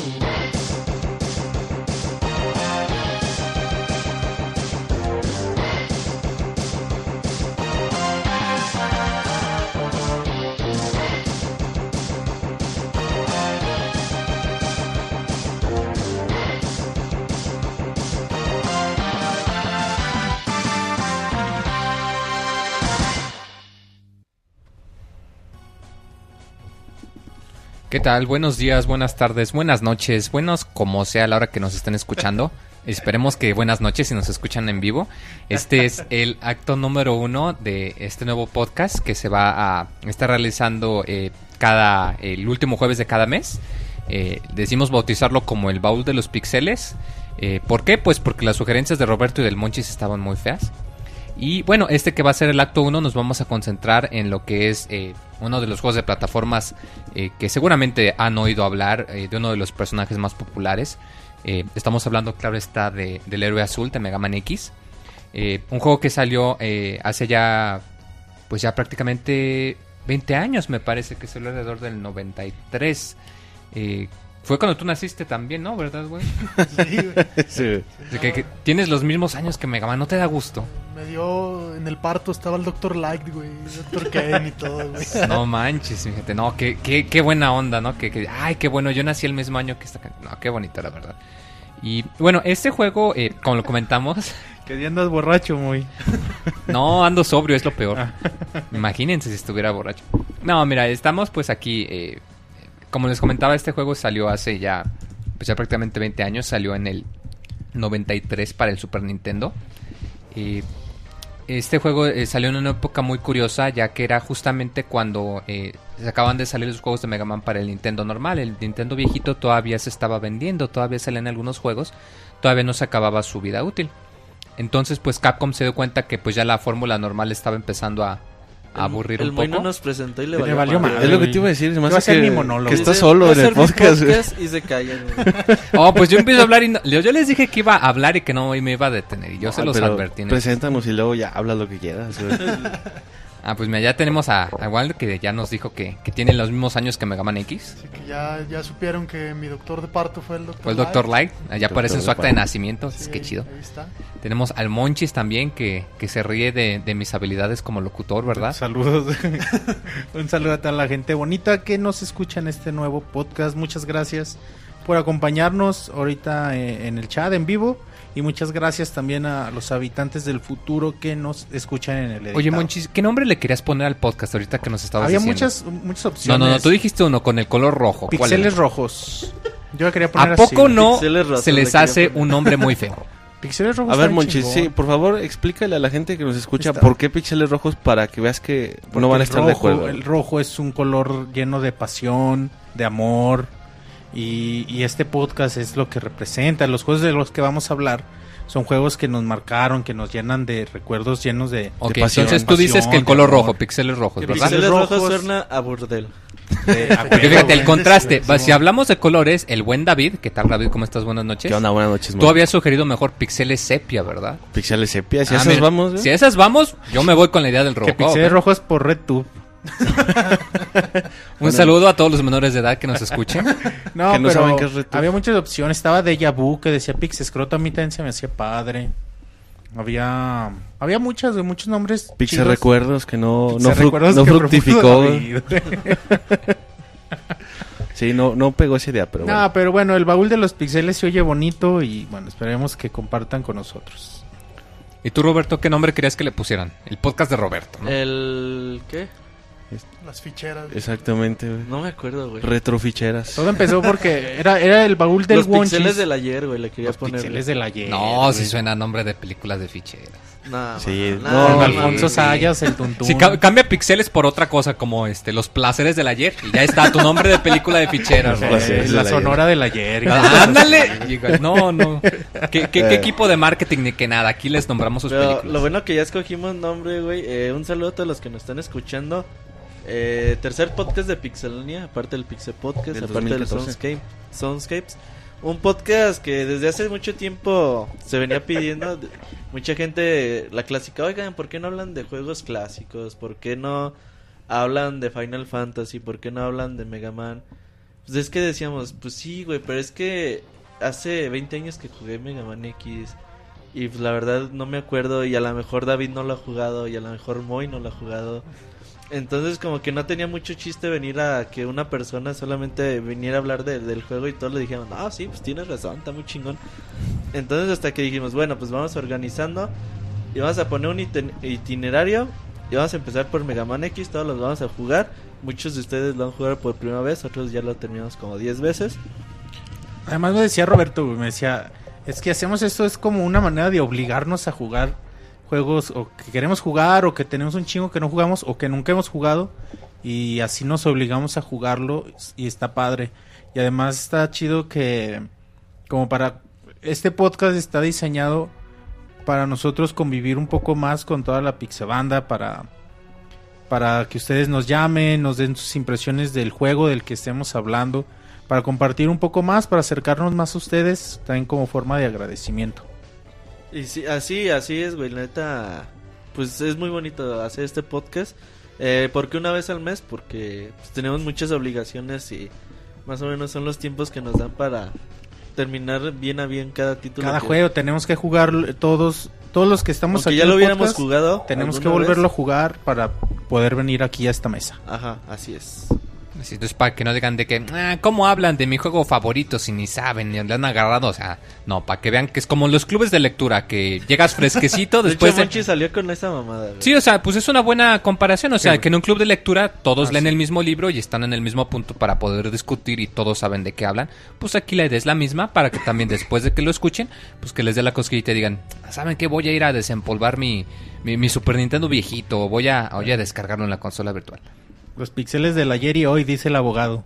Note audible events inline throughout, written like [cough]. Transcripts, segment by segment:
Whoa. ¿Qué tal? Buenos días, buenas tardes, buenas noches, buenos como sea la hora que nos estén escuchando. [laughs] Esperemos que buenas noches si nos escuchan en vivo. Este es [laughs] el acto número uno de este nuevo podcast que se va a estar realizando eh, cada el último jueves de cada mes. Eh, decimos bautizarlo como el baúl de los pixeles. Eh, ¿Por qué? Pues porque las sugerencias de Roberto y del Monchis estaban muy feas. Y bueno, este que va a ser el acto 1 nos vamos a concentrar en lo que es eh, uno de los juegos de plataformas eh, que seguramente han oído hablar eh, de uno de los personajes más populares. Estamos hablando, claro está, de, del héroe azul de Mega Man X. Un juego que salió hace ya, pues ya prácticamente 20 años, me parece que es alrededor del 93. Fue cuando tú naciste también, ¿no? ¿Verdad, güey? [laughs] Sí, güey. Sí. De que, que tienes los mismos años que Mega Man, ¿no te da gusto? Me dio. En el parto estaba el Dr. Light, güey. Dr. Ken y todo, güey. [laughs] No manches, fíjate, no, qué, qué, qué buena onda, ¿no? Que, que- ay, qué bueno, yo nací el mismo año que esta canción. No, qué bonita, la verdad. Y bueno, este juego, eh, como lo comentamos, [laughs] Que día andas borracho, muy. no ando sobrio, es lo peor. Imagínense si estuviera borracho. No, mira, estamos pues aquí, eh, como les comentaba, este juego salió hace ya, pues ya prácticamente 20 años, salió en el 93 para el Super Nintendo. Y este juego eh, salió en una época muy curiosa, ya que era justamente cuando eh, se acaban de salir los juegos de Mega Man para el Nintendo normal. El Nintendo viejito todavía se estaba vendiendo, todavía salían algunos juegos, todavía no se acababa su vida útil. Entonces, pues Capcom se dio cuenta que pues ya la fórmula normal estaba empezando a aburrir el un poco. no nos presentó y le valió, valió madre, madre, Es lo que te iba a decir, se me hace ser que, mi monólogo. que estás solo "Va a en el podcast, güey. Y se callan. [laughs] Oh, pues yo empiezo a hablar y no- yo, les dije que iba a hablar y que no me iba a detener. Y yo se Ah, los pero advertí. el- Preséntanos y luego ya habla lo que quieras. [laughs] Ah, pues mira, ya tenemos a, a Waldo que ya nos dijo que, que tiene los mismos años que Mega Man X. Así que ya, ya supieron que mi doctor de parto fue el doctor Fue el Dr. Light. Ya Doctor aparece en su acta de Light. nacimiento. Sí, es que chido. Ahí está. Tenemos al Monchis también que, que se ríe de, de mis habilidades como locutor, ¿verdad? Saludos. [laughs] Un saludo a toda la gente bonita que nos escucha en este nuevo podcast. Muchas gracias por acompañarnos ahorita eh, en el chat en vivo. Y muchas gracias también a los habitantes del futuro que nos escuchan en el editado. Oye, Monchis, ¿qué nombre le querías poner al podcast ahorita que nos estabas Había diciendo? muchas, muchas No, opciones. no, no, tú dijiste uno con el color rojo. ¿Cuál Pixeles rojos. Yo la quería poner ¿A poco así. no Pixeles rojos se le les hace poner. un nombre muy feo? [laughs] Pixeles rojos. A ver, Monchis, chingón. sí, por favor, explícale a la gente que nos escucha Está. por qué píxeles rojos para que veas que Porque no van a estar de acuerdo. El rojo es un color lleno de pasión, de amor. Y, y este podcast es lo que representa. Los juegos de los que vamos a hablar son juegos que nos marcaron, que nos llenan de recuerdos llenos de, Ok, De pasión, entonces tú dices pasión, que el color rojo, píxeles rojos, ¿verdad? píxeles Pixeles rojos suena a burdel. de- Porque fíjate, el contraste. si hablamos de colores, el buen David, ¿qué tal David? ¿Cómo estás? Buenas noches. ¿Qué onda? Buenas noches, Tú habías sugerido mejor píxeles sepia, ¿verdad? Píxeles sepia, si Ah, esas mira, vamos, güey. Si a esas vamos, yo me voy con la idea del rojo. Que pixeles rojos por RedTube. Un saludo a todos los menores de edad que nos escuchen. [laughs] No, Que no pero saben qué es RedTube. había muchas opciones. Estaba Deja Vu que decía Pixescroto. A mí también se me hacía padre. Había había muchas, de muchos nombres. Pixel chidos. recuerdos que no, no, fru- recuerdos no que fructificó. [laughs] Sí, no, no pegó esa idea, pero no, bueno. pero bueno, el baúl de los pixeles se oye bonito y bueno, esperemos que compartan con nosotros. ¿Y tú, Roberto, qué nombre querías que le pusieran? El podcast de Roberto, ¿no? El... ¿Qué? Las ficheras. Exactamente, güey. No me acuerdo, güey. Retroficheras. Todo empezó porque era, era el baúl del Los Wonchis. pixeles del ayer, güey, le quería Los poner. pixeles del ayer. No, güey. si suena a nombre de películas de ficheras. No, Sí, no, no, Con no, Alfonso sí. Sayas, el tuntún. Si ca- cambia píxeles por otra cosa como este los placeres del ayer y ya está tu nombre de película de ficheras. Eh, ¿no? Sí, sí, la del sonora del ayer. Ah, Ándale. No, no. ¿Qué, qué- qué equipo de marketing ni que nada? Aquí les nombramos sus Pero películas. lo bueno que ya escogimos nombre, güey. Eh, un saludo a todos los que nos están escuchando. Eh, tercer podcast de Pixelania, aparte del Pixel Podcast, Del aparte del 2014. Soundscape, Soundscapes. Un podcast que desde hace mucho tiempo se venía pidiendo. [laughs] Mucha gente la clásica, oigan, ¿por qué no hablan de juegos clásicos? ¿Por qué no hablan de Final Fantasy? ¿Por qué no hablan de Mega Man? Pues es que decíamos, pues sí, güey, pero es que hace 20 años que jugué Mega Man X. Y pues, la verdad no me acuerdo. Y a lo mejor David no lo ha jugado. Y a lo mejor Moy no lo ha jugado. Entonces como que no tenía mucho chiste venir a que una persona solamente viniera a hablar de- del juego y todos le dijeron, ah, sí, pues tienes razón, está muy chingón. Entonces hasta que dijimos, bueno, pues vamos organizando y vamos a poner un itinerario y vamos a empezar por Mega Man X, todos los vamos a jugar. Muchos de ustedes lo han jugado por primera vez, otros ya lo terminamos como 10 veces. Además me decía Roberto, me decía, es que hacemos esto es como una manera de obligarnos a jugar juegos o que queremos jugar o que tenemos un chingo que no jugamos o que nunca hemos jugado y así nos obligamos a jugarlo y está padre. Y además está chido que como para este podcast está diseñado para nosotros convivir un poco más con toda la Pixabanda para para que ustedes nos llamen, nos den sus impresiones del juego del que estemos hablando para compartir un poco más, para acercarnos más a ustedes, también como forma de agradecimiento. Y sí, así, así es, güey, la neta, pues es muy bonito hacer este podcast. Eh, ¿Por qué una vez al mes? Porque pues, tenemos muchas obligaciones y más o menos son los tiempos que nos dan para terminar bien a bien cada título. Cada que- juego tenemos que jugar todos, todos los que estamos Aunque aquí ya lo hubiéramos podcast, jugado. tenemos que volverlo a jugar para poder venir aquí a esta mesa. Ajá, así es. Así, Entonces, para que no digan de que, "Ah, ¿cómo hablan de mi juego favorito si ni saben, ni le han agarrado? O sea, no, para que vean que es como los clubes de lectura, que llegas fresquecito [laughs] De después hecho, de... Salió con esa mamada. Sí, o sea, pues es una buena comparación. O sea, que en un club de lectura todos Ah, leen sí. el mismo libro y están en el mismo punto para poder discutir y todos saben de qué hablan. Pues aquí la idea es la misma para que también [laughs] después de que lo escuchen, pues que les dé la cosquillita y digan, ¿saben qué? Voy a ir a desempolvar mi, mi, mi Super Nintendo viejito. Voy a, voy a descargarlo en la consola virtual. Los pixeles del ayer y hoy, dice el abogado.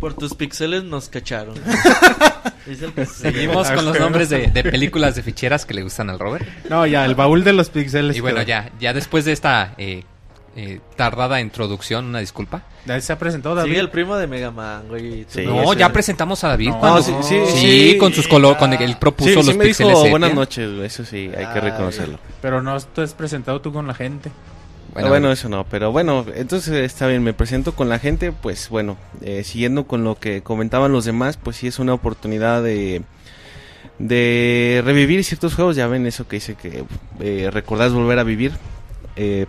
Por tus pixeles nos cacharon. [laughs] Seguimos con los nombres de, de [laughs] películas de ficheras que le gustan al Robert. No, ya, el baúl de los pixeles. Y bueno, quedó. ya, ya después de esta eh, eh, tardada introducción, una disculpa. Ya se ha presentado David. Sigue el primo de Mega Man, güey. Sí, no, ya presentamos a David. No, cuando- sí, sí, sí, sí. con sus colores, con el, él propuso Sí, los sí me dijo píxeles sepia. buenas noches, eso sí, hay que Ay. reconocerlo. Pero no has presentado tú con la gente. Bueno, bueno, eso no, pero bueno, entonces está bien, me presento con la gente, pues bueno, eh, siguiendo con lo que comentaban los demás, pues sí es una oportunidad de, de revivir ciertos juegos, ya ven eso que dice que eh, recordar es volver a vivir, eh,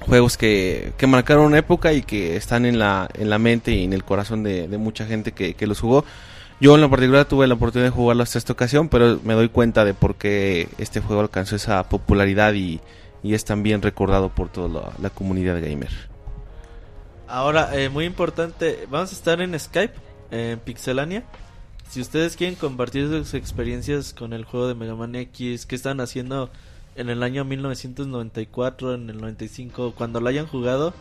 juegos que, que marcaron una época y que están en la, en la mente y en el corazón de, de mucha gente que, que los jugó. Yo en lo particular tuve la oportunidad de jugarlo hasta esta ocasión, pero me doy cuenta de por qué este juego alcanzó esa popularidad y, y es también recordado por toda la, la comunidad gamer. Ahora, eh, muy importante, vamos a estar en Skype, en Pixelania. Si ustedes quieren compartir sus experiencias con el juego de Mega Man X, qué están haciendo en el año 1994, en el 95, cuando lo hayan jugado,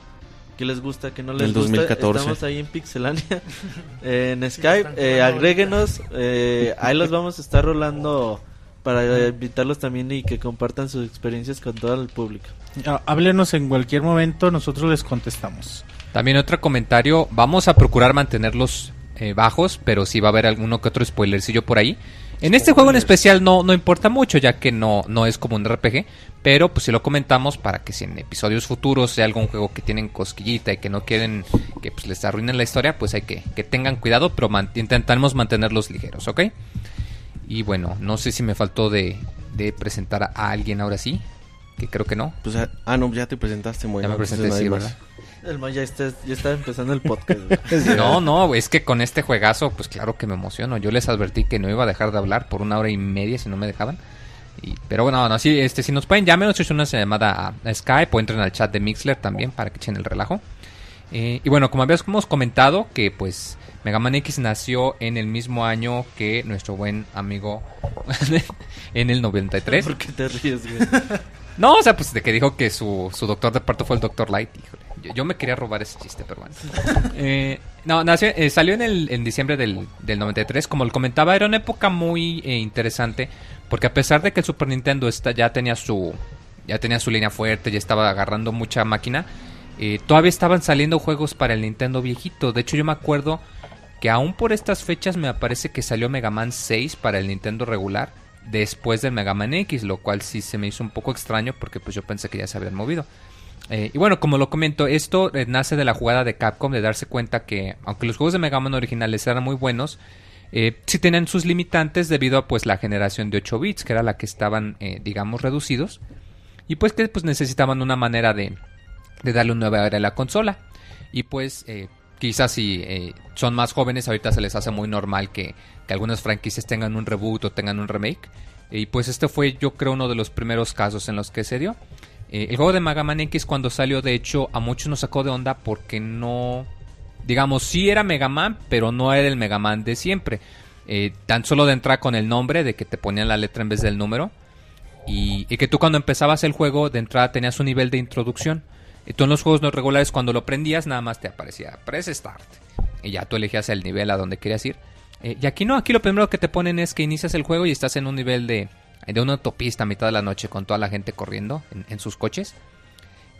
qué les gusta, qué no les El gusta, 2014. estamos ahí en Pixelania, eh, [laughs] en Skype, eh, agréguenos, eh, ahí los vamos a estar rolando para invitarlos también y que compartan sus experiencias con todo el público. Háblenos en cualquier momento, nosotros les contestamos. También otro comentario, vamos a procurar mantenerlos eh, bajos, pero sí va a haber alguno que otro spoilercillo por ahí. En este juego en especial no, no importa mucho, ya que no, no es como un RPG, pero pues si lo comentamos para que si en episodios futuros sea algún juego que tienen cosquillita y que no quieren que pues les arruinen la historia, pues hay que, que tengan cuidado, pero man- intentaremos mantenerlos ligeros, ¿ok? Y bueno, no sé si me faltó de, de presentar a alguien ahora sí, que creo que no. Pues, ah, ah, no, ya te presentaste muy Ya me entonces presenté, sí, más. ¿verdad? El man ya está, ya está empezando el podcast. [laughs] No, no, es que con este juegazo, pues claro que me emociono. Yo les advertí que no iba a dejar de hablar por una hora y media si no me dejaban. Y, pero bueno, no, sí, este, si nos pueden, llámenos, es una llamada a, a Skype o entren al chat de Mixler también para que echen el relajo. Eh, y bueno, como habíamos comentado, que pues Mega Man X nació en el mismo año que nuestro buen amigo [laughs] en el 93. ¿Por qué te ríes, güey? [laughs] No, o sea, pues de que dijo que su, su doctor de parto fue el doctor Light. Híjole, yo, yo me quería robar ese chiste, pero bueno. [laughs] Eh, no, nació, eh, salió en, el, en diciembre del, del 93. Como lo comentaba, era una época muy eh, interesante. Porque a pesar de que el Super Nintendo está, ya tenía su ya tenía su línea fuerte, ya estaba agarrando mucha máquina, eh, todavía estaban saliendo juegos para el Nintendo viejito. De hecho, yo me acuerdo que aún por estas fechas me parece que salió Mega Man 6 para el Nintendo regular después del Mega Man X, lo cual sí se me hizo un poco extraño porque pues yo pensé que ya se habían movido. Eh, y bueno, como lo comento, esto eh, nace de la jugada de Capcom de darse cuenta que, aunque los juegos de Mega Man originales eran muy buenos, eh, sí tenían sus limitantes debido a pues la generación de 8 bits, que era la que estaban, eh, digamos, reducidos. Y pues que pues necesitaban una manera de, darle un nuevo aire a la consola. Y pues eh, quizás si eh, son más jóvenes, ahorita se les hace muy normal que, que algunas franquicias tengan un reboot o tengan un remake. Y pues este fue yo creo uno de los primeros casos en los que se dio. Eh, el juego de Mega Man X cuando salió, de hecho, a muchos nos sacó de onda porque no... Digamos, sí era Mega Man, pero no era el Mega Man de siempre. Eh, tan solo de entrar con el nombre, de que te ponían la letra en vez del número. Y, y que tú cuando empezabas el juego, de entrada tenías un nivel de introducción. Y tú en los juegos no regulares, cuando lo prendías, nada más te aparecía Press Start. Y ya tú elegías el nivel a donde querías ir. Eh, y aquí no, aquí lo primero que te ponen es que inicias el juego y estás en un nivel de, de una autopista a mitad de la noche con toda la gente corriendo en, sus coches.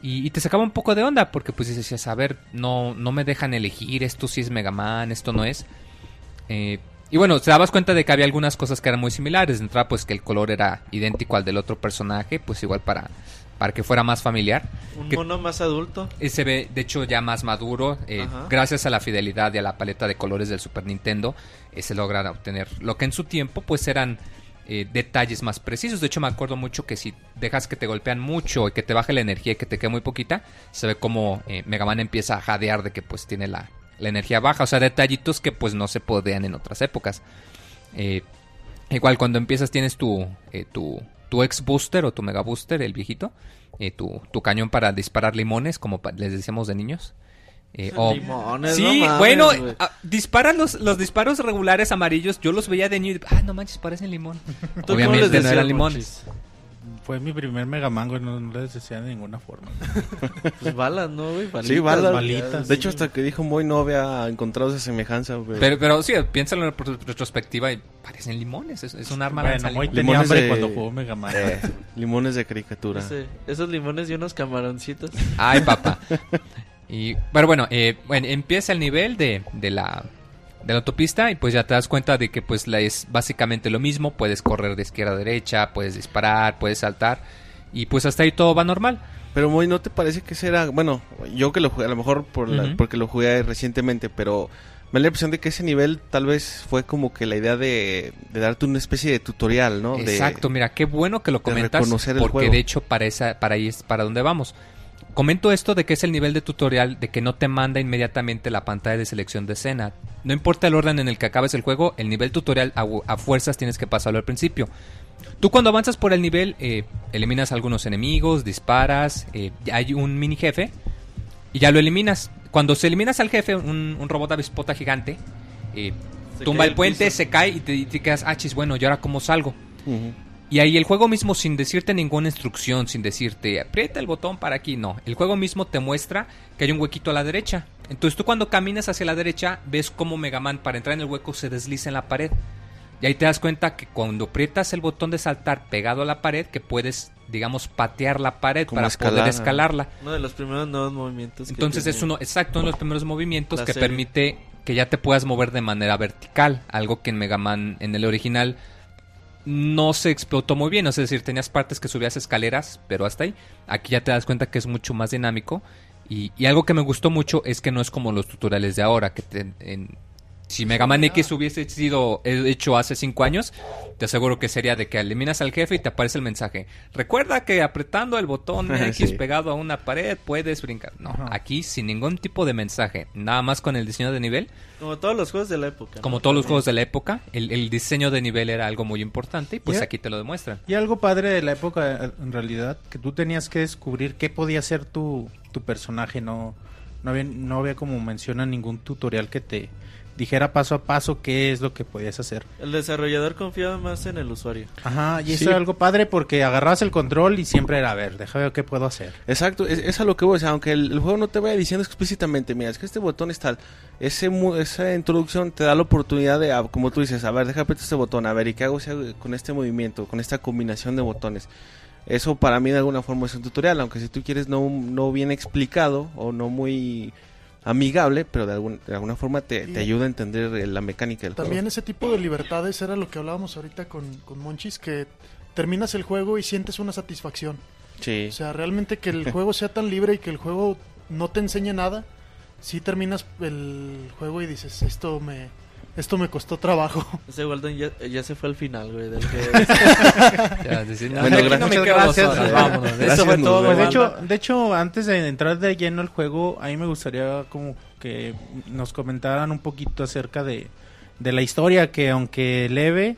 Y, te sacaba un poco de onda porque pues dices, a ver, no, no me dejan elegir, esto sí es Mega Man, esto no es. Eh, y bueno, te dabas cuenta de que había algunas cosas que eran muy similares. De entrada, pues que el color era idéntico al del otro personaje, pues igual para, para que fuera más familiar. Un que, mono más adulto. eh, se ve, de hecho, ya más maduro. eh, gracias a la fidelidad y a la paleta de colores del Super Nintendo, eh, se logra obtener lo que en su tiempo, pues eran eh, detalles más precisos. De hecho, me acuerdo mucho que si dejas que te golpean mucho y que te baje la energía y que te quede muy poquita, se ve como eh, Mega Man empieza a jadear de que pues tiene la, la energía baja. O sea, detallitos que pues no se podían en otras épocas. Eh, igual cuando empiezas tienes tu, tu, tu ex booster o tu mega booster, el viejito. eh, tu, tu cañón para disparar limones, como les decíamos de niños. Eh, Limones, sí, no mames, bueno, ah, disparan los, los disparos regulares amarillos. Yo los veía de niño y ah, no manches, parecen limón. ¿Tú cómo les Obviamente no eran limones. Fue mi primer Mega Man, güey, no, no les decía de ninguna forma. [laughs] Pues balas, ¿no, güey? Balitas, Sí, balas. Balitas. De hecho, hasta que dijo Moy no había encontrado esa semejanza, güey. Pero, pero sí, piénsalo en la retrospectiva y parecen limones. Es, es un arma Bueno, limón. tenía Limones hambre de- cuando jugó Mega Man. Eh, limones de caricatura. Ese- esos limones y unos camaroncitos. [laughs] Ay, papá. Y, pero bueno, eh, bueno, empieza el nivel de, de la de la autopista y pues ya te das cuenta de que pues la es básicamente lo mismo, puedes correr de izquierda a derecha, puedes disparar, puedes saltar y pues hasta ahí todo va normal. Pero Moy, ¿no te parece que ese era... Bueno, yo que lo jugué, a lo mejor por la- porque lo jugué recientemente, pero me da la impresión de que ese nivel tal vez fue como que la idea de, de darte una especie de tutorial, ¿no? De- Exacto, mira, qué bueno que lo de comentas porque juego. de hecho para esa para ahí es para donde vamos. Comento esto de que es el nivel de tutorial de que no te manda inmediatamente la pantalla de selección de escena. No importa el orden en el que acabes el juego, el nivel tutorial a, a fuerzas tienes que pasarlo al principio. Tú cuando avanzas por el nivel, eh, eliminas algunos enemigos, disparas, eh, hay un mini jefe y ya lo eliminas. Cuando se eliminas al jefe, un, un robot avispota gigante, eh, tumba el puente, piso. se cae y te, te quedas, ah, chis, bueno, ¿y ahora cómo salgo? Y ahí el juego mismo, sin decirte ninguna instrucción, sin decirte aprieta el botón para aquí, no. El juego mismo te muestra que hay un huequito a la derecha. Entonces tú cuando caminas hacia la derecha, ves cómo Mega Man para entrar en el hueco se desliza en la pared. Y ahí te das cuenta que cuando aprietas el botón de saltar pegado a la pared, que puedes, digamos, patear la pared Como para escalar, poder escalarla. Uno de los primeros nuevos movimientos. que Entonces es uno, exacto, uno de los primeros movimientos que serie. permite que ya te puedas mover de manera vertical, algo que en Mega Man, en el original, no se explotó muy bien, es decir, tenías partes que subías escaleras, pero hasta ahí. Aquí ya te das cuenta que es mucho más dinámico. Y, y algo que me gustó mucho es que no es como los tutoriales de ahora, que te- en- si Mega Man X hubiese sido hecho hace 5 años, te aseguro que sería de que eliminas al jefe y te aparece el mensaje. Recuerda que apretando el botón [laughs] X Sí. pegado a una pared puedes brincar. No, Ajá. aquí sin ningún tipo de mensaje, nada más con el diseño de nivel. Como todos los juegos de la época. Como ¿no? todos los juegos de la época, el, el diseño de nivel era algo muy importante y pues aquí te lo demuestran. Y algo padre de la época, en realidad, que tú tenías que descubrir qué podía ser tu, tu personaje. No, no, había, no había, como menciona, ningún tutorial que te dijera paso a paso qué es lo que podías hacer. El desarrollador confiaba más en el usuario. Ajá, y eso Sí. era algo padre porque agarrabas el control y siempre era, a ver, déjame ver qué puedo hacer. Exacto, es, es a lo que voy, o sea, aunque el, el juego no te vaya diciendo explícitamente, mira, es que este botón es tal, ese, mu- esa introducción te da la oportunidad de, como tú dices, a ver, deja apretar este botón, a ver, ¿y qué hago si- con este movimiento, con esta combinación de botones? Eso para mí de alguna forma es un tutorial, aunque si tú quieres no, no bien explicado o no muy amigable, pero de, algún- de alguna forma te, ayuda a entender eh, la mecánica del También juego. ese tipo de libertades era lo que hablábamos ahorita con, con Monchis, que terminas el juego y sientes una satisfacción. Sí. O sea, realmente que el [laughs] juego sea tan libre y que el juego no te enseñe nada, si terminas el juego y dices, esto me, esto me costó trabajo. [laughs] Ese Walden ya, ya se fue al final, güey. Del que... [laughs] Ya, decir, no, Bueno, gracias. no me gracias. dos horas, vámonos. gracias, Eso fue nos todo. Pues de hecho, de hecho, antes de entrar de lleno al juego, a mí me gustaría como que nos comentaran un poquito acerca de, de la historia que aunque leve,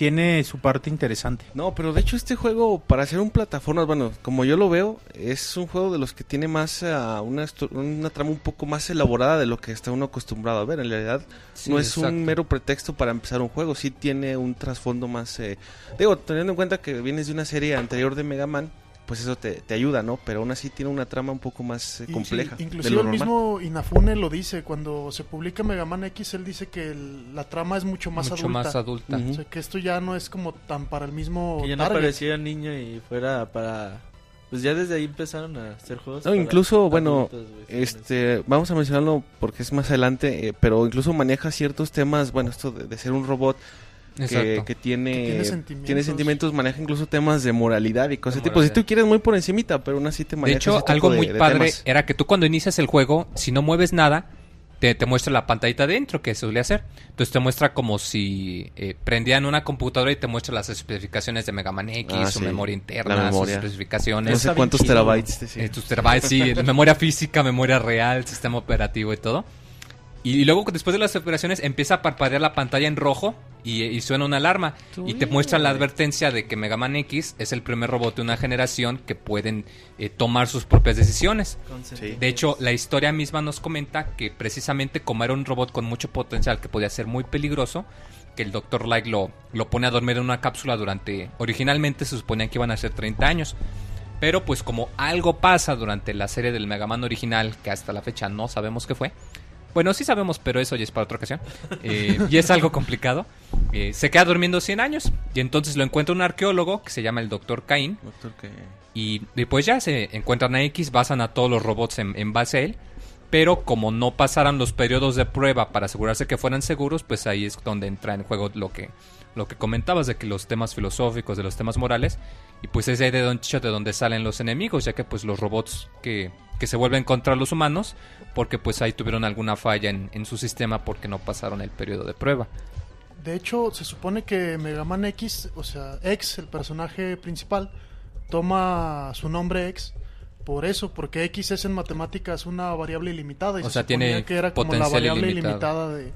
tiene su parte interesante. No, pero de hecho este juego, para hacer un plataforma, bueno, como yo lo veo, es un juego de los que tiene más ah, una, una trama un poco más elaborada de lo que está uno acostumbrado a ver. En realidad Sí, no es exacto. un mero pretexto para empezar un juego, sí tiene un trasfondo más... eh, digo, teniendo en cuenta que vienes de una serie anterior de Mega Man, pues eso te, te ayuda, ¿no? Pero aún así tiene una trama un poco más eh, compleja. de lo el normal. mismo Inafune lo dice, cuando se publica Mega Man X, él dice que el- la trama es mucho más Mucho adulta. más adulta. O sea, que esto ya no es como tan para el mismo que ya no target. parecía niño y fuera para... Pues ya desde ahí empezaron a hacer juegos. No, para incluso, bueno, adultos, Este, vamos a mencionarlo porque es más adelante, eh, pero incluso maneja ciertos temas, bueno, esto de, de ser un robot que, Exacto. que tiene, Que tiene sentimientos. tiene sentimientos, maneja incluso temas de moralidad y cosas De tipo. Si tú quieres muy por encimita, pero aún así te De maneja hecho, ese tipo algo de- muy de padre temas. era que tú cuando inicias el juego, si no mueves nada, te, te muestra la pantallita dentro, que se suele hacer. Entonces te muestra como si eh, prendían una computadora y te muestra las especificaciones de Mega Man X, Ah, su sí. memoria interna, memoria. sus especificaciones. No sé cuántos terabytes. te- Eh, tus terabytes, sí, [laughs] memoria física, memoria real, sistema operativo y todo. Y, y luego después de las operaciones empieza a parpadear la pantalla en rojo y, y suena una alarma. Y te muestra la advertencia de que Mega Man X es el primer robot de una generación que pueden eh, tomar sus propias decisiones. Sí. De hecho, la historia misma nos comenta que precisamente como era un robot con mucho potencial que podía ser muy peligroso, que el Dr. Light lo, lo pone a dormir en una cápsula durante... Originalmente se suponía que iban a ser 30 años. Pero pues como algo pasa durante la serie del Mega Man original, que hasta la fecha no sabemos qué fue. Bueno, sí sabemos, pero eso ya es para otra ocasión. Eh, y es algo complicado. Eh, se queda durmiendo 100 años. Y entonces lo encuentra un arqueólogo que se llama el Dr. Cain. Doctor, que- Y después ya se encuentran a X, basan a todos los robots en, en base a él. Pero como no pasaran los periodos de prueba para asegurarse que fueran seguros, pues ahí es donde entra en juego lo que, lo que comentabas de que los temas filosóficos, de los temas morales. Y pues es de donde, de donde salen los enemigos, ya que pues los robots que, que se vuelven contra los humanos, porque pues ahí tuvieron alguna falla en, en su sistema porque no pasaron el periodo de prueba. De hecho, se supone que Mega Man X, o sea, X, el personaje principal, toma su nombre X por eso, porque X es en matemáticas una variable ilimitada. Y O se sea, tiene que era como la variable ilimitada de,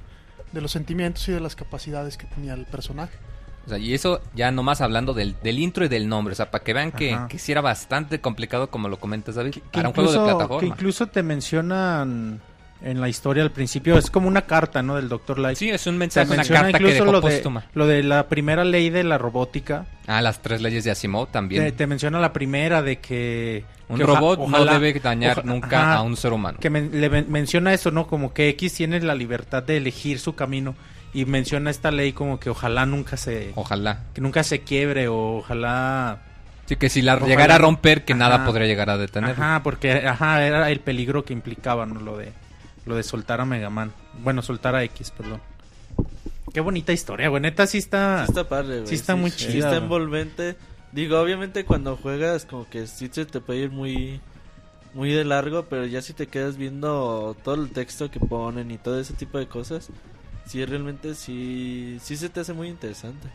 de los sentimientos y de las capacidades que tenía el personaje. O sea, y eso ya nomás hablando del, del intro y del nombre, o sea, para que vean que, que sí era bastante complicado como lo comentas, David, Que para un juego de incluso- Que plataforma. incluso te mencionan en la historia al principio, es como una carta, ¿no? Del Dr. Light. Sí, es un mensaje, una carta que incluso dejó lo de, póstuma. lo de la primera ley de la robótica. Ah, las tres leyes de Asimov también. Te, te menciona la primera de que... un que oja- robot ojalá- no debe dañar oja- nunca ajá, a un ser humano. Que men- le men- menciona eso, ¿no? Como que X tiene la libertad de elegir su camino. Y menciona esta ley como que ojalá nunca se... Ojalá. que nunca se quiebre o ojalá... Sí, que si la Ojalá. llegara a romper, que nada Ajá. podría llegar a detener. Ajá, porque ajá, era el peligro que implicaba, ¿no? Lo de, lo de soltar a Mega Man. Bueno, soltar a X, perdón. Qué bonita historia, güey. Neta sí está... Sí está padre, güey. Sí está muy Sí chida, está envolvente. Digo, obviamente cuando juegas como que sí se te puede ir muy muy de largo, pero ya si te quedas viendo todo el texto que ponen y todo ese tipo de cosas, sí realmente sí sí se te hace muy interesante.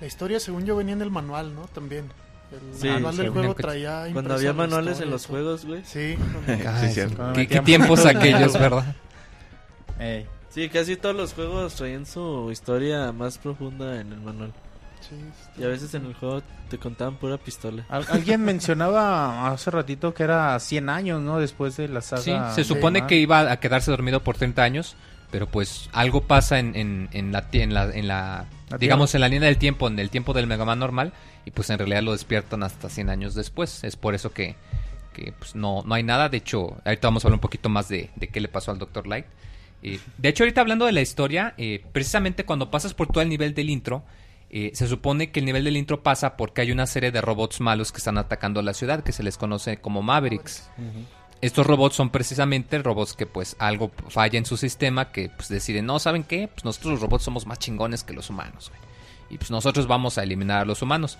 La historia, según yo, venía en el manual, ¿no? También. El Sí, manual del juego traía Cuando había manuales historia en los juegos, güey. Sí, [laughs] Ay, ¿Qué, qué tiempos aquellos, ¿verdad? Ey. Sí, casi todos los juegos traían su historia más profunda en el manual. sí, Y a veces en el juego te contaban pura pistola. Al- alguien mencionaba hace ratito que era 100 años, ¿no? Después de la saga. Sí, se supone que iba a quedarse dormido por 30 años, pero pues algo pasa en, en, en la, ti- en la, en la- La digamos, en la línea del tiempo, en el tiempo del Mega Man normal, y pues en realidad lo despiertan hasta 100 años después. Es por eso que, que pues no, no hay nada. De hecho, ahorita vamos a hablar un poquito más de, de qué le pasó al Dr. Light. Eh, de hecho, ahorita hablando de la historia, eh, precisamente cuando pasas por todo el nivel del intro, eh, se supone que el nivel del intro pasa porque hay una serie de robots malos que están atacando la ciudad, que se les conoce como Mavericks. Estos robots son precisamente robots que pues algo falla en su sistema, que pues deciden, no, ¿saben qué? Pues nosotros los robots somos más chingones que los humanos, güey. Y pues nosotros vamos a eliminar a los humanos.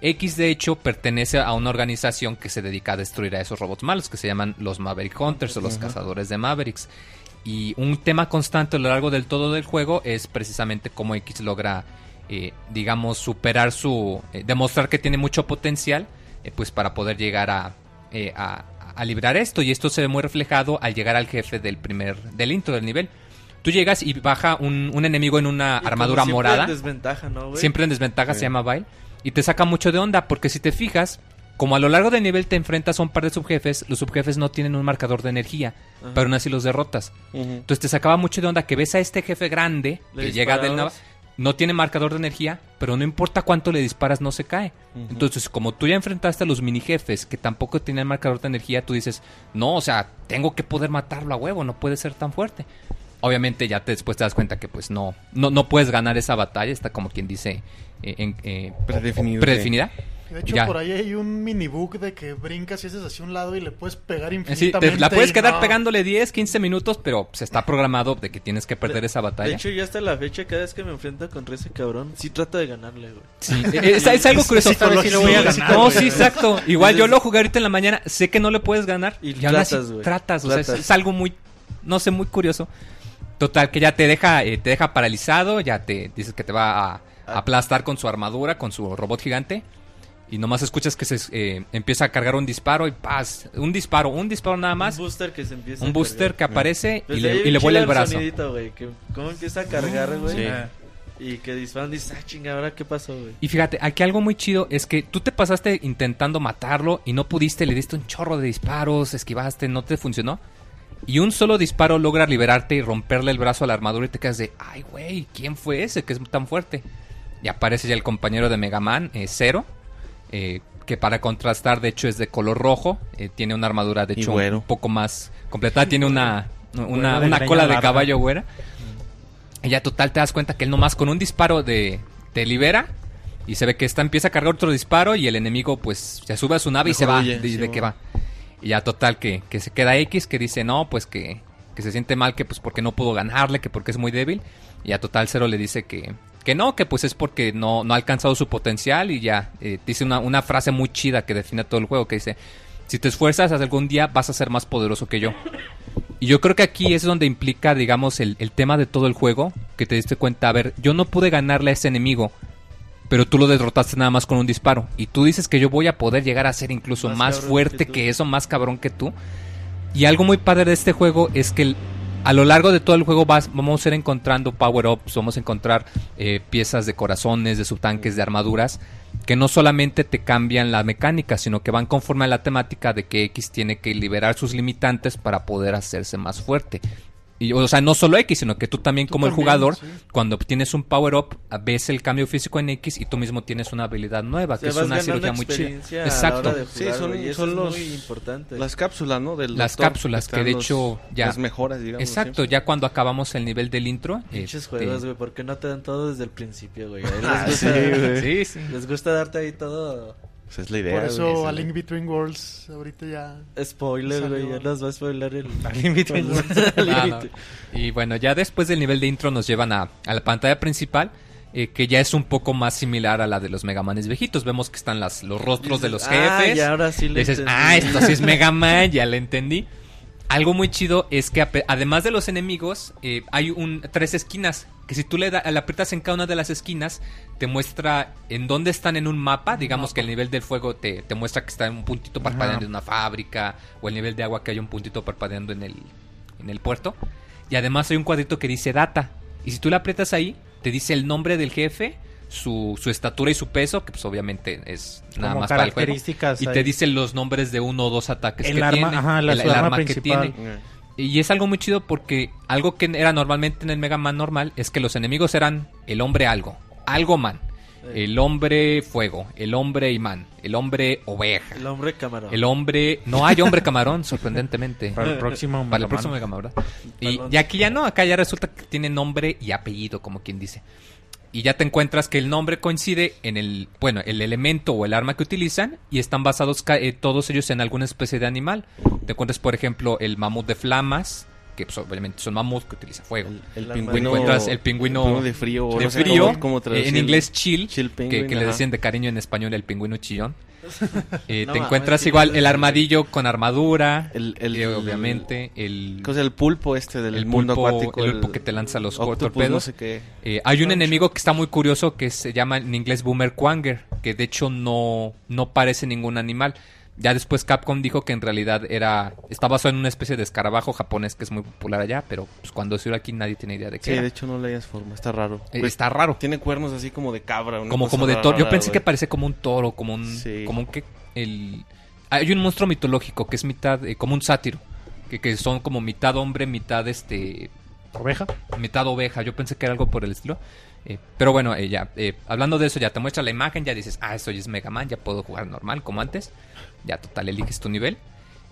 X de hecho pertenece a una organización que se dedica a destruir a esos robots malos que se llaman los Maverick Hunters o los cazadores de Mavericks. Y un tema constante a lo largo del todo del juego es precisamente cómo X logra, eh, digamos, superar su... eh, demostrar que tiene mucho potencial, eh, pues para poder llegar a, eh, a, a librar esto. Y esto se ve muy reflejado al llegar al jefe del primer... del intro del nivel. Tú llegas y baja un, un enemigo en una Y armadura siempre morada. en desventaja, ¿no, güey? Siempre en desventaja Sí. se llama Vile. Y te saca mucho de onda, porque si te fijas, como a lo largo del nivel te enfrentas a un par de subjefes, los subjefes no tienen un marcador de energía, Ajá. pero aún así los derrotas. Entonces te sacaba mucho de onda que ves a este jefe grande Le que llega del nava- no tiene marcador de energía, pero no importa cuánto le disparas, no se cae. Entonces, como tú ya enfrentaste a los mini jefes que tampoco tienen marcador de energía, tú dices, no, o sea, tengo que poder matarlo a huevo, no puede ser tan fuerte. Obviamente ya te, después te das cuenta que pues no, no, no puedes ganar esa batalla, está como quien dice eh, en- eh, predefinida. De hecho, Ya. por ahí hay un minibug de que brincas y haces hacia un lado y le puedes pegar Eh, infinitamente. Sí, te- la puedes quedar no. pegándole 10, 15 minutos, pero se está programado de que tienes que perder esa De batalla. hecho, ya hasta la fecha, cada vez que me enfrento contra ese cabrón, sí trato de ganarle, güey. Sí, es, es algo curioso. Esta vez sí lo voy a ganar. No, güey. sí, exacto. [laughs] Igual yo lo jugué ahorita en la mañana, sé que no le puedes ganar. Y Y, tratas, güey. tratas, o sea, es, Tratas. es algo muy, no sé, muy curioso. Total, que ya te deja, eh, te deja paralizado, ya te dices que te va a aplastar con su armadura, con su robot gigante. Y nomás escuchas que se eh, empieza a cargar un disparo y paz, un disparo, un disparo nada más, Un booster que se empieza un a booster cargar. que aparece y Desde le, y le vuela el brazo. sonidito, güey, que cómo empieza a cargar, güey. Sí. Y que disparan, dices, ah, chinga, ¿ahora qué pasó, güey? Y fíjate, aquí algo muy chido es que tú te pasaste intentando matarlo y no pudiste, le diste un chorro de disparos, esquivaste, no te funcionó. Y un solo disparo logra liberarte y romperle el brazo a la armadura y te quedas de, ay, güey, ¿quién fue ese que es tan fuerte? Y aparece ya el compañero de Mega Man, eh, Zero, eh, que para contrastar, de hecho, es de color rojo, eh, tiene una armadura, de hecho, un poco más completada, tiene una, una, de una cola de larga. caballo güera. Y ya total te das cuenta que él nomás con un disparo de te libera y se ve que esta empieza a cargar otro disparo y el enemigo pues se sube a su nave y se va, huye, de, sí, de va. que va. Y ya total que, que se queda X que dice no, pues que, que se siente mal que pues porque no pudo ganarle, que porque es muy débil. Y ya total Cero le dice que, que no, que pues es porque no, no ha alcanzado su potencial y ya eh, dice una, una frase muy chida que define todo el juego que dice, si te esfuerzas algún día vas a ser más poderoso que yo. Y yo creo que aquí es donde implica, digamos, el, el tema de todo el juego, que te diste cuenta, a ver, yo no pude ganarle a ese enemigo, pero tú lo derrotaste nada más con un disparo. Y tú dices que yo voy a poder llegar a ser incluso Más fuerte que que, eso, más cabrón que tú. Y algo muy padre de este juego es que el- a lo largo de todo el juego vas- vamos a ir encontrando power-ups, vamos a encontrar eh, piezas de corazones, de subtanques, de armaduras, que no solamente te cambian la mecánica, sino que van conforme a la temática de que X tiene que liberar sus limitantes para poder hacerse más fuerte. Y, o sea, no solo X, sino que tú también Tú como el también, jugador, sí. cuando obtienes un power-up, ves el cambio físico en X y tú mismo tienes una habilidad nueva, O que es una cirugía muy chida. Exacto. de Sí, jugar, son- güey, y eso son los- muy importante. Las cápsulas, ¿no? Del Las cápsulas, están que de los- hecho ya- Las mejoras, digamos. Exacto, ¿sí? ya cuando acabamos el nivel del intro. Pinches este, juegos, güey, ¿por qué no te dan todo desde el principio, güey? Ah, sí. [laughs] Sí, sí. les gusta darte ahí todo Pues es la idea. Por eso a Link Between Worlds ahorita ya... spoiler, güey, ya nos va a spoiler el... [laughs] Al límite. el Ah, límite. no. Y bueno, ya después del nivel de intro nos llevan a, a la pantalla principal, eh, que ya es un poco más similar a la de los Megamanes viejitos. Vemos que están las, los rostros de los ah, jefes. y ahora sí le Dices, entendí. ah, esto sí es Mega Man, ya le entendí. Algo muy chido es que además de los enemigos, eh, hay un tres esquinas. Que si tú le, da- le aprietas en cada una de las esquinas, te muestra en dónde están en un mapa. Digamos que el nivel del fuego te, te muestra que está en un puntito parpadeando en una fábrica. O el nivel de agua que hay un puntito parpadeando en el, en el puerto. Y además hay un cuadrito que dice data. Y si tú le aprietas ahí, te dice el nombre del jefe, su, su estatura y su peso, que pues obviamente es nada Como más para el juego. características Y ahí. te dice los nombres de uno o dos ataques El que arma- tiene. ajá, la- el, arma arma que tiene. Y es algo muy chido porque algo que era normalmente en el Mega Man normal es que los enemigos eran el hombre algo, algo man, el hombre fuego, el hombre imán, el hombre oveja, El hombre camarón. el hombre... No hay hombre camarón, sorprendentemente. [laughs] Para el próximo. Para el Mega próximo Man. Mega Man, ¿verdad? Y, Balón. y aquí ya no, acá ya resulta que tiene nombre y apellido, como quien dice. Y ya te encuentras que el nombre coincide en el, bueno, el elemento o el arma que utilizan y están basados ca- eh, todos ellos en alguna especie de animal. Te encuentras, por ejemplo, el mamut de flamas, que pues, obviamente son mamuts que utiliza fuego. El, pingüino. Encuentras el pingüino de frío. o de no sé frío, cómo- cómo traducir en inglés chill, chill que, penguin, que le decían de cariño en español el pingüino chillón. [laughs] Eh, No te encuentras igual el armadillo con armadura, El, el, eh, obviamente el, ¿Qué es el pulpo este del el mundo pulpo, acuático? el pulpo que te lanza los octopus, torpedos. no sé qué. Eh, hay un enemigo que está muy curioso que se llama en inglés Boomer Quanger, que de hecho no, no parece ningún animal. Ya después Capcom dijo que en realidad era está basado en una especie de escarabajo japonés que es muy popular allá, pero pues, cuando se aquí nadie tiene idea de qué Sí, era. de hecho no le hayas forma, está raro. Eh, Pues, está raro. Tiene cuernos así como de cabra. una Como, cosa como de rara, toro. Yo pensé que parece como un toro, como un... Sí. Como un que... El... Hay un monstruo mitológico que es mitad... eh, como un sátiro. Que, que son como mitad hombre, mitad este... ¿Oveja? mitad oveja. Yo pensé que era algo por el estilo. Eh, pero bueno, eh, ya, eh, hablando de eso, ya te muestra la imagen, ya dices, ah, esto ya es Mega Man, ya puedo jugar normal como antes. Ya total, eliges tu nivel.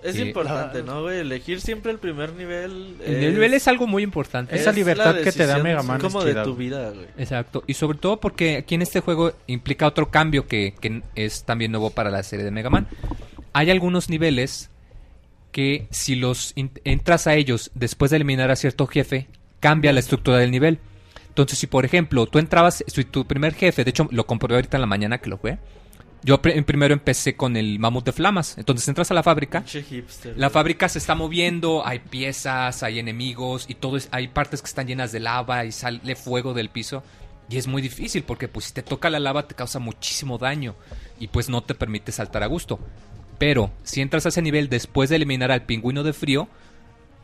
Es Eh, importante, ¿no, güey? Elegir siempre el primer nivel. El nivel es algo muy importante. Esa es libertad que te da Mega Man es como de tu vida, güey. Exacto. Y sobre todo porque aquí en este juego implica otro cambio que, que es también nuevo para la serie de Mega Man. Hay algunos niveles que si los entras a ellos después de eliminar a cierto jefe, cambia la estructura del nivel. Entonces, si por ejemplo tú entrabas, si tu primer jefe, de hecho lo comprobé ahorita en la mañana que lo jugué, yo primero empecé con el mamut de flamas. Entonces entras a la fábrica hipster. la fábrica se está moviendo, hay piezas, hay enemigos y todo es, hay partes que están llenas de lava y sale fuego del piso. Y es muy difícil porque pues si te toca la lava te causa muchísimo daño y pues no te permite saltar a gusto. Pero si entras a ese nivel después de eliminar al pingüino de frío,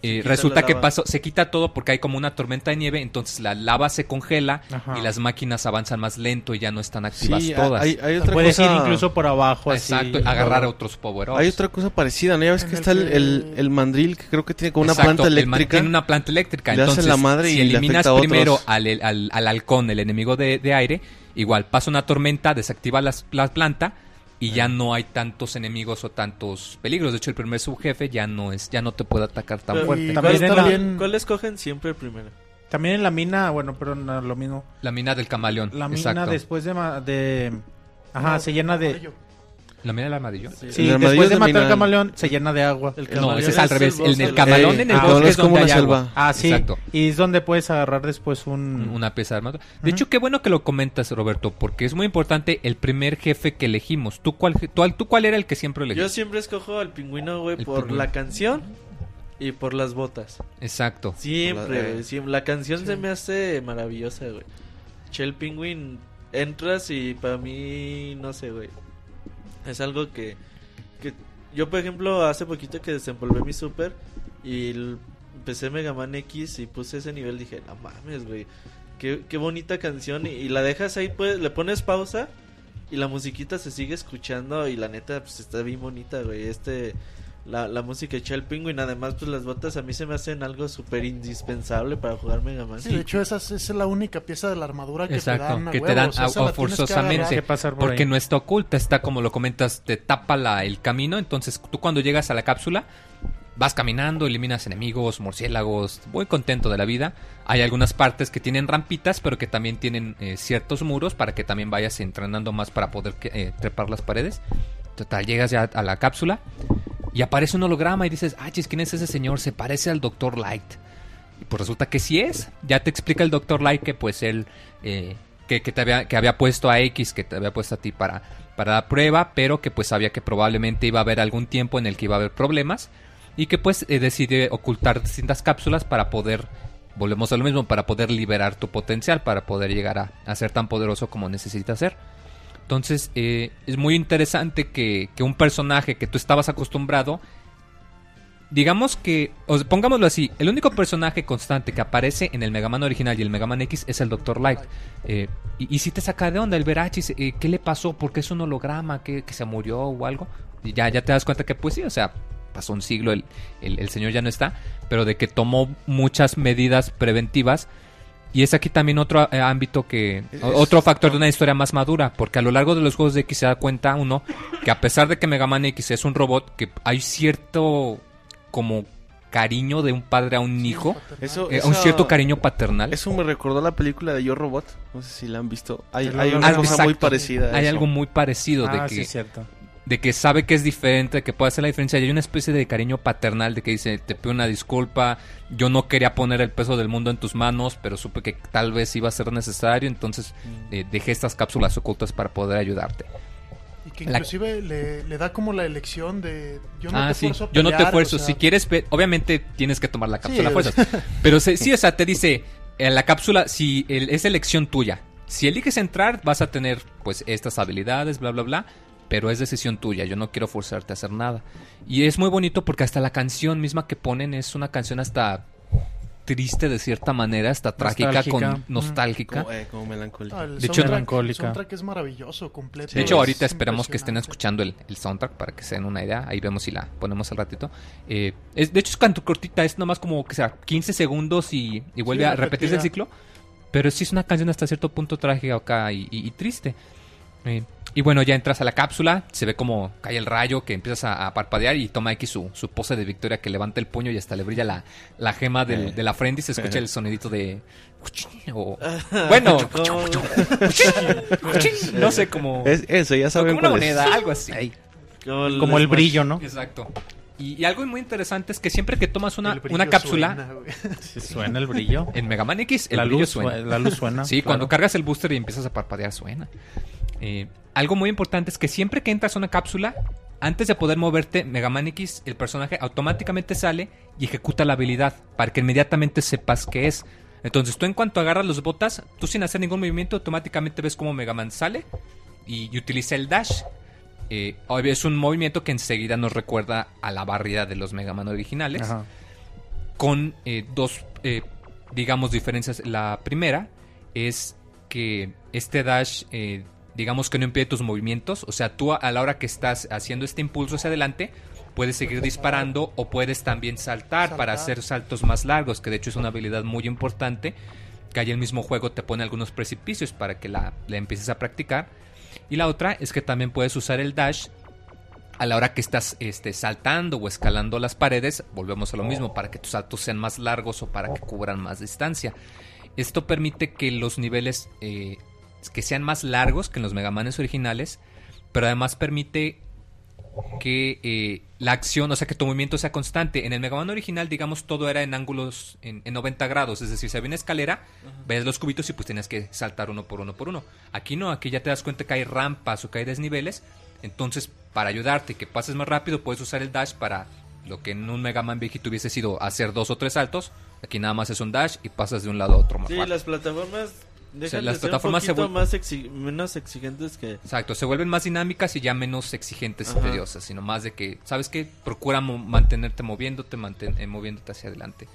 eh, resulta la que pasó, se quita todo porque hay como una tormenta de nieve, entonces la lava se congela Ajá. y las máquinas avanzan más lento y ya no están activas Sí, todas. hay, hay otra Puedes cosa... ir incluso por abajo así. Exacto, agarrar otros power Hay otra cosa parecida, ¿no? Ya ves que el está el, el, el mandril que creo que tiene como una Exacto, planta eléctrica. Tiene una planta eléctrica. Le hacen Entonces, la madre si y le eliminas otros. primero al, al, al halcón, el enemigo de, de aire, igual pasa una tormenta, desactiva las- la planta y ya no hay tantos enemigos o tantos peligros. De hecho, el primer subjefe ya no es, ya no te puede atacar tan Pero- fuerte. También también- ¿Cuál escogen siempre el primero? También en la mina, bueno, pero no lo mismo. La mina del camaleón. La mina exacto. después de, ma- de... Ajá, No, se llena de... ¿La mina del armadillo? Sí, El armadillo después de matar al camaleón se llena de agua. El No, camaleón ese es al el revés. El, el- camalón Eh, en el el bosque es como donde una hay agua. Ah, sí. Exacto. Y es donde puedes agarrar después un... Una pieza de armadura. De hecho, qué bueno que lo comentas, Roberto, porque es muy importante el primer jefe que elegimos. ¿Tú cuál, tú, tú cuál era el que siempre Yo elegiste? siempre escojo al pingüino, güey, El por pingüino. la canción y por las botas. Exacto. Siempre, La- siempre. La canción se me hace maravillosa, güey. Shell Penguin, entras y para mí, no sé, güey. Es algo que, que yo, por ejemplo, hace poquito que desempolvé mi super y empecé Mega Man X y puse ese nivel, dije, no mames, güey. Qué, qué bonita canción y, y la dejas ahí, pues, le pones pausa y la musiquita se sigue escuchando y la neta, pues, está bien bonita, güey. Este... La, la música de Shell Penguin, además, pues las botas a mí se me hacen algo súper indispensable para jugar Mega Man. Sí, de hecho, esa es, esa es la única pieza de la armadura que Exacto, te dan. a que te dan o sea, a- forzosamente. agarrar. que pasar por Porque ahí. no está oculta, está como lo comentas, te tapa la- el camino. Entonces tú cuando llegas a la cápsula, vas caminando, eliminas enemigos, murciélagos, muy contento de la vida. Hay algunas partes que tienen rampitas, pero que también tienen eh, ciertos muros para que también vayas entrenando más para poder eh, trepar las paredes. Total, llegas ya a la cápsula y aparece un holograma y dices, ah, chis, ¿quién es ese señor? Se parece al Dr. Light. Y pues resulta que sí es. Ya te explica el Dr. Light que pues él... eh, que, que te había, que había puesto a X, que te había puesto a ti para, para la prueba, pero que pues sabía que probablemente iba a haber algún tiempo en el que iba a haber problemas y que pues eh, decide ocultar distintas cápsulas para poder, volvemos a lo mismo, para poder liberar tu potencial, para poder llegar a, a ser tan poderoso como necesitas ser. Entonces eh, es muy interesante que, que un personaje que tú estabas acostumbrado digamos que, o pongámoslo así, el único personaje constante que aparece en el Mega Man original y el Mega Man X es el Dr. Light. Eh, y, si te saca de onda el ver, ah, eh, ¿qué le pasó? ¿Por qué es un holograma? ¿Que, que se murió o algo? Y ya, ya te das cuenta que, pues sí, o sea, pasó un siglo, el, el señor ya no está, pero de que tomó muchas medidas preventivas. Y es aquí también otro eh, ámbito que, Es- otro factor de una historia más madura, porque a lo largo de los juegos de X se da cuenta uno que a pesar de que Mega Man X es un robot, que hay cierto como cariño de un padre a un hijo, Eso, eh, un cierto cariño paternal. Eso me recordó la película de Yo Robot. No sé si la han visto. Hay, hay una Algo cosa exacto. muy parecida. a Hay eso. algo muy parecido Ah, de sí, que es cierto. De que sabe que es diferente, que puede hacer la diferencia. Y hay una especie de cariño paternal de que dice, te pido una disculpa, yo no quería poner el peso del mundo en tus manos, pero supe que tal vez iba a ser necesario, entonces Mm. eh, dejé estas cápsulas ocultas para poder ayudarte. Y que La- inclusive le, le da como la elección de yo no ah, te sí, fuerzo a yo no te pelear, fuerzo. o sea, si quieres, obviamente tienes que tomar la cápsula fuerzas. [laughs] Pero se- sí, o sea, te dice, en la cápsula, si el- es elección tuya. Si eliges entrar, vas a tener, pues, estas habilidades, bla, bla, bla. Pero es decisión tuya, yo no quiero forzarte a hacer nada. Y es muy bonito porque hasta la canción misma que ponen es una canción hasta triste de cierta manera, hasta trágica, Nostálgica. con nostálgica. Como, eh, como melancólico. Ah, el De hecho, melancólica. el soundtrack es maravilloso, completo. De hecho, es ahorita esperamos que estén escuchando el, el soundtrack para que se den una idea. Ahí vemos si la ponemos al ratito. Eh, es, de hecho, es canto cortita, es nomás como que sea 15 segundos y, y vuelve Sí, a repetirse el ciclo. Pero sí es una canción hasta cierto punto trágica acá y, y- y triste. Eh, y bueno, ya entras a la cápsula, se ve como cae el rayo, que empiezas a, a parpadear y toma X su, su pose de victoria que levanta el puño y hasta le brilla la, la gema del- Eh. de la frente y se escucha Eh. el [laughs] sonidito de... o- bueno, [laughs] [laughs] no sé cómo... Es, eso, ya saben como una es. moneda, algo así. Como el, Como el Smash. brillo, ¿no? Exacto. Y, y algo muy interesante es que siempre que tomas una, una cápsula suena, güey. Sí, suena el brillo. en Mega Man X, el la, brillo luz, suena. sue- la luz suena. sí, claro. cuando cargas el booster y empiezas a parpadear suena. Eh, algo muy importante es que siempre que entras a una cápsula, antes de poder moverte, Mega Man X, el personaje automáticamente sale y ejecuta la habilidad para que inmediatamente sepas qué es. Entonces tú en cuanto agarras los botas, tú sin hacer ningún movimiento, automáticamente ves cómo Mega Man sale y, y utiliza el dash. Eh, es un movimiento que enseguida nos recuerda a la barrida de los Mega Man originales Ajá. con eh, dos, eh, digamos, diferencias. La primera es que este dash, eh, digamos que no impide tus movimientos. O sea, tú a, la hora que estás haciendo este impulso hacia adelante, puedes seguir disparando o puedes también saltar, para hacer saltos más largos, que de hecho es una habilidad muy importante. Que ahí el mismo juego te pone algunos precipicios para que la, la empieces a practicar. Y la otra es que también puedes usar el dash a la hora que estás este, saltando o escalando las paredes, volvemos a lo mismo, para que tus saltos sean más largos o para que cubran más distancia. Esto permite que los niveles eh, que sean más largos que en los Megamanes originales, pero además permite que eh, la acción, o sea, que tu movimiento sea constante. En el Mega Man original, digamos, todo era en ángulos en, en 90 grados, es decir, si había una escalera, ves los cubitos y pues tienes que saltar uno por uno por uno. Aquí no, aquí ya te das cuenta que hay rampas o que hay desniveles, entonces para ayudarte y que pases más rápido puedes usar el dash para lo que en un Mega Man viejito hubiese sido hacer dos o tres saltos, aquí nada más es un dash y pasas de un lado a otro más Sí, rápido. las plataformas dejan las de ser plataformas se un vuel- más menos exigentes que... Exacto, se vuelven más dinámicas y ya menos exigentes y tediosas, sino más de que, ¿sabes qué? Procura mo- mantenerte moviéndote, manten- eh, moviéndote hacia adelante.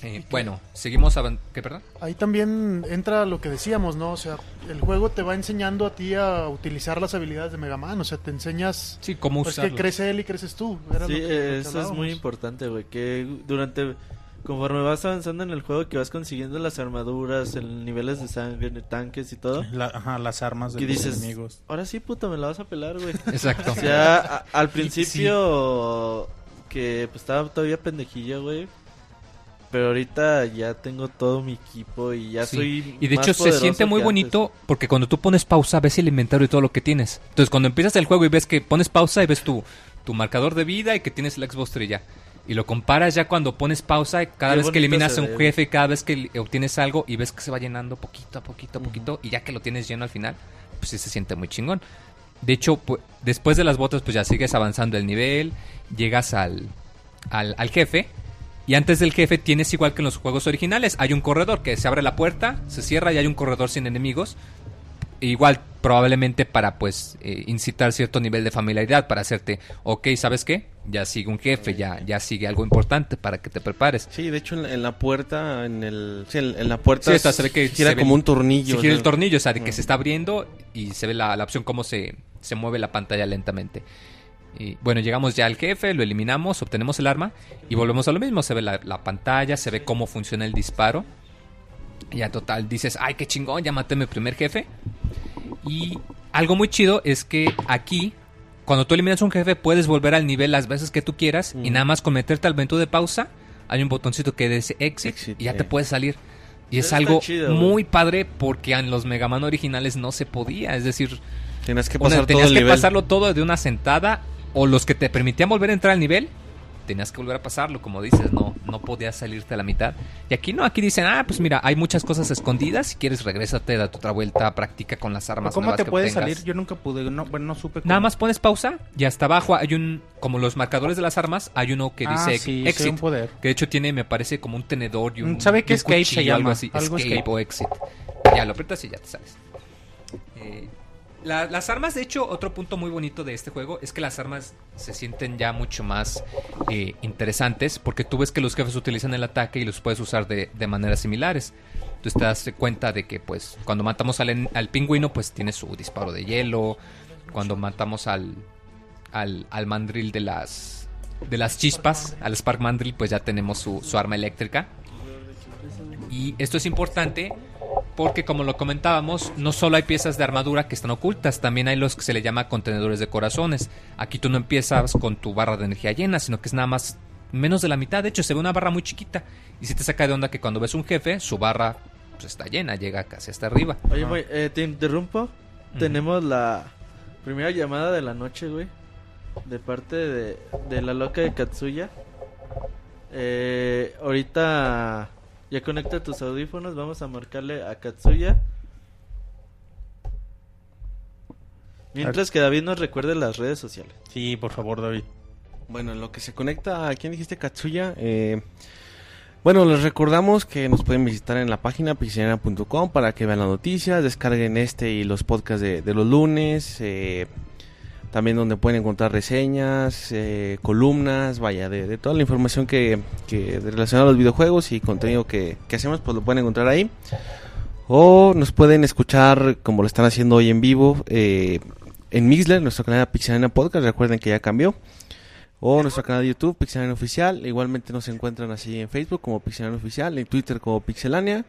Eh, bueno, seguimos ¿Qué, perdón? Ahí también entra lo que decíamos, ¿no? O sea, el juego te va enseñando a ti a utilizar las habilidades de Mega Man. O sea, te enseñas Sí, cómo pues, que crece él y creces tú. Era Sí, lo que- lo que eh, eso es muy importante, güey. Que durante. Conforme vas avanzando en el juego, que vas consiguiendo las armaduras, el niveles de sangre, tanques y todo. La- ajá, las armas de Que los dices, enemigos. ahora sí, puta, me la vas a pelar, güey. [laughs] Exacto. O sea, a- al principio que pues estaba todavía pendejillo, güey. Pero ahorita ya tengo todo mi equipo y ya Sí. soy Y de más hecho se siente muy bonito porque cuando tú pones pausa ves el inventario y todo lo que tienes. Entonces cuando empiezas el juego y ves que pones pausa y ves tu, tu marcador de vida y que tienes el Xbox ya. Y lo comparas ya cuando pones pausa cada Qué vez que eliminas a un jefe cada vez que obtienes algo y ves que se va llenando poquito a poquito a poquito y ya que lo tienes lleno al final, pues sí se siente muy chingón. De hecho, pu- después de las botas pues ya sigues avanzando el nivel, llegas al, al, al jefe y antes del jefe tienes igual que en los juegos originales, hay un corredor que se abre la puerta, se cierra y hay un corredor sin enemigos. Igual probablemente para pues eh, incitar cierto nivel de familiaridad, para hacerte, ok, ¿sabes qué? Ya sigue un jefe, ya, ya sigue algo importante para que te prepares. Sí, de hecho en la, en la puerta, en el, sí, en, en la puerta Sí, está, se ve que gira se ve- como un tornillo. Se gira el tornillo, o sea, de que se está abriendo y se ve la, la opción cómo se, se mueve la pantalla lentamente. Y bueno, llegamos ya al jefe, lo eliminamos, obtenemos el arma y volvemos a lo mismo. Se ve la, la pantalla, se ve cómo funciona el disparo. Y ya total dices, ay, qué chingón, ya maté a mi primer jefe. Y algo muy chido es que aquí, cuando tú eliminas un jefe, puedes volver al nivel las veces que tú quieras y nada más con meterte al menú de pausa, hay un botoncito que dice exit, Exit, y ya eh. te puedes salir. Y es Eso algo chido, muy padre porque en los Mega Man originales no se podía. Es decir, Tenías que Una- pasar todo tenías el que nivel. pasarlo todo de una sentada o los que te permitían volver a entrar al nivel, tenías que volver a pasarlo, como dices, no no podías salirte a la mitad. Y aquí no, aquí dicen, ah, pues mira, hay muchas cosas escondidas, si quieres regrésate, date otra vuelta, practica con las armas ¿Cómo nuevas te puedes salir? Yo nunca pude, no, bueno, no supe cómo. Nada más pones pausa y hasta abajo hay un, como los marcadores de las armas, hay uno que Ah, dice sí, sí, exit, un poder. que de hecho tiene, me parece, como un tenedor y un, Mm, ¿sabe y qué un escape se algo así, Algo escape, escape. o exit. Ya, lo aprietas y ya te sales. Eh, la- las armas, de hecho, otro punto muy bonito de este juego es que las armas se sienten ya mucho más eh, interesantes porque tú ves que los jefes utilizan el ataque y los puedes usar de, de maneras similares. Tú te das cuenta de que, pues, cuando matamos al, al pingüino, pues tiene su disparo de hielo. Cuando matamos al, al, al mandril de las, de las chispas, al Spark Mandrill, pues ya tenemos su, su arma eléctrica. Y esto es importante porque como lo comentábamos, no solo hay piezas de armadura que están ocultas, también hay los que se le llama contenedores de corazones. Aquí tú no empiezas con tu barra de energía llena, sino que es nada más menos de la mitad. De hecho, se ve una barra muy chiquita. Y si te saca de onda que cuando ves un jefe, su barra pues, está llena, llega casi hasta arriba. Oye, güey, eh, te interrumpo. Tenemos la primera llamada de la noche, güey. De parte de, de la loca de Katsuya. Eh, ahorita ya conecta tus audífonos. Vamos a marcarle a Katsuya. Mientras que David nos recuerde las redes sociales. Sí, por favor, David. Bueno, en lo que se conecta, ¿a quién dijiste Katsuya? Eh, bueno, les recordamos que nos pueden visitar en la página pixelania.com para que vean las noticias, descarguen este y los podcasts de, de los lunes, eh, también donde pueden encontrar reseñas, eh, columnas, vaya, de, toda la información que, que relacionada a los videojuegos y contenido que, que hacemos, pues lo pueden encontrar ahí. O nos pueden escuchar como lo están haciendo hoy en vivo eh, en Mixler, nuestro canal de Pixelania Podcast, recuerden que ya cambió o nuestro canal de YouTube, Pixelania Oficial. Igualmente nos encuentran así en Facebook como Pixelania Oficial, en Twitter como Pixelania.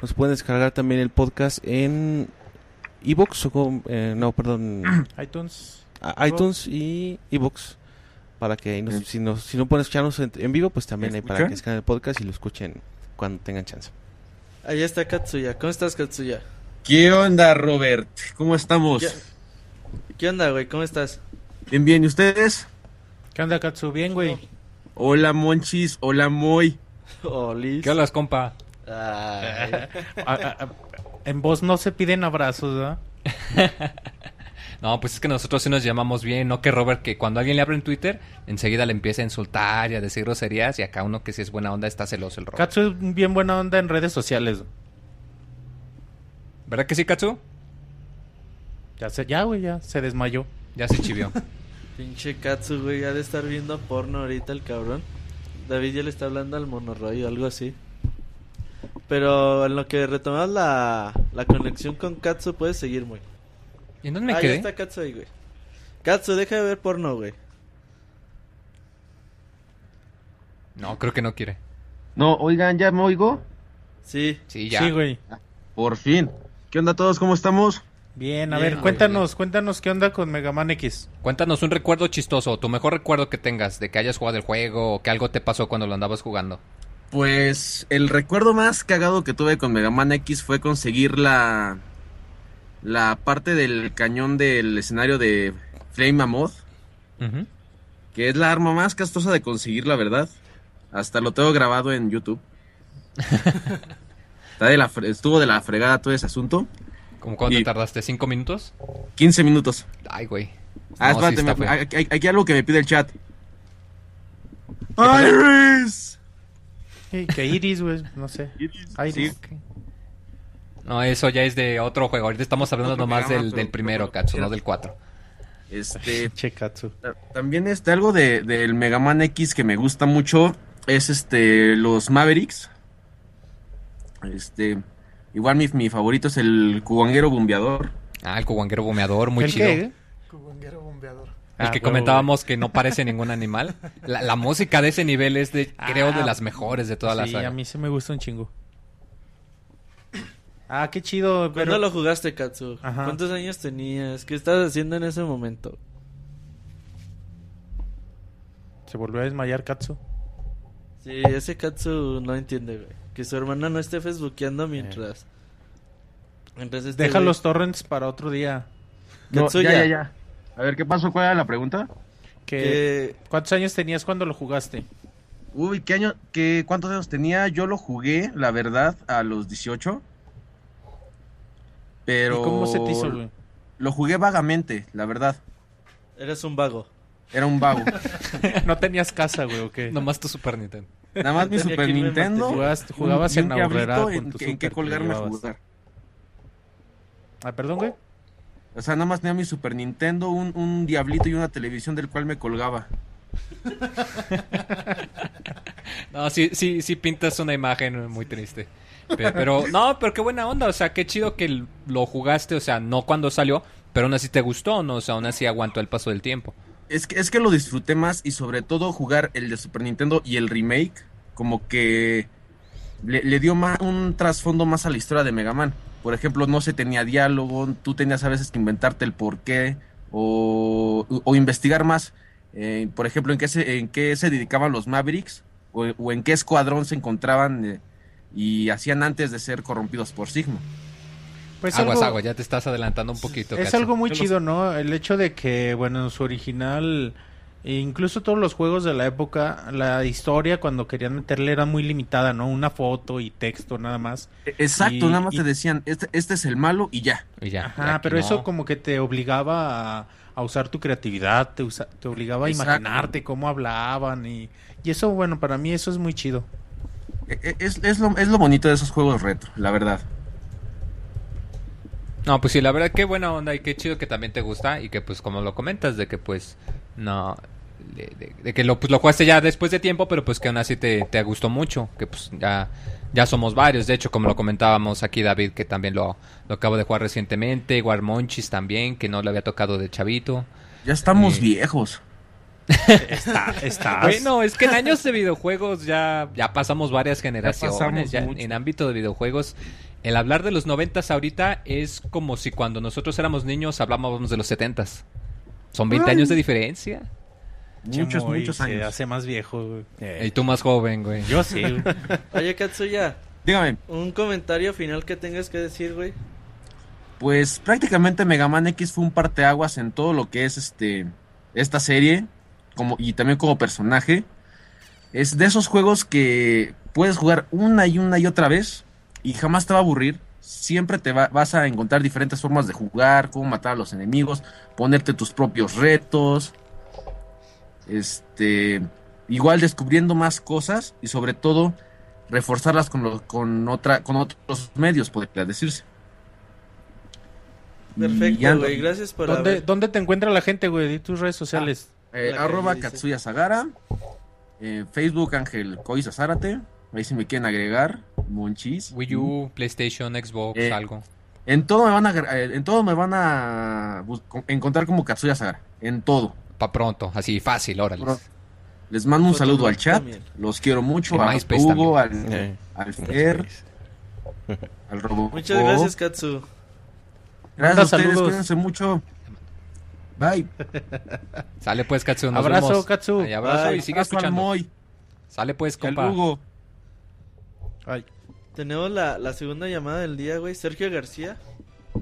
Nos pueden descargar también el podcast en iBox o eh, no, perdón, [coughs] iTunes. A- iTunes y iBox para que nos- si, nos- si no pueden escucharnos en, en vivo, pues también hay para que descarguen el podcast y lo escuchen cuando tengan chance. Ahí está Katsuya. ¿Cómo estás, Katsuya? ¿Qué onda, Robert? ¿Cómo estamos? ¿Qué, qué onda, güey? ¿Cómo estás? Bien, bien. ¿Y ustedes? ¿Qué onda, Katsu? Bien, güey. Hola, Monchis. Hola, Moy. [laughs] Liz. ¿Qué hola, compa? Ay. [laughs] A- a- a- en voz no se piden abrazos, ¿verdad? [laughs] No, pues es que nosotros sí nos llamamos bien, no que Robert que cuando alguien le abre en Twitter, enseguida le empieza a insultar y a decir groserías y acá uno que si es buena onda está celoso el Robert. Katsu es bien buena onda en redes sociales. ¿Verdad que sí, Katsu? Ya, se, ya, güey, ya se desmayó. Ya se chivió. [laughs] Pinche Katsu, güey, ha de estar viendo porno ahorita el cabrón. David ya le está hablando al monorroy o algo así. Pero en lo que retomamos la, la conexión con Katsu, puedes seguir, muy. ¿Y en dónde me Ah, quedé? ya está Katsu ahí, güey. Katsu, deja de ver porno, güey. No, creo que no quiere. No, oigan, ¿ya me oigo? Sí. Sí, ya. Sí, güey. Por fin. ¿Qué onda todos? ¿Cómo estamos? Bien, a Bien, ver, güey, cuéntanos, cuéntanos qué onda con Mega Man X. Cuéntanos un recuerdo chistoso, tu mejor recuerdo que tengas de que hayas jugado el juego o que algo te pasó cuando lo andabas jugando. Pues el recuerdo más cagado que tuve con Mega Man X fue conseguir la la parte del cañón del escenario de Flame Mammoth, Ujú. que es la arma más castosa de conseguir, la verdad. Hasta lo tengo grabado en YouTube. [laughs] Está de la fre- estuvo de la fregada todo ese asunto. ¿Cómo cuánto Y- tardaste? ¿Cinco minutos? 15 minutos. Ay, güey. Ah, No, sí espérate, está me- feo. hay, hay- aquí hay algo que me pide el chat. Iris. Sí, que Iris, güey, no sé. Iris, Iris. sí. ¿qué? No, eso ya es de otro juego. Ahorita estamos hablando Otro nomás programa, del, del primero, Katsu, no del 4. Este, Che, Katsu. ta- también este algo de, del Mega Man X que me gusta mucho es este los Mavericks. Este, igual mi, mi favorito es el cubanguero bombeador. Ah, el cubanguero bomeador, muy ¿El chido. qué? Cubanguero bombeador. El Ah, que huevo, comentábamos que no parece ningún animal. La, la música de ese nivel es de, [laughs] creo, de Ah, las mejores de toda la sí, saga. a mí sí me gusta un chingo. Ah, qué chido, ¿Cuándo pero... lo jugaste, Katsu? Ajá. ¿Cuántos años tenías? ¿Qué estabas haciendo en ese momento? Se volvió a desmayar Katsu. Sí, ese Katsu no entiende, güey. Que su hermana no esté facebookeando mientras... mientras este Deja güey- los torrents para otro día. No, ya, ya, ya. A ver, ¿qué pasó? ¿Cuál era la pregunta? ¿Qué- Que- ¿Cuántos años tenías cuando lo jugaste? Uy, ¿qué año, qué, cuántos años tenía? Yo lo jugué, la verdad, a los 18. Pero... ¿Y cómo se te hizo, güey? Lo jugué vagamente, la verdad. Eres un vago. Era un vago. [laughs] ¿No tenías casa, güey, o qué? Nomás tu Super Nintendo. Nada más mi Super Nintendo. Jugabas- en la horrera diablito con en, tu que- en Super qué colgarme a jugar. Ah, perdón, güey. O sea, nada más tenía mi Super Nintendo, un, un diablito y una televisión del cual me colgaba. [laughs] No, sí, sí, sí pintas una imagen muy triste. Pe- Pero, no, pero qué buena onda, o sea, qué chido que lo jugaste, o sea, no cuando salió, pero aún así te gustó, ¿no? O sea, aún así aguantó el paso del tiempo. Es que, es que lo disfruté más y sobre todo jugar el de Super Nintendo y el remake, como que le, dio más, un trasfondo más a la historia de Mega Man. Por ejemplo, no se tenía diálogo, tú tenías a veces que inventarte el porqué o, o investigar más. Eh, por ejemplo, en qué, se, en qué se dedicaban los Mavericks o, o en qué escuadrón se encontraban eh, y hacían antes de ser corrompidos por Sigma. Pues aguas, algo- aguas, ya te estás adelantando un poquito. Es algo muy chido, ¿no? El hecho de que, bueno, en su original, e incluso todos los juegos de la época, la historia cuando querían meterle era muy limitada, ¿no? Una foto y texto nada más. E- Exacto, Y- nada más y- te decían, este, este es el malo y ya. Y ya, Ajá, pero no. eso como que te obligaba a, a usar tu creatividad, te, usa- te obligaba a Exacto. imaginarte cómo hablaban y, y eso, bueno, para mí eso es muy chido. E- e- Es, es, lo, es lo bonito de esos juegos retro, la verdad. No, pues sí, la verdad, qué buena onda y qué chido que también te gusta y que pues como lo comentas, de que pues no... De, de- de que lo, pues, lo jugaste ya después de tiempo, pero pues que aún así te, te gustó mucho, que pues ya, ya somos varios, de hecho como lo comentábamos aquí David, que también lo, lo acabo de jugar recientemente, Warmonchis también, que no le había tocado de chavito. Ya estamos Sí. viejos. Está, está. [laughs] Bueno, es que en años de videojuegos ya, ya pasamos varias generaciones. pasamos Ya, en ámbito de videojuegos, el hablar de los noventas ahorita es como si cuando nosotros éramos niños hablábamos de los setentas. Son 20 años de diferencia. Muchos, Chamoy muchos se años. hace más viejo, güey. Y tú más joven, güey. Yo sí. güey. [laughs] Oye, Katsuya, Dígame, un comentario final que tengas que decir, güey. pues prácticamente Mega Man X fue un parteaguas en todo lo que es este esta serie como y también como personaje. Es de esos juegos que puedes jugar una y una y otra vez y jamás te va a aburrir. Siempre te va- vas a encontrar diferentes formas de jugar, cómo matar a los enemigos, ponerte tus propios retos. Este, igual descubriendo más cosas y sobre todo reforzarlas con, lo- con, otra, con otros medios, podría decirse. Y Perfecto, güey. Gracias por ¿Dónde, haber... ¿Dónde te encuentra la gente, güey? Di tus redes sociales. Eh, arroba. Katsuya Sagara. eh, Facebook Ángel Coisa Zárate. Ahí si me quieren agregar. Monchis. Wii U, PlayStation, Xbox, Eh, algo. En todo me van a, eh, en todo me van a encontrar como Katsuya Sagara. En todo. Pa' pronto, así fácil, órale. Les mando un saludo al chat. también. Los quiero mucho. A MySpace Hugo, al, Eh, al Fer, al Robo. Muchas gracias, Katsu. Gracias Manda a ustedes. saludos. Cuídense mucho. Bye. [laughs] Sale pues, Katsu, nos Abrazo, vemos. Katsu. Ay, abrazo Bye. y sigue Abrazo escuchando. Moy, Sale pues, compa. Hugo. Ay. Tenemos la, la segunda llamada del día, güey. Sergio García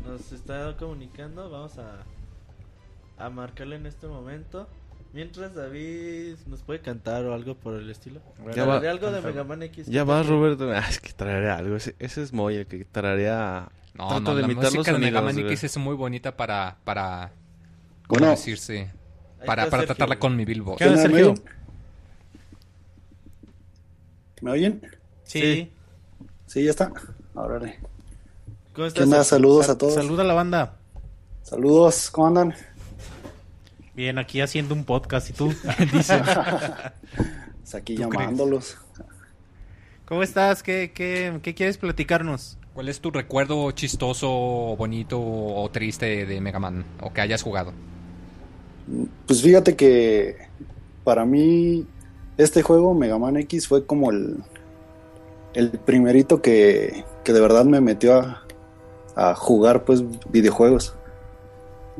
nos está comunicando. Vamos a, a marcarle en este momento. Mientras David nos puede cantar o algo por el estilo. Ya va. Algo de Mega Man X. Ya vas, Roberto. Ah, es que traeré algo. Ese, ese es Moy, el que trarea. No, Trato no, de la imitar los música de Mega Man. X es muy bonita para, para, ¿cómo Bueno. decirse? Para, para Sergio, tratarla con mi Bilbo. ¿Qué onda, ¿Me Sergio? oyen? ¿Me oyen? Sí. Sí, ya está. Órale. ¿Cómo ¿Qué estás? onda? Sergio? Saludos Sal- a todos. Saluda a la banda. Saludos, ¿cómo andan? Bien, aquí haciendo un podcast y tú. [laughs] [laughs] Dice. Pues aquí ¿Tú crees? llamándolos. ¿Cómo estás? ¿Qué, qué, qué quieres platicarnos? ¿Cuál es tu recuerdo chistoso, bonito o triste de Mega Man? O que hayas jugado. Pues fíjate que para mí este juego, Mega Man X, fue como el, el primerito que, que de verdad me metió a, jugar pues videojuegos.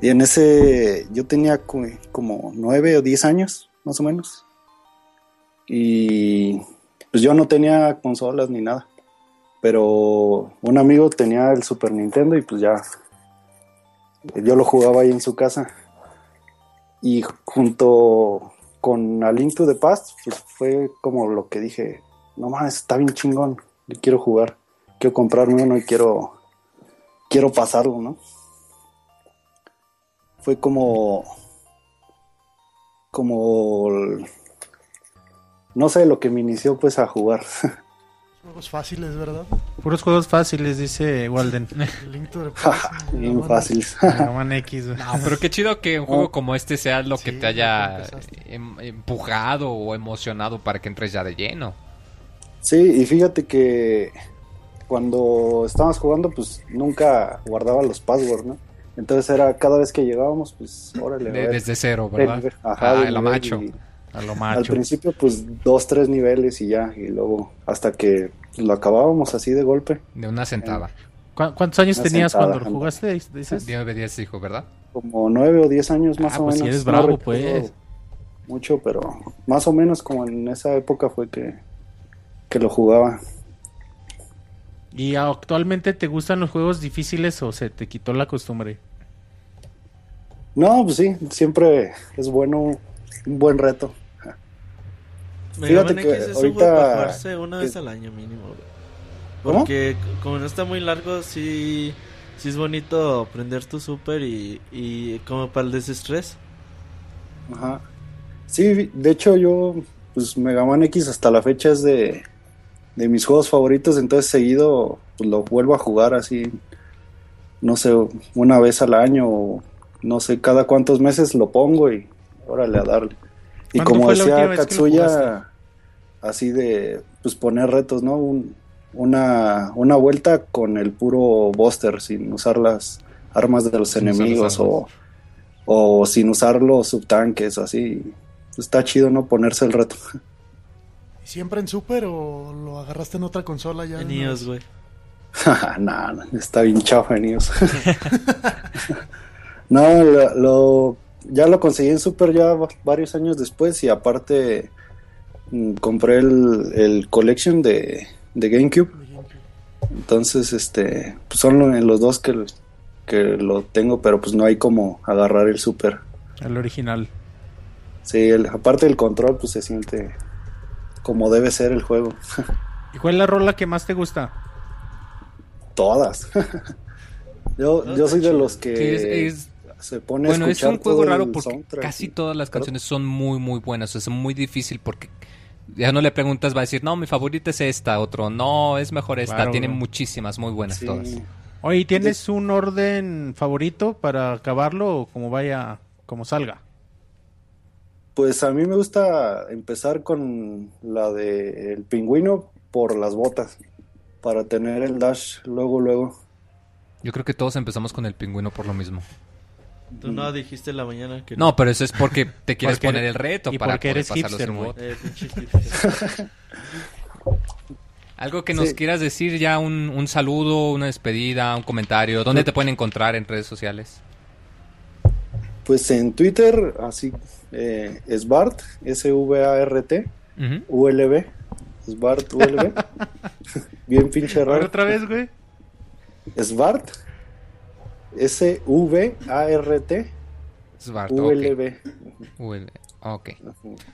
Y en ese yo tenía co- como nueve o diez años, más o menos. Y pues yo no tenía consolas ni nada. Pero un amigo tenía el Super Nintendo y pues ya Yo lo jugaba ahí en su casa. Y junto con A Link to the Past, pues fue como lo que dije, no mames, está bien chingón, quiero jugar, quiero comprarme uno y quiero, quiero pasarlo, ¿no? Fue como, como, no sé, lo que me inició pues a jugar. [laughs] Juegos fáciles, ¿verdad? Puros juegos fáciles, dice Walden. Link to the [laughs] Past, bien Mega Man. fácil. Mega Man X, güey. No, pero qué chido que un [laughs] juego Oh. como este sea lo que te haya lo em- empujado o emocionado para que entres ya de lleno. Sí, y fíjate que cuando estábamos jugando, pues nunca guardaba los passwords, ¿no? Entonces era cada vez que llegábamos, pues órale. De- desde cero, ¿verdad? ajá, ah, nivel macho. y A lo Al macho. principio, pues dos, tres niveles y ya, y luego hasta que lo acabábamos así de golpe, De una sentada. ¿Cu- ¿Cuántos años Una tenías sentada, cuando lo jugaste? Dices. 9 10 dijo, ¿verdad? como nueve o diez años más Ah, o pues menos. eres No bravo, pues. Mucho, pero más o menos como en esa época fue que, que lo jugaba. ¿Y actualmente te gustan los juegos difíciles o se te quitó la costumbre? No, pues sí, siempre es bueno un buen reto. Mega Fíjate Man que es un ahorita- juego para jugarse una vez al año mínimo. Porque como no está muy largo, sí, sí es bonito prender tu super y, y como para el desestrés. Ajá. Sí, de hecho yo, pues Mega Man X hasta la fecha es de, de mis juegos favoritos, entonces seguido pues, lo vuelvo a jugar así, no sé, una vez al año o no sé, cada cuántos meses lo pongo y órale a darle. Y ¿Cuándo como decía Katsuya, así de, pues poner retos, ¿no? Un- una, una vuelta con el puro Buster, sin usar las armas de los Sin enemigos o, o sin usar los subtanques, así. Está chido, ¿no? Ponerse el reto. ¿Y ¿Siempre en Super o lo agarraste en otra consola ya? En iOS, güey. [laughs] nah, no, está bien chafa en iOS. [laughs] no, lo, lo- ya lo conseguí en Super ya va- varios años después y aparte mm, compré el, el Collection de, de GameCube. Entonces, este, pues son los dos que, que lo tengo, pero pues no hay como agarrar el Super. El original. Sí, el- aparte del control, pues se siente como debe ser el juego. ¿Y cuál es la rola que más te gusta? Todas. [laughs] yo, yo soy de los que Sí, es- es- se pone a bueno, es un juego todo raro porque soundtrack casi todas las canciones son muy, muy buenas. Es muy difícil porque ya no le preguntas, va a decir, no, mi favorita es esta, otro, no, es mejor esta. Claro, Tiene muchísimas, muy buenas Sí. todas. Oye, ¿y ¿tienes un orden favorito para acabarlo o como vaya, como salga? Pues a mí me gusta empezar con la de el pingüino por las botas, para tener el dash luego, luego. Yo creo que todos empezamos con el pingüino por lo mismo. Tú no dijiste en la mañana que No, pero eso es porque te quieres Porque- poner el reto y para porque poder eres pasarlo hipster, sin. Eh. [laughs] Algo que nos Sí. quieras decir ya, un, un saludo, una despedida, un comentario. ¿Dónde te pueden encontrar en redes sociales? Pues en Twitter, así, eh, Svart, S-V-A-R-T, Ujú. U-L-B, Svart, U-L-B. [laughs] Bien pinche raro. otra vez, güey. Svart, S-V-A-R-T, Svart. U-L-B. UL, ok.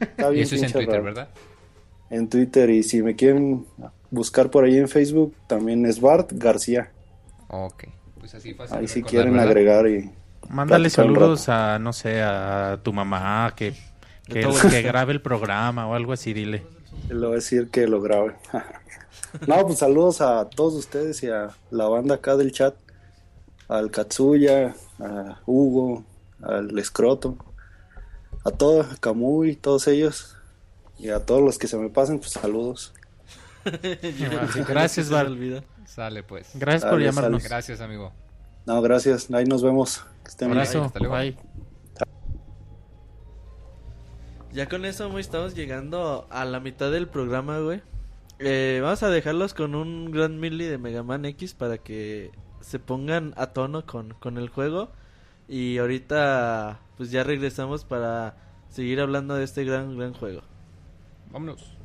Está Y bien eso es en Twitter, raro. ¿verdad? En Twitter, y si me quieren buscar por ahí en Facebook, también es Bart García. Ok. Pues así fácil. Ahí si recordar, quieren ¿verdad? agregar y Mándale saludos a, no sé, a tu mamá, que, que, que grabe el programa o algo así, dile. le voy a decir que lo grabe. [laughs] no, pues saludos a todos ustedes y a la banda acá del chat. Al Katsuya, a Hugo, al Escroto, a todos, a Kamui, todos ellos. Y a todos los que se me pasen, pues saludos. [laughs] Gracias, olvida. Sale, pues. Gracias por llamarnos. Gracias, amigo. No, gracias. Ahí nos vemos. Que estén bien. Abrazo. Hasta luego. Bye. Ya con eso, muy estamos llegando a la mitad del programa, güey. Eh, vamos a dejarlos con un gran mili de Mega Man X para que se pongan a tono con, con el juego. Y ahorita, pues ya regresamos para seguir hablando de este gran, gran juego. Vámonos.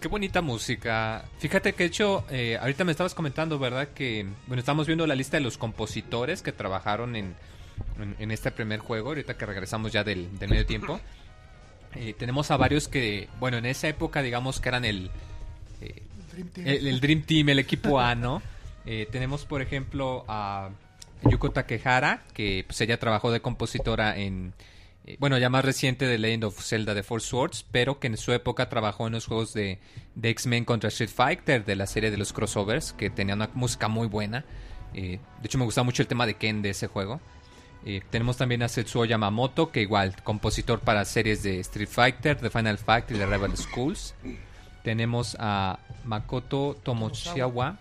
Qué bonita música. Fíjate que de hecho, eh, ahorita me estabas comentando, ¿verdad? Que, bueno, estamos viendo la lista de los compositores que trabajaron en, en, en este primer juego, ahorita que regresamos ya del, del medio tiempo. [laughs] Eh, tenemos a varios que, bueno, en esa época digamos que eran el, eh, Dream Team. el, el Dream Team, el equipo A, ¿no? [laughs] Tenemos, por ejemplo, a Yuko Takehara, que pues ella trabajó de compositora en, bueno, ya más reciente de Legend of Zelda de Four Swords, pero que en su época trabajó en los juegos de, X-Men contra Street Fighter, de la serie de los crossovers, que tenía una música muy buena. Eh, de hecho, me gustaba mucho el tema de Ken de ese juego. Eh, tenemos también a Setsuo Yamamoto, que igual, compositor para series de Street Fighter, de Final Fight y de Rebel Schools. Tenemos a Makoto Tomoshiawa,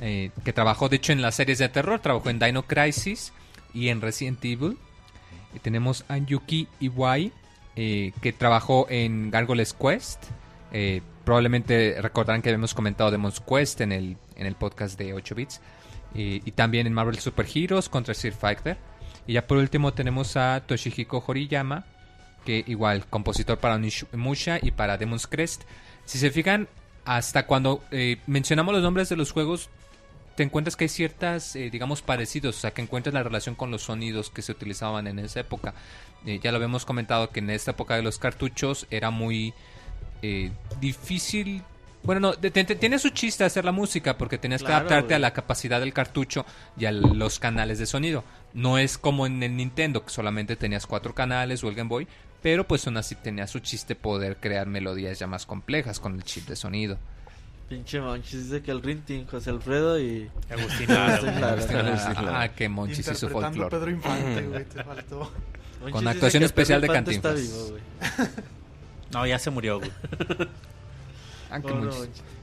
eh, que trabajó de hecho en las series de terror, trabajó en Dino Crisis y en Resident Evil. Tenemos a Yuki Iwai, eh, que trabajó en Gargoyles Quest. Eh, probablemente recordarán que habíamos comentado Demon's Quest en el, en el podcast de 8 bits. Y también en Marvel Super Heroes contra Street Fighter. Y ya por último tenemos a Toshihiko Horiyama, que igual, compositor para Onimusha y para Demon's Crest. Si se fijan, hasta cuando eh, mencionamos los nombres de los juegos, te encuentras que hay ciertas, eh, digamos, parecidos, o sea, que encuentras la relación con los sonidos que se utilizaban en esa época. Eh, ya lo habíamos comentado que en esta época de los cartuchos era muy eh, difícil. Bueno, no, te- te- tiene su chiste hacer la música porque tenías que adaptarte güey. a la capacidad del cartucho y a los canales de sonido. No es como en el Nintendo que solamente tenías cuatro canales o el Game Boy, pero pues aún así tenía su chiste poder crear melodías ya más complejas con el chip de sonido. Pinche Monchis dice que el Ring Team, José Alfredo y. Agustín Lara, Agustín güey. Lara. Agustín Lara. sí, Ah, que Monchis hizo Interpretando a folclore. Pedro Infante, güey, te faltó. Monchis Con actuación especial de Cantinflas. vivo. No, ya se murió, güey. [laughs] Ah, Oh, no.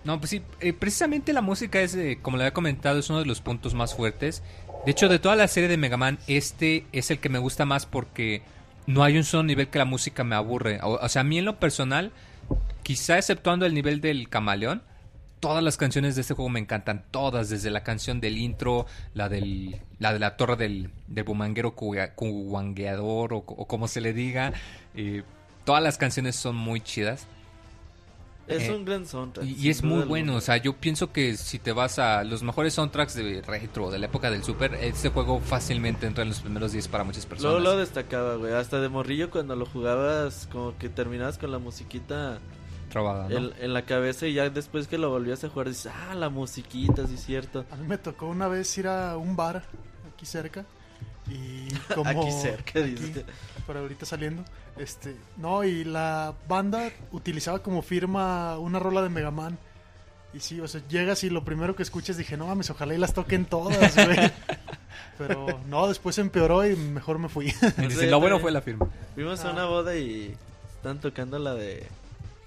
No, pues sí, eh, precisamente la música es, eh, como le había comentado, es uno de los puntos más fuertes. De hecho, de toda la serie de Mega Man, este es el que me gusta más porque no hay un solo nivel que la música me aburre. O, o sea, a mí en lo personal, quizá exceptuando el nivel del camaleón, todas las canciones de este juego me encantan. Todas, desde la canción del intro, la del la de la torre del, del bumanguero cuwangueador o, o como se le diga. eh, todas las canciones son muy chidas. Es Eh, un gran soundtrack. Y, es muy bueno, o sea, yo pienso que si te vas a los mejores soundtracks de retro de la época del Super, este juego fácilmente entra en los primeros 10 para muchas personas. Luego lo destacaba, güey. Hasta de morrillo cuando lo jugabas, como que terminabas con la musiquita Trabada, ¿no? en, en la cabeza y ya después que lo volvías a jugar dices, ah, la musiquita, sí es cierto. A mí me tocó una vez ir a un bar aquí cerca y [laughs] como Aquí cerca, aquí, dice. por ahorita saliendo, este, no, y la banda utilizaba como firma una rola de Mega Man. Y sí, o sea, llegas y lo primero que escuchas dije, no mames, ojalá y las toquen todas, güey. [laughs] Pero no, después empeoró y mejor me fui. [laughs] Lo bueno fue la firma. Fuimos a Ah. una boda y están tocando la de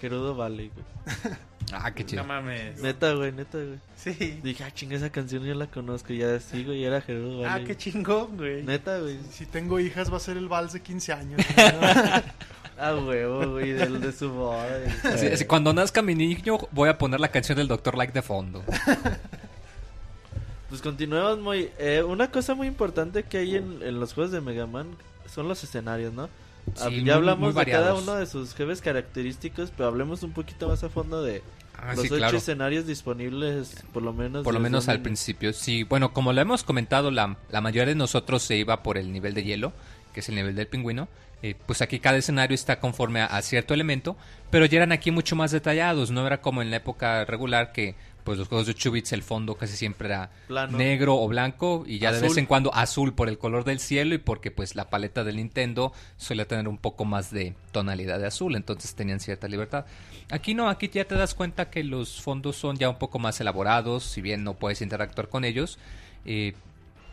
Gerudo Valley, güey. [laughs] Ah, qué chido. No mames. Neta, güey, neta, güey. Sí. Dije, ah, chinga, esa canción yo la conozco. Y ya sí, güey, era Gerudo Ah, Valley. qué chingón, güey. Neta, güey. si tengo hijas va a ser el vals de 15 años. [laughs] Ah, huevo, güey, del de su boda. Así- así, cuando nazca mi niño, voy a poner la canción del Dr. Like de fondo. Pues continuemos muy... eh, una cosa muy importante que hay en, en los juegos de Mega Man son los escenarios, ¿no? Ah, Sí, ya hablamos muy de cada uno de sus jefes característicos, pero hablemos un poquito más a fondo de Ah, los sí, ocho claro. escenarios disponibles, por lo menos. Por lo menos al principio. Sí, bueno, como lo hemos comentado, la, la mayoría de nosotros se iba por el nivel de hielo, que es el nivel del pingüino. Eh, pues aquí cada escenario está conforme a, a cierto elemento, pero ya eran aquí mucho más detallados. No era como en la época regular que pues los juegos de 8 bits el fondo casi siempre era Plano. negro o blanco y ya de vez en cuando azul por el color del cielo y porque pues la paleta del Nintendo suele tener un poco más de tonalidad de azul, entonces tenían cierta libertad. Aquí no, aquí ya te das cuenta que los fondos son ya un poco más elaborados, si bien no puedes interactuar con ellos. Eh,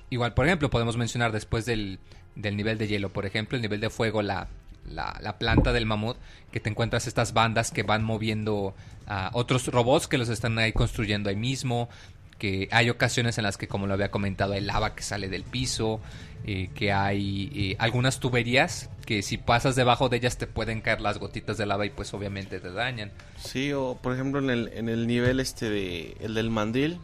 igual, por ejemplo, podemos mencionar después del, del nivel de hielo, por ejemplo, el nivel de fuego, la, la, la planta del mamut, que te encuentras estas bandas que van moviendo a otros robots que los están ahí construyendo ahí mismo, que hay ocasiones en las que, como lo había comentado, hay lava que sale del piso, eh, que hay eh, algunas tuberías que si pasas debajo de ellas te pueden caer las gotitas de lava y pues obviamente te dañan. Sí, o por ejemplo en el, en el nivel este de el del mandril,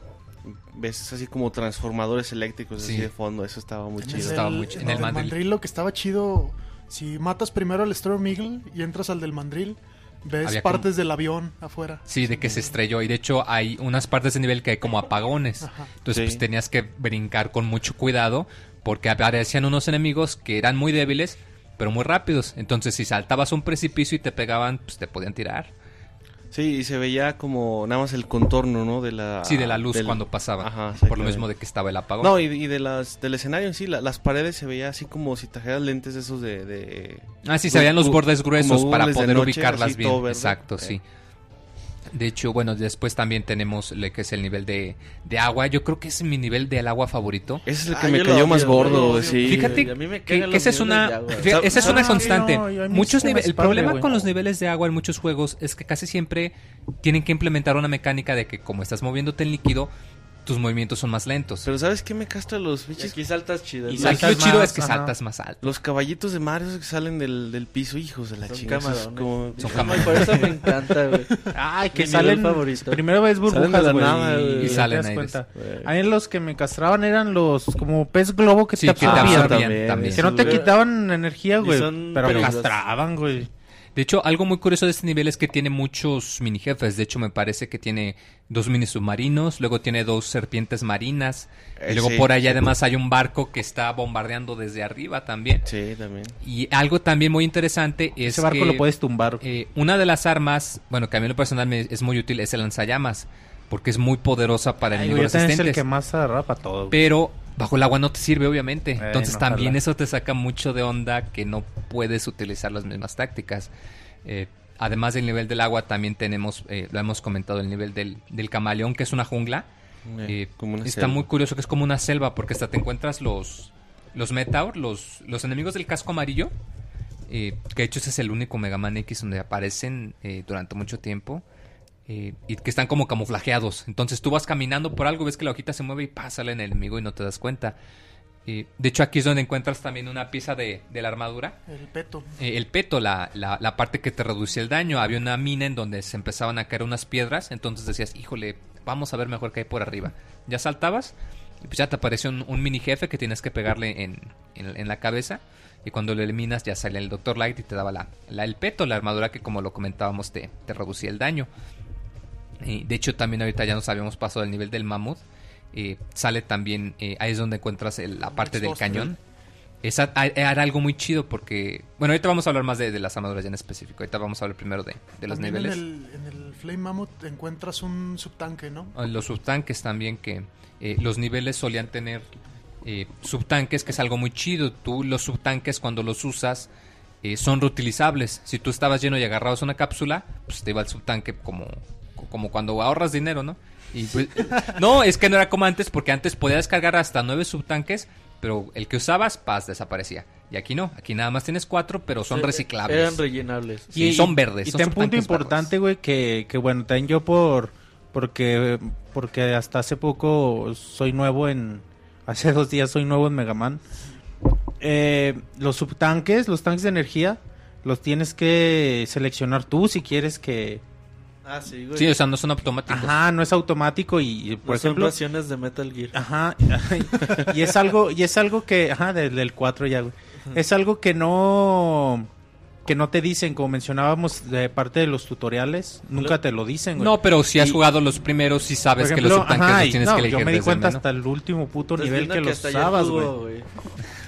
ves así como transformadores eléctricos Sí. así de fondo, eso estaba muy En chido. estaba muy ch- en el mandril. lo que estaba chido, si matas primero al Storm Eagle y entras al del mandril, Ves había como- partes del avión afuera. Sí, de que se estrelló. Y de hecho hay unas partes de nivel que hay como apagones. Ajá. Entonces Sí. pues tenías que brincar con mucho cuidado porque aparecían unos enemigos que eran muy débiles, pero muy rápidos. Entonces si saltabas un precipicio y te pegaban, pues te podían tirar. Sí, y se veía como nada más el contorno, ¿no? De la, Sí, de la luz del- cuando pasaba. Ajá, por lo mismo de que estaba el apagón. No, y, y de las, del escenario en sí, la- las paredes se veía así como si trajeras lentes esos de... de- Ah, sí, se veían los bordes gruesos para poder noche, ubicarlas bien. Exacto, Eh. sí. De hecho, bueno, después también tenemos lo que es el nivel de, de agua. Yo creo que es mi nivel del agua favorito. Ese es el Ah, que me cayó odio, más gordo, lo odio. sí. Fíjate que, que esa es una, fíjate, esa es una Ah, constante. no, muchos nive- el problema con los niveles de agua en muchos juegos es que casi siempre tienen que implementar una mecánica de que como estás moviéndote en líquido, tus movimientos son más lentos. Pero ¿sabes qué me castra los bichos? aquí saltas chido. Y güey. aquí lo saltas chido más, es que ajá. saltas más alto. Los caballitos de mar, esos que salen del, del piso, hijos de la Son chingada. esos camarones. como- Son Ay, camarones. Por eso me encanta, güey. Ay, que Mi salen. favorito. Primero ves burbujas, güey. nada, y, y salen. Güey. A mí los que me castraban eran los como pez globo que Sí, te absorbían. también, también. Que no te quitaban energía, güey. son Pero castraban, güey. De hecho, algo muy curioso de este nivel es que tiene muchos mini jefes. De hecho, me parece que tiene dos mini submarinos, luego tiene dos serpientes marinas, Eh, y luego sí, por ahí sí. además hay un barco que está bombardeando desde arriba también. Sí, también. Y algo también muy interesante es Ese barco que lo puedes tumbar. eh, una de las armas, bueno, que a mí en lo personal me es muy útil, es el lanzallamas, porque es muy poderosa para Ay, enemigos ese es el resistentes. que más agarra para todo. güey. Pero bajo el agua no te sirve, obviamente. Eh, Entonces no, también eso te saca mucho de onda que no puedes utilizar las mismas tácticas. Eh, además del nivel del agua, también tenemos, eh, lo hemos comentado, el nivel del, del camaleón, que es una jungla. Eh, Eh, como una está selva. muy curioso que es como una selva, porque hasta te encuentras los, los Metaur, los, los enemigos del casco amarillo. eh, que de hecho ese es el único Mega Man X donde aparecen durante mucho tiempo. Eh, y que están como camuflajeados. Entonces tú vas caminando por algo, ves que la hojita se mueve y pasa el enemigo y no te das cuenta. Eh, de hecho aquí es donde encuentras también una pieza de, de la armadura. El peto. Eh, el peto, la, la, la parte que te reducía el daño. Había una mina en donde se empezaban a caer unas piedras. Entonces decías, híjole, vamos a ver mejor qué hay por arriba. Ya saltabas y pues ya te apareció un, un mini jefe que tienes que pegarle en, en, en la cabeza. Y cuando lo eliminas ya sale el Dr. Light y te daba la, la- el peto, la armadura que como lo comentábamos te, te reducía el daño. Y de hecho también ahorita ya nos habíamos pasado del nivel del mamut. Eh, sale también, eh, ahí es donde encuentras el- la parte del cañón. Esa era algo muy chido porque... Bueno, ahorita vamos a hablar más de, de las armaduras ya en específico. Ahorita vamos a hablar primero de, de los niveles. En el, en el Flame Mammoth encuentras un subtanque, ¿no? Ah, Los subtanques también que eh, los niveles solían tener eh, subtanques, que es algo muy chido. Tú los subtanques cuando los usas eh, son reutilizables. Si tú estabas lleno y agarrabas una cápsula, pues te iba el subtanque como, como cuando ahorras dinero, ¿no? Y pues- no, es que no era como antes, porque antes podías cargar hasta nueve subtanques, pero el que usabas, paz, desaparecía. Y aquí no, aquí nada más tienes cuatro, pero son reciclables. Eran rellenables. Sí, son verdes, Y son ten punto importante, güey, que, que bueno, también yo por porque porque hasta hace poco soy nuevo en [laughs] hace dos días soy nuevo en Mega Man. Eh, los subtanques, los tanques de energía, los tienes que seleccionar tú si quieres que Ah, sí, güey. Sí, o sea, no son automáticos. Ajá, no es automático y, y, por No son ejemplo, raciones de Metal Gear. Ajá, [laughs] y es algo, y es algo que, ajá, del, del 4 ya, güey. Es algo que no, que no te dicen, como mencionábamos de parte de los tutoriales, nunca te lo dicen, güey. No, pero si has Y- jugado los primeros, sí sabes que los ajá, los tienes no, que elegir yo me di desde cuenta el hasta el último puto Estás nivel viendo que, los usabas, güey.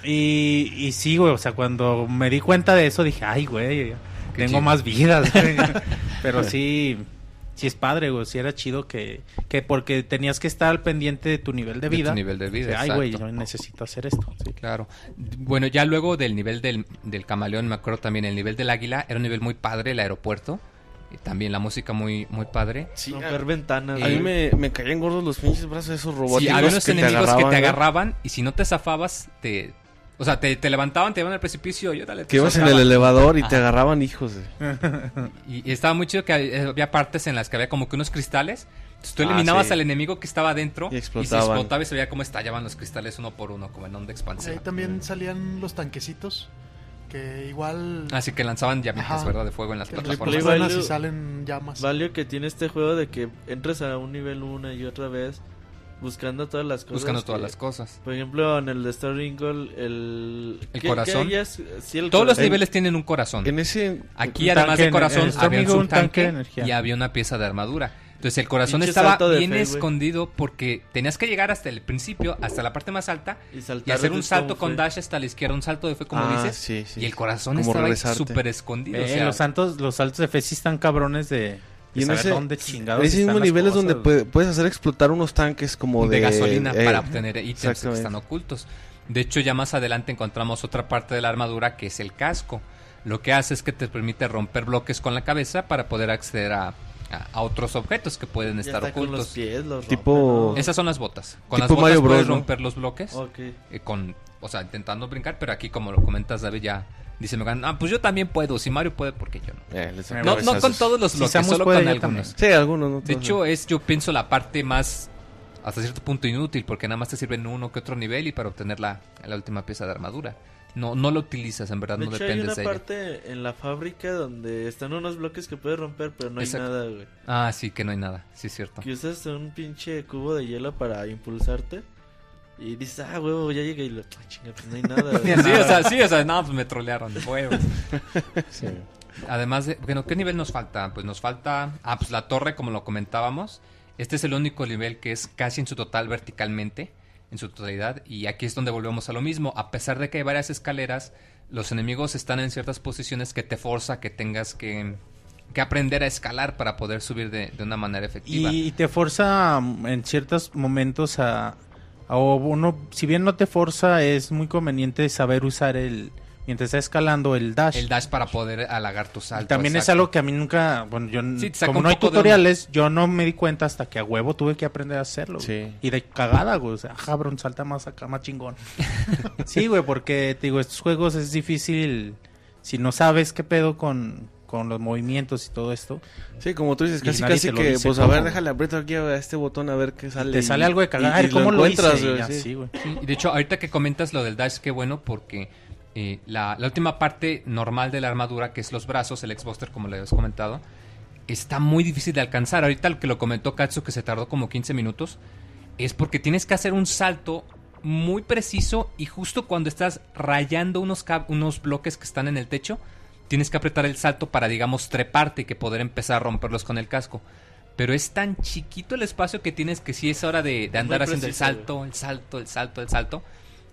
Y, y sí, güey, o sea, cuando me di cuenta de eso dije, ay, güey, tengo chido. más vidas, [laughs] güey. Pero sí, sí es padre, güey, sí era chido que, que porque tenías que estar al pendiente de tu nivel de De tu vida. nivel de vida, Ay, güey, exacto. yo necesito hacer esto. Sí. Claro. Bueno, ya luego del nivel del, del camaleón, me acuerdo también el nivel del águila, era un nivel muy padre, el aeropuerto. Y también la música muy, muy padre. Sí, Romper a, ventanas. a mí me, me caían gordos los pinches brazos de esos robóticos. Sí, había unos que te enemigos que te agarraban, ¿no? agarraban y si no te zafabas, te... O sea, te, te levantaban, te iban al precipicio y órale, te Que ibas en el elevador y te agarraban hijos de... Y, y estaba muy chido que había, había partes en las que había como que unos cristales. Entonces tú Ah, eliminabas sí. al enemigo que estaba adentro Y y, explotaban. se explotaba y se veía cómo estallaban los cristales uno por uno, como en onda Ahí expansiva. también salían los tanquecitos. Que igual. Así que lanzaban llamitas. ¿verdad? De fuego en las plataformas. Value- y salen llamas. Valio que tiene este juego de que entres a un nivel una y otra vez buscando todas las cosas. buscando todas que- las cosas. Por ejemplo, en el de Star Ringle, el... El ¿qué- corazón. qué hayas- sí, el Todos los niveles tienen un corazón. En ese... Aquí, además de corazón, había Eagle, un un tanque tanque de energía. y había una pieza de armadura. Entonces el corazón Pinche estaba bien fe, escondido porque tenías que llegar hasta el principio, hasta la parte más alta, Y, y hacer un salto con Fe. dash hasta la izquierda, un salto de fe, como Ah, dices. sí, sí. Y el corazón estaba súper escondido. Eh, o sea, los, saltos, los saltos de fe sí están cabrones de Y en ese, dónde chingados ese mismo nivel es donde puede- puedes hacer explotar unos tanques como de, de... gasolina eh, para obtener ítems que están ocultos. De hecho, ya más adelante encontramos otra parte de la armadura que es el casco. Lo que hace es que te permite romper bloques con la cabeza para poder acceder a, a- a otros objetos que pueden Ya estar está con los ocultos. pies, los Tipo-. Esas son las botas. Con las botas Mario Bros, puedes ¿no? romper los bloques. Ok. eh, con, o sea, intentando brincar, pero aquí como lo comentas David ya dice Megan, ah, pues yo también puedo, si Mario puede, ¿por qué yo no? Eh, No, con todos los bloques, solo puede, con algunos. Sí, algunos, ¿no? De hecho, es yo pienso la parte más hasta cierto punto inútil porque nada más te sirve en uno que otro nivel y para obtener la, la última pieza de armadura. No no lo utilizas, en verdad, De no hecho, hay dependes una de ella. parte en la fábrica donde están unos bloques que puedes romper, pero no hay nada, güey. Ah, sí, que no hay nada, sí es cierto. Que usas un pinche cubo de hielo para impulsarte. Y dices, ah, huevo, ya llegué. Y lo, ah, chinga, pues no hay nada. [laughs] Sí, o sea, sí, o sea, no, pues me trolearon de huevos. [laughs] Además de, bueno, ¿qué nivel nos falta? Pues nos falta, ah, pues la torre, como lo comentábamos. Este es el único nivel que es casi en su total verticalmente, en su totalidad. Y aquí es donde volvemos a lo mismo. A pesar de que hay varias escaleras, los enemigos están en ciertas posiciones que te forza que tengas que, que aprender a escalar para poder subir de, de una manera efectiva. Y te forza mm, en ciertos momentos a, a uno, si bien no te forza, es muy conveniente saber usar el, mientras está escalando, el dash. El dash para poder halagar tu Y salto. también es algo que a mí nunca, bueno, yo Sí, como no hay tutoriales, yo no me di cuenta hasta que a huevo tuve que aprender a hacerlo. güey. Y de cagada, güey, o sea, cabrón, salta más acá, más chingón. [laughs] sí, güey, porque te digo, estos juegos es difícil si no sabes qué pedo con, con los movimientos y todo esto. Sí, como tú dices, Y casi que, dice pues a ver, déjale aprieto aquí a este botón a ver qué sale. te y- sale algo de cagada, y- ay, y ¿cómo lo, encuentras, güey, sí. güey. Sí, de hecho, ahorita que comentas lo del dash, qué bueno, porque eh, la, la última parte normal de la armadura, que es los brazos, el X-Buster, como le habías comentado, está muy difícil de alcanzar. Ahorita lo que lo comentó Katsu, que se tardó como 15 minutos, es porque tienes que hacer un salto muy preciso y justo cuando estás rayando unos, unos bloques que están en el techo, tienes que apretar el salto para, digamos, treparte y que poder empezar a romperlos con el casco. Pero es tan chiquito el espacio que tienes que sí es hora de, de andar haciendo el salto, el salto, el salto, el salto.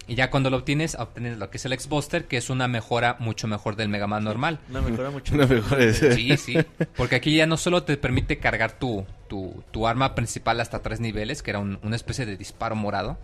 Y ya cuando lo obtienes, obtienes lo que es el X-Buster, que es una mejora mucho mejor del Mega Man normal. Una mejora mucho. Una mejor es- Sí, sí. Porque aquí ya no solo te permite cargar tu, tu, tu arma principal hasta tres niveles, que era un- una especie de disparo morado,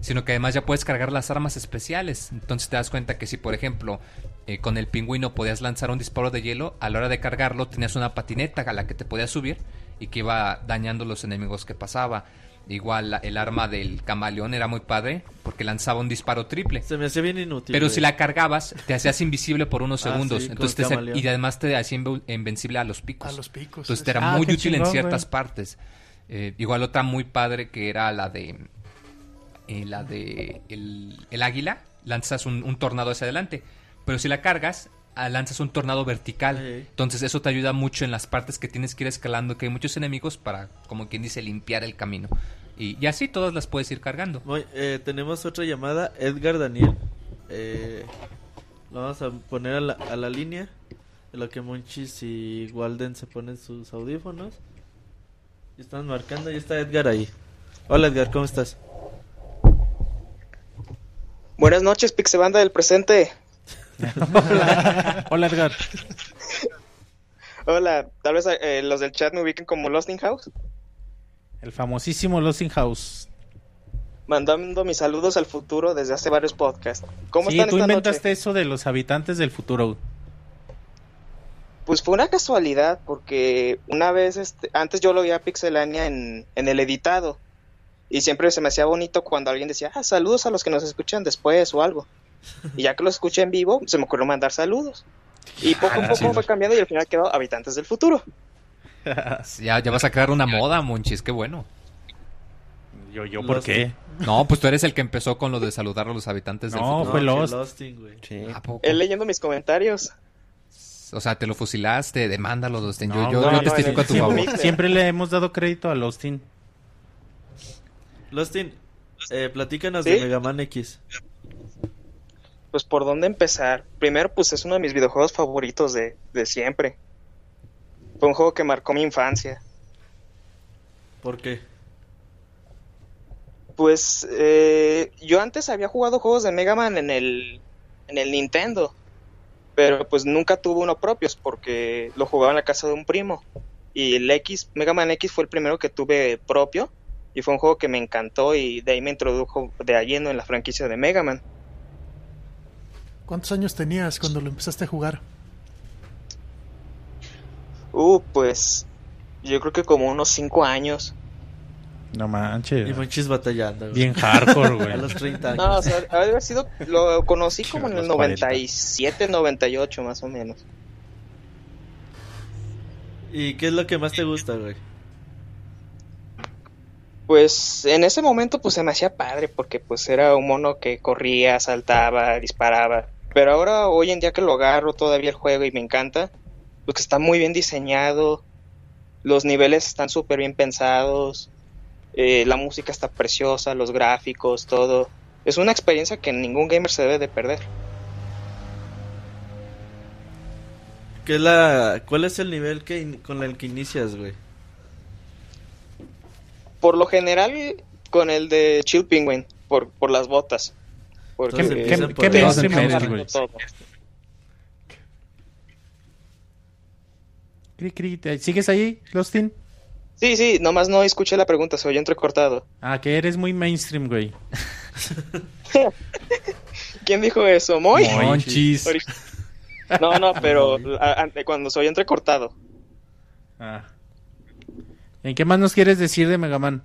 sino que además ya puedes cargar las armas especiales. Entonces te das cuenta que si, por ejemplo, eh, con el pingüino podías lanzar un disparo de hielo, a la hora de cargarlo tenías una patineta a la que te podías subir y que iba dañando los enemigos que pasaba. Igual el arma del camaleón era muy padre porque lanzaba un disparo triple. Se me hace bien inútil. Pero güey. si la cargabas, te hacías [laughs] invisible por unos Ah, segundos. sí, entonces te- y además te hacía inve- invencible a los picos. A los picos. Entonces te era Ah, muy útil en ciertas güey. partes. Eh, igual otra muy padre que era la de eh, la de el, el águila. Lanzas un, un tornado hacia adelante. Pero si la cargas, ah, lanzas un tornado vertical. Entonces eso te ayuda mucho en las partes que tienes que ir escalando, que hay muchos enemigos para, como quien dice, limpiar el camino. Y, y así todas las puedes ir cargando. Muy- eh, tenemos otra llamada, Edgar Daniel. Eh, lo vamos a poner a la, a la línea. En lo que Monchis y Walden se ponen sus audífonos. Y están marcando, y está Edgar ahí. Hola Edgar, ¿cómo estás? Buenas noches, Pixebanda del presente. Hola, [laughs] Hola, Edgar. Hola, tal vez eh, los del chat me ubiquen como Lost in House. El famosísimo Lost in House. Mandando mis saludos al futuro desde hace varios podcasts. ¿Cómo sí, están tú esta inventaste noche? eso de los habitantes del futuro. Pues fue una casualidad, porque una vez, este, antes yo lo vi a Pixelania en, en el editado. Y siempre se me hacía bonito cuando alguien decía, ah, saludos a los que nos escuchan después o algo. [laughs] Y ya que lo escuché en vivo, se me ocurrió mandar saludos. Y poco a Ah, poco fue cambiando y al final quedó Habitantes del Futuro. [laughs] Ya, ya vas a crear una moda, Monchis, qué bueno. Yo, yo, Lost ¿por qué? No, pues tú eres el que empezó con lo de saludar a los habitantes del No, futuro. fue que Lost. Losting, güey. Sí. ¿A poco? Él leyendo mis comentarios. O sea, te lo fusilaste, demándalo, Dustin. Yo, No, yo, no, yo no, testifico a tu no, favor. Siempre le hemos dado crédito a Lostin. Lostin, eh, platícanos ¿Sí? de Mega Man X. Pues por dónde empezar. Primero, pues es uno de mis videojuegos favoritos de, de siempre. Fue un juego que marcó mi infancia. ¿Por qué? Pues eh, yo antes había jugado juegos de Mega Man en el, en el Nintendo, pero pues nunca tuve uno propios porque lo jugaba en la casa de un primo. Y el X, Mega Man X fue el primero que tuve propio y fue un juego que me encantó y de ahí me introdujo de lleno en la franquicia de Mega Man. ¿Cuántos años tenías cuando lo empezaste a jugar? Uh, pues yo creo que como unos 5 años. No manches. Y Monchis batallando. güey. Bien hardcore, [laughs] A güey. los 30 años. No, o sea, haber sido, lo conocí como en el Los 40. 97, 98 más o menos. ¿Y qué es lo que más te gusta, güey? Pues en ese momento pues se me hacía padre porque pues era un mono que corría, saltaba, disparaba. Pero ahora hoy en día que lo agarro todavía el juego y me encanta, pues que está muy bien diseñado, los niveles están súper bien pensados, eh, la música está preciosa, los gráficos, todo. Es una experiencia que ningún gamer se debe de perder. ¿Qué es la, ¿Cuál es el nivel que con el que inicias, güey? Por lo general con el de Chill Penguin, por, por las botas. Porque Entonces ¿Qué, qué, por qué ¿Sigues ahí, Lostin? Sí, sí, nomás no escuché la pregunta, se oyó entrecortado. Ah, que eres muy mainstream, güey. [laughs] ¿Quién dijo eso? ¿Moy? Monchis. No, no, pero [laughs] a- a- cuando entrecortado. Ah. ¿En qué más nos quieres decir de Mega Man?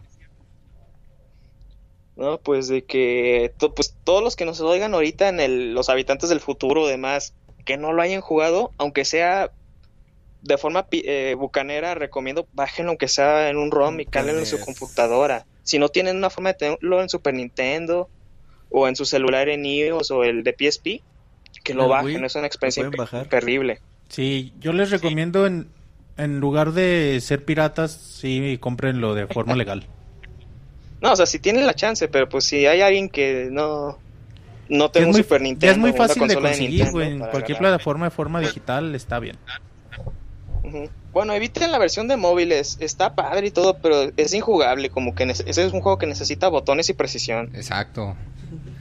No, pues de que to- pues todos los que nos oigan ahorita en el, los habitantes del futuro, demás, que no lo hayan jugado, aunque sea de forma eh, bucanera, recomiendo bájenlo aunque sea en un ROM y cálenlo en su computadora. Si no tienen una forma de tenerlo en Super Nintendo o en su celular en iOS o el de PSP, que lo ¿El bajen, Wii? es una experiencia terrible. Sí, yo les recomiendo en, en lugar de ser piratas, sí, cómprenlo de forma [laughs] legal. No, o sea, si tienen la chance, pero pues si hay alguien que no no tenga es un muy, Super Nintendo, es muy fácil de conseguir, güey. En cualquier agarrar. plataforma de forma digital está bien. Bueno, eviten la versión de móviles, está padre y todo, pero es injugable, como que ese es un juego que necesita botones y precisión. Exacto.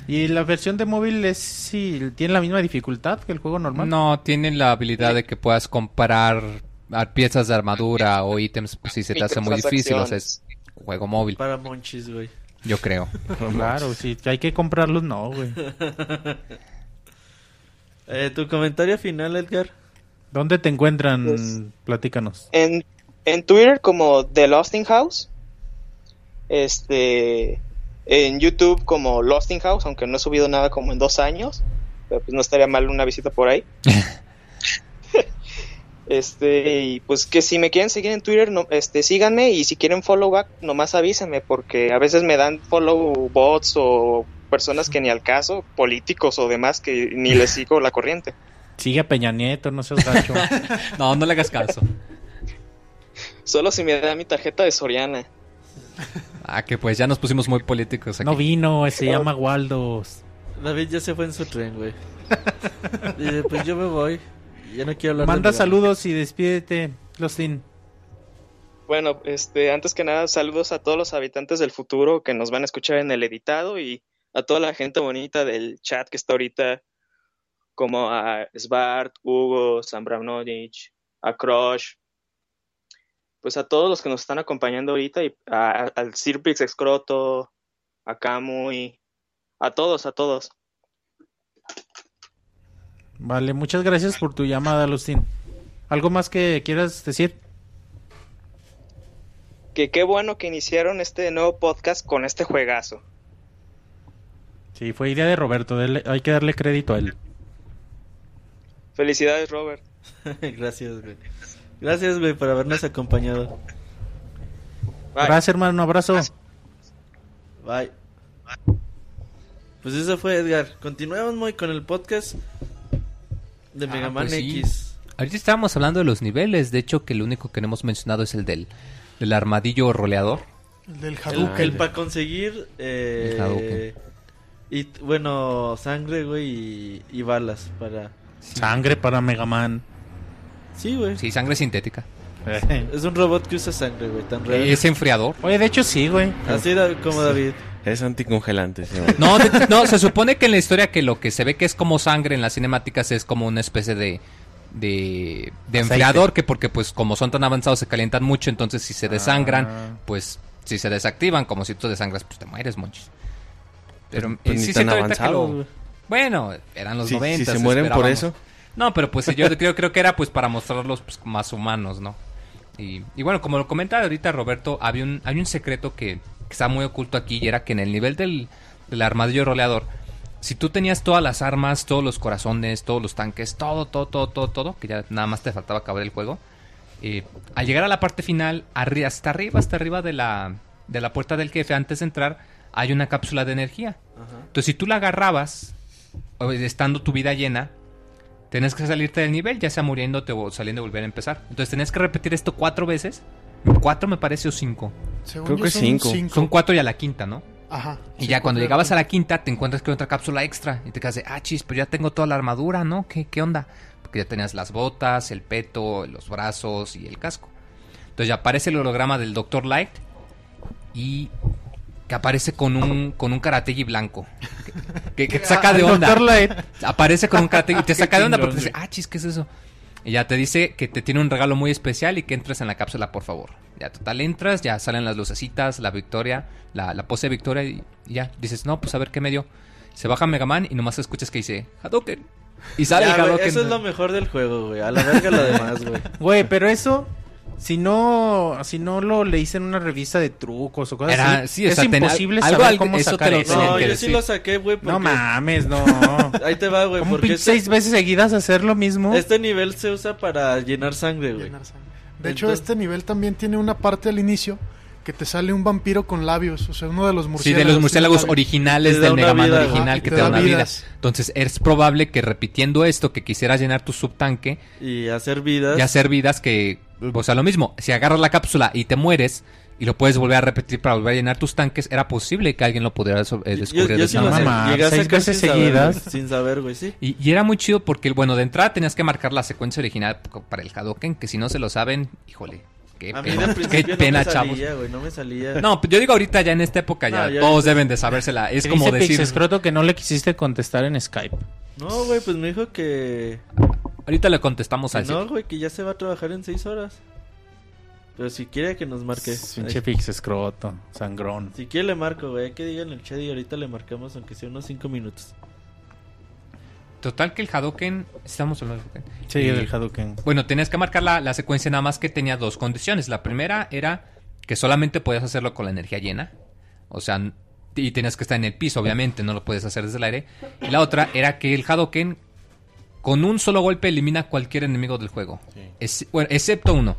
¿Y la versión de móvil es si tiene la misma dificultad que el juego normal? No, tienen la habilidad de que puedas comparar a piezas de armadura o [laughs] ítems pues, si se te hace muy difícil. O sea, es juego móvil, Para Monchis, güey. yo creo. [laughs] Claro, si hay que comprarlos, no, güey. [laughs] Eh, ¿Tu comentario final, Edgar? ¿Dónde te encuentran? Pues- Platícanos. En, en Twitter como The Losting House, este, en YouTube como Losting House, aunque no he subido nada como en dos años, pero pues no estaría mal una visita por ahí. Este, y pues que si me quieren seguir en Twitter, no, este, síganme y si quieren follow back, nomás avísenme, porque a veces me dan follow bots o personas que ni al caso, políticos o demás, que ni les sigo la corriente. Sigue a Peña Nieto, no seas gacho. [laughs] No, no le hagas caso. Solo si me dan mi tarjeta de Soriana. Ah, que pues ya nos pusimos muy políticos aquí. no vino, se llama Waldos. David ya se fue en su tren, güey. Dice, pues yo me voy. Ya no quiero hablar Manda saludos y despídete, Lostin. Bueno, este, antes que nada, saludos a todos los habitantes del futuro que nos van a escuchar en el editado y a toda la gente bonita del chat que está ahorita, como a Svart, Hugo, Sambranovich, a Crush, pues a todos los que nos están acompañando ahorita y a- a- al Sirpix Excroto, a Kamui, a todos, a todos. Vale, muchas gracias por tu llamada, Lostin. ¿Algo más que quieras decir? Que qué bueno que iniciaron este nuevo podcast con este juegazo. Sí, fue idea de Roberto, dele- hay que darle crédito a él. Felicidades, Robert. [laughs] Gracias, güey. Gracias, güey, por habernos acompañado. Bye. Gracias, hermano, un abrazo. Bye. Pues eso fue Edgar. Continuamos muy con el podcast de Ah, Mega Man pues sí. X. Ahorita estábamos hablando de los niveles. De hecho, que el único que no hemos mencionado es el del, del armadillo roleador. El del El, Hadouken. para conseguir. eh, El Hadouken. y bueno, sangre, güey, y, y balas para. Sangre para Mega Man. Sí, güey. Sí, sangre sintética. Es un robot que usa sangre, güey, tan real. Es enfriador. Oye, de hecho sí, güey. Así da- como David. Es anticongelante, sí. No, de- no, se supone que en la historia que lo que se ve que es como sangre en las cinemáticas es como una especie de de, de enfriador que porque pues como son tan avanzados se calientan mucho, entonces si se desangran, Ah. pues si se desactivan, como si tú desangras, pues te mueres, monchis. Pero Pues eh, ni sí tan siento ahorita que avanzados, lo-. Bueno, eran los Si- si 90. se mueren por eso. No, pero pues yo [laughs] creo, creo que era pues para mostrarlos pues, más humanos, ¿no? Y, y bueno, como lo comentaba ahorita Roberto, había un, hay un secreto que, que está muy oculto aquí y era que en el nivel del, del armadillo roleador, si tú tenías todas las armas, todos los corazones, todos los tanques, todo, todo, todo, todo, todo, que ya nada más te faltaba acabar el juego, eh, al llegar a la parte final, arri- hasta arriba, hasta arriba de la, de la puerta del jefe, antes de entrar, hay una cápsula de energía. Entonces, si tú la agarrabas, o estando tu vida llena, tenés que salirte del nivel, ya sea muriéndote o saliendo y volver a empezar. Entonces, tenés que repetir esto cuatro veces. Cuatro me parece o cinco. Según Creo que son cinco. Son cuatro y a la quinta, ¿no? Ajá. Y Sí, ya cuando llegabas a la quinta, te encuentras con otra cápsula extra. Y te quedas de, ah, chis, pero ya tengo toda la armadura, ¿no? ¿Qué, qué onda? Porque ya tenías las botas, el peto, los brazos y el casco. Entonces ya aparece el holograma del Dr. Light y que aparece con un, con un karategi blanco. Que, que te [laughs] saca de onda. Dr. Light. Aparece con un karategi y te [laughs] saca de onda porque te dice, ah, chis, ¿qué es eso? Y ya te dice que te tiene un regalo muy especial y que entres en la cápsula, por favor. Ya total entras, ya salen las lucecitas, la victoria, la, la pose de victoria y, y ya dices, no, pues a ver qué me dio. Se baja Mega Man y nomás escuchas que dice Hadouken. Y sale Ya, el eso es lo mejor del juego, güey. A la verga lo demás, güey. [laughs] Güey, pero eso, si no, si no lo leíste en una revista de trucos o cosas Era- así, sí, o es imposible algo- saber algo- cómo eso sacar te lo- eso. No, que yo sí sí. lo saqué, güey. No mames, no. [laughs] Ahí te va, güey. ¿Cómo Porque este, seis veces seguidas hacer lo mismo? este nivel se usa para llenar sangre, güey. llenar sangre. De hecho, este nivel también tiene una parte al inicio que te sale un vampiro con labios, o sea, uno de los Sí, murciélagos. de los murciélagos originales del una Mega Man vida, original que te te da da una vida. vidas. Entonces es probable que repitiendo esto, que quisieras llenar tu subtanque Y hacer vidas. y hacer vidas que, o sea, lo mismo, si agarras la cápsula y te mueres y lo puedes volver a repetir para volver a llenar tus tanques, era posible que alguien lo pudiera so- eh, Yo- descubrir yo, de sí esa manera. mamá, seis veces sin saber, seguidas. güey, sin saber, güey, sí. Y, y era muy chido porque, bueno, de entrada tenías que marcar la secuencia original para el Hadouken, que si no se lo saben, híjole, qué A mí pena, de qué pena, no me chavos. salía, güey, no me salía. No, pues yo digo ahorita ya en esta época ya, No, ya todos deben de sabérsela. [laughs] Es como dice decir, que no le quisiste contestar en Skype. No, güey, pues me dijo que... ahorita le contestamos que al no, güey, que ya se va a trabajar en seis horas. Pero si quiere que nos marque. Pinche Ay, Pixescroto, sangrón. Si quiere le marco, güey, que diga en el chat y ahorita le marcamos aunque sea unos cinco minutos. Total que el Hadouken, estamos hablando del Hadouken. Sí, Y- del Hadouken. Bueno, tenías que marcar la, la secuencia nada más que tenía dos condiciones. La primera era que solamente podías hacerlo con la energía llena. O sea, y tenías que estar en el piso, obviamente, no lo puedes hacer desde el aire. Y la otra era que el Hadouken con un solo golpe elimina cualquier enemigo del juego. Es- bueno, excepto uno.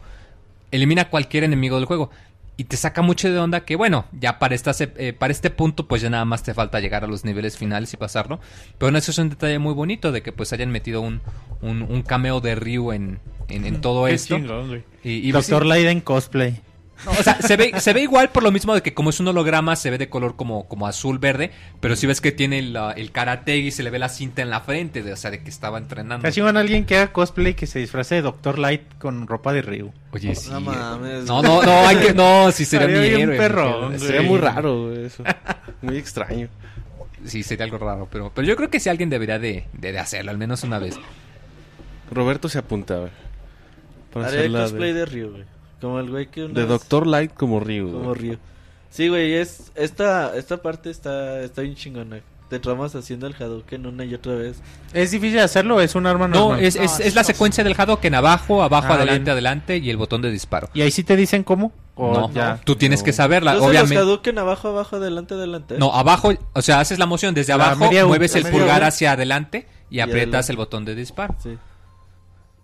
Elimina cualquier enemigo del juego. Y te saca mucho de onda que, bueno, ya para, esta, eh, para este punto, pues ya nada más te falta llegar a los niveles finales y pasarlo. Pero no, eso es un detalle muy bonito de que pues hayan metido un, un, un cameo de Ryu en, en, en todo Qué esto. chingón, güey. Y, y Doctor sí, Light en cosplay. No, o sea, se ve, se ve igual por lo mismo de que como es un holograma, se ve de color como, como azul verde, pero si ves que tiene el karate y se le ve la cinta en la frente, de, o sea, de que estaba entrenando. Casi van alguien que haga cosplay que se disfrace de Doctor Light con ropa de Ryu. Oye, sí. No eh. mames. No, no, no, hay que, no, sí sería mi bien héroe, Sería muy raro, [laughs] eso. Muy extraño. Sí, sería algo raro, pero, pero yo creo que sí alguien debería de, de, de hacerlo, al menos una vez. Roberto se apunta, güey. Para Haré cosplay de, de Ryu, güey. Como el güey que una de vez- Doctor Light como Ryu. Como güey. Ryu. Sí, güey, es... Esta, esta parte está, está bien chingona. Te tramas haciendo el Hadouken una y otra vez. ¿Es difícil hacerlo es un arma No, normal? es, es, No, es es la secuencia del Hadouken abajo, abajo, Ah, adelante, bien. adelante y el botón de disparo. ¿Y ahí sí te dicen cómo? ¿O No, ya? tú tienes No. que saberla, Entonces obviamente. los Hadouken abajo, abajo, adelante, adelante. No, abajo, o sea, haces la moción desde La abajo, media mueves el pulgar hacia adelante y, Y aprietas adelante. el botón de disparo. Sí.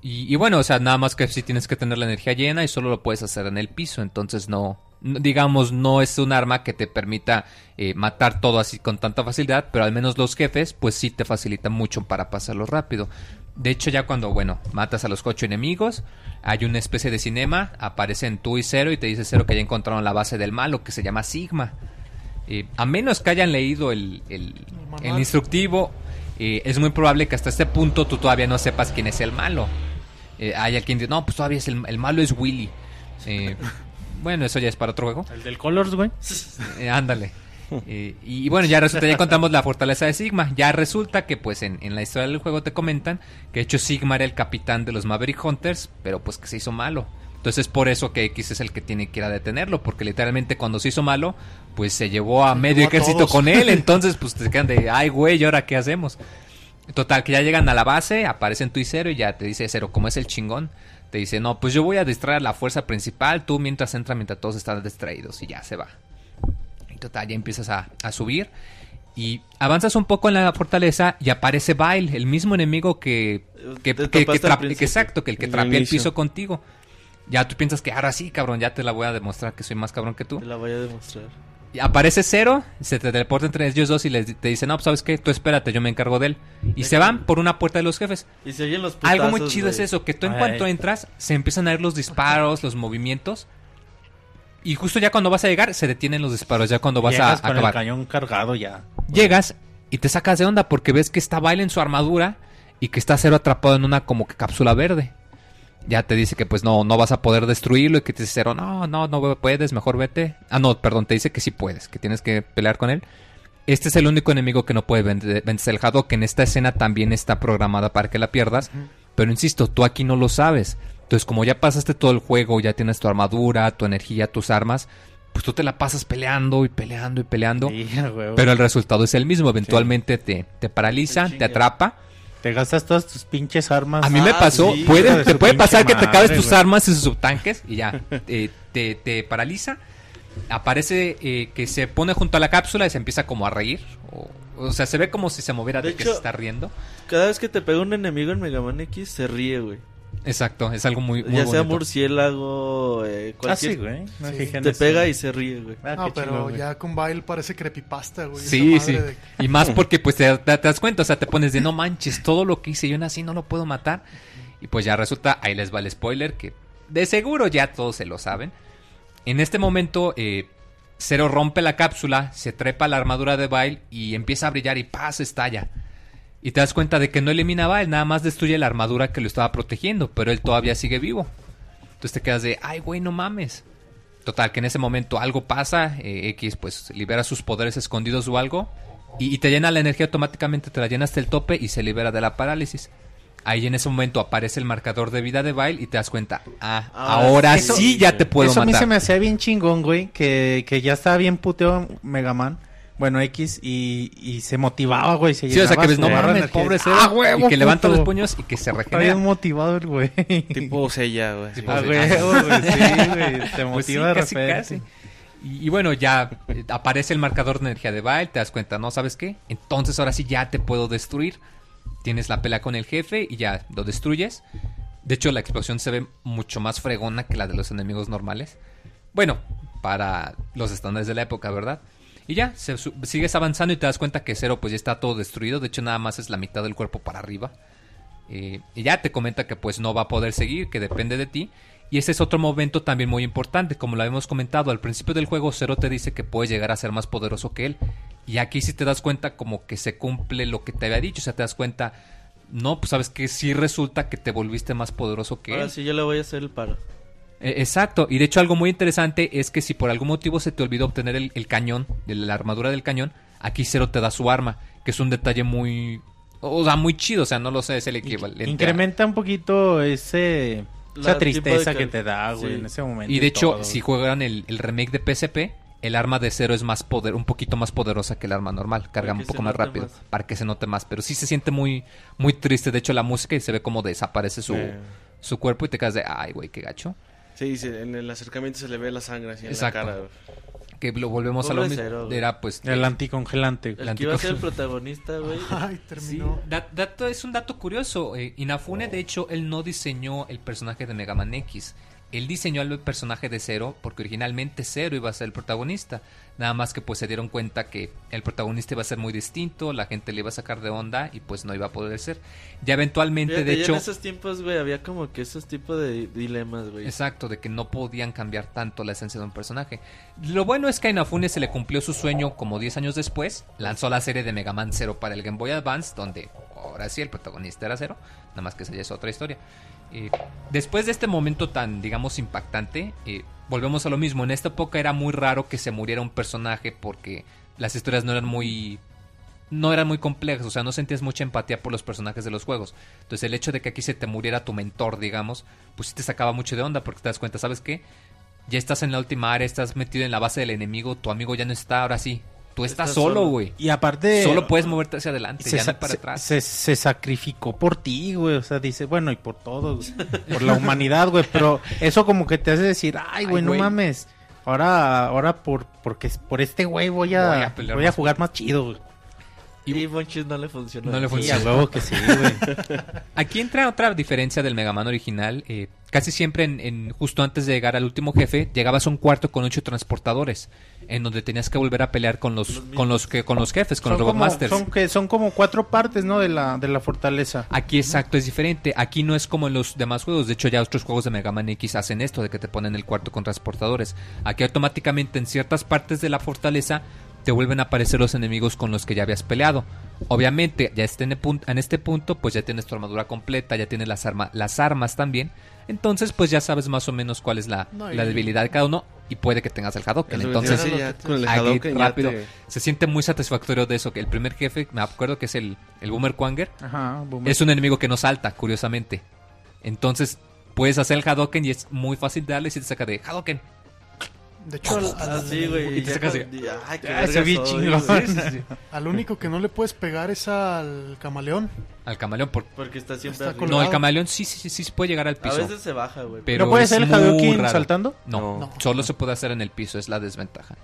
Y, y bueno, o sea, nada más que si tienes que tener la energía llena y solo lo puedes hacer en el piso, entonces no, digamos, no es un arma que te permita eh, matar todo así con tanta facilidad, pero al menos los jefes, pues sí te facilita mucho para pasarlo rápido. De hecho, ya cuando, bueno, matas a los ocho enemigos, hay una especie de cinema, aparecen tú y Cero y te dice Cero que ya encontraron la base del malo, que se llama Sigma. Eh, a menos que hayan leído el, el- el instructivo, eh, es muy probable que hasta este punto tú todavía no sepas quién es el malo. Eh, hay alguien que dice, no, pues todavía es el, el malo es Willy. Eh, [laughs] bueno, eso ya es para otro juego. El del Colors, güey. Eh, ándale. Eh, y bueno, ya resulta, ya encontramos la fortaleza de Sigma. Ya resulta que pues en, en la historia del juego te comentan que de hecho Sigma era el capitán de los Maverick Hunters, pero pues que se hizo malo. Entonces es por eso que X es el que tiene que ir a detenerlo, porque literalmente cuando se hizo malo, pues se llevó a Se medio llevó a ejército todos. con él, [laughs] entonces pues te quedan de, ay güey, ¿y ahora qué hacemos? Total, que ya llegan a la base, aparecen tú y Cero y ya te dice Cero, como es el chingón, te dice, no, pues yo voy a distraer a la fuerza principal, tú mientras entra, mientras todos están distraídos y ya se va. Y total, ya empiezas a, a subir y avanzas un poco en la fortaleza y aparece Vile, el mismo enemigo que... que, que- que exacto, que el que trapea el piso contigo. Ya tú piensas que ahora sí, cabrón, ya te la voy a demostrar que soy más cabrón que tú. Te la voy a demostrar. Aparece Cero, se te teleporta entre ellos dos y les, te dice, no, pues sabes qué, tú espérate, yo me encargo de él. Y se van por una puerta de los jefes. Y se oyen los Algo muy putazos, chido es eso, que tú en Ay. cuanto entras, se empiezan a ver los disparos, los movimientos. Y justo ya cuando vas a llegar, se detienen los disparos, ya cuando vas a Llegas con el acabar. cañón cargado ya. Llegas y te sacas de onda porque ves que está Vile en su armadura y que está Cero atrapado en una como que cápsula verde. Ya te dice que pues no, no vas a poder destruirlo y que te dice Cero, no, no, no puedes, mejor vete. Ah, no, perdón, te dice que sí puedes, que tienes que pelear con él. Este es el único enemigo que no puede vencer el Haddock, que en esta escena también está programada para que la pierdas. Pero insisto, tú aquí no lo sabes. Entonces, como ya pasaste todo el juego, ya tienes tu armadura, tu energía, tus armas, pues tú te la pasas peleando y peleando y peleando. Sí. Pero el resultado es el mismo. Eventualmente te, te paraliza, Te atrapa. Te gastas todas tus pinches armas. A mí me Ah, pasó. sí, puede- te puede pasar que te acabes madre, tus güey. armas y sus subtanques y ya. eh, te, te paraliza. Aparece eh, que se pone junto a la cápsula y se empieza como a reír. O, o sea, se ve como si se moviera de, De que hecho- se está riendo. Cada vez que te pega un enemigo en Mega Man X, se ríe, güey. Exacto, es algo muy, muy ya sea murciélago, eh, Ah, sí, cualquier... güey. Me Sí. en te eso. pega y se ríe, güey. Ah, No, pero güey. ya con Vile parece creepypasta, güey. Sí, sí. de- Y más porque pues te, te- te das cuenta, o sea, te pones de no manches, todo lo que hice yo así no lo puedo matar. Y pues ya resulta, ahí les va el spoiler, que de seguro ya todos se lo saben. En este momento, eh, Zero rompe la cápsula, se trepa a la armadura de Vile y empieza a brillar y ¡paz! estalla. Y te das cuenta de que no elimina a Vile, nada más destruye la armadura que lo estaba protegiendo, pero él todavía sigue vivo. Entonces te quedas de, ay, güey, no mames. Total, que en ese momento algo pasa, eh, X pues libera sus poderes escondidos o algo, y, y te llena la energía automáticamente, te la llena hasta el tope y se libera de la parálisis. Ahí en ese momento aparece el marcador de vida de Vile y te das cuenta, ah, Ahora ahora sí. sí ya te puedo Eso a mí matar. se me hacía bien chingón, güey, que, que ya estaba bien puteo Mega Man, bueno, X, y, y se motivaba, güey. Se Sí, o sea que ves, no mames, energía. pobre Zero, ¡Ah, huevo, y que levanta los puños y que se Está regenera. bien motivado el güey. Tipo sella, güey. Tipo Ah, güey, sí, güey. [laughs] Te Pues sí, motiva de casi, repente. casi. Y, y bueno, ya eh, aparece el marcador de energía de Vile, te das cuenta, ¿no? ¿Sabes qué? Entonces ahora sí ya te puedo destruir. Tienes la pelea con el jefe y ya lo destruyes. De hecho, la explosión se ve mucho más fregona que la de los enemigos normales. Bueno, para los estándares de la época, ¿verdad? Y ya, se sigues avanzando y te das cuenta que Zero pues ya está todo destruido. De hecho, nada más es la mitad del cuerpo para arriba. Eh, y ya te comenta que pues no va a poder seguir, que depende de ti. Y ese es otro momento también muy importante, como lo habíamos comentado, al principio del juego Zero te dice que puedes llegar a ser más poderoso que él. Y aquí sí te das cuenta como que se cumple lo que te había dicho, o sea, te das cuenta, no, pues sabes que sí resulta que te volviste más poderoso que Ahora él. sí yo le voy a hacer el paro. Eh, Exacto, y de hecho algo muy interesante es que si por algún motivo se te olvidó obtener el, el cañón, de la armadura del cañón, aquí Zero te da su arma, que es un detalle muy... O sea, muy chido, o sea, no lo sé, es el equivalente. a- Incrementa un poquito ese esa tristeza de que te da, güey, sí. en ese momento. Y de hecho, todo. si juegan el, el remake de PSP, el arma de cero es más poder, un poquito más poderosa que el arma normal, carga un poco más rápido, más. para que se note más, pero sí se siente muy muy triste, de hecho la música y se ve como desaparece su, Eh. su cuerpo y te quedas de, ay güey, qué gacho. Sí, en el acercamiento se le ve la sangre así en Exacto. la cara. Que lo volvemos a lo Pobre mismo, era pues... El anticongelante. El La que iba a ser el protagonista, güey. [laughs] Ay, Sí, terminó. da- dato, es un dato curioso. eh, Inafune, de hecho, él no diseñó el personaje de Mega Man X. él diseñó al personaje de Zero porque originalmente Zero iba a ser el protagonista. Nada más que pues se dieron cuenta que el protagonista iba a ser muy distinto, la gente le iba a sacar de onda y pues no iba a poder ser. Ya eventualmente, Fíjate, de ya hecho... en esos tiempos, güey, había como que esos tipos de dilemas, güey. Exacto, de que no podían cambiar tanto la esencia de un personaje. Lo bueno es que a Inafune se le cumplió su sueño como 10 años después. Lanzó la serie de Mega Man Zero para el Game Boy Advance, donde ahora sí el protagonista era Zero. Nada más que esa ya es otra historia. Eh, después de este momento tan, digamos, impactante, eh, volvemos a lo mismo. En esta época era muy raro que se muriera un personaje porque las historias no eran muy no eran muy complejas, o sea, no sentías mucha empatía por los personajes de los juegos. Entonces el hecho de que aquí se te muriera tu mentor, digamos, pues sí te sacaba mucho de onda porque te das cuenta, ¿sabes qué? Ya estás en la última área, estás metido en la base del enemigo, tu amigo ya no está, ahora sí. Tú estás, Estás solo, güey. Y aparte... Solo puedes moverte hacia adelante, se, ya no para se- atrás. se- se sacrificó por ti, güey. O sea, dice, bueno, y por todos, por la humanidad, güey. Pero eso como que te hace decir, ay, güey, no mames. Ahora, ahora por, porque por este güey voy a, Voy voy a a, pelear más jugar más chido, güey. Y Monchis no le funcionó. No le Sí, a huevo que sí, güey. [laughs] Aquí entra otra diferencia del Mega Man original. eh, casi siempre, en, en- justo antes de llegar al último jefe, llegabas a un cuarto con ocho transportadores, en donde tenías que volver a pelear con los, con los que con los jefes, con son, los Robot como, Masters. son, que, son como cuatro partes, ¿no? De la, de la fortaleza. Aquí exacto es diferente. Aquí no es como en los demás juegos. De hecho, ya otros juegos de Mega Man X hacen esto de que te ponen el cuarto con transportadores. Aquí automáticamente en ciertas partes de la fortaleza te vuelven a aparecer los enemigos con los que ya habías peleado. Obviamente, ya en, este punto, pues ya tienes tu armadura completa, ya tienes las, arma- las armas también. Entonces, pues ya sabes más o menos cuál es la, No, y- la debilidad de cada uno y puede que tengas el a Entonces, ya con el ya rápido. te- Se siente muy satisfactorio de eso, que el primer jefe, me acuerdo que es el, el Boomer Quanger, Ajá, boomer. es un enemigo que no salta, curiosamente. Entonces, puedes hacer el Hadouken y es muy fácil darle si te saca de Hadouken. De hecho, al, al- Así, güey. Y te sacas de- Ay, qué Ah, verga se vi soy, chingón. güey. al único que no le puedes pegar es al camaleón. Al camaleón. Por... Porque está siempre Está. No, el camaleón sí, sí, sí, sí puede llegar al A piso. veces se baja, güey. pero ¿No puede ser el Hadouken saltando? No, No. solo se puede hacer en el piso, es la desventaja.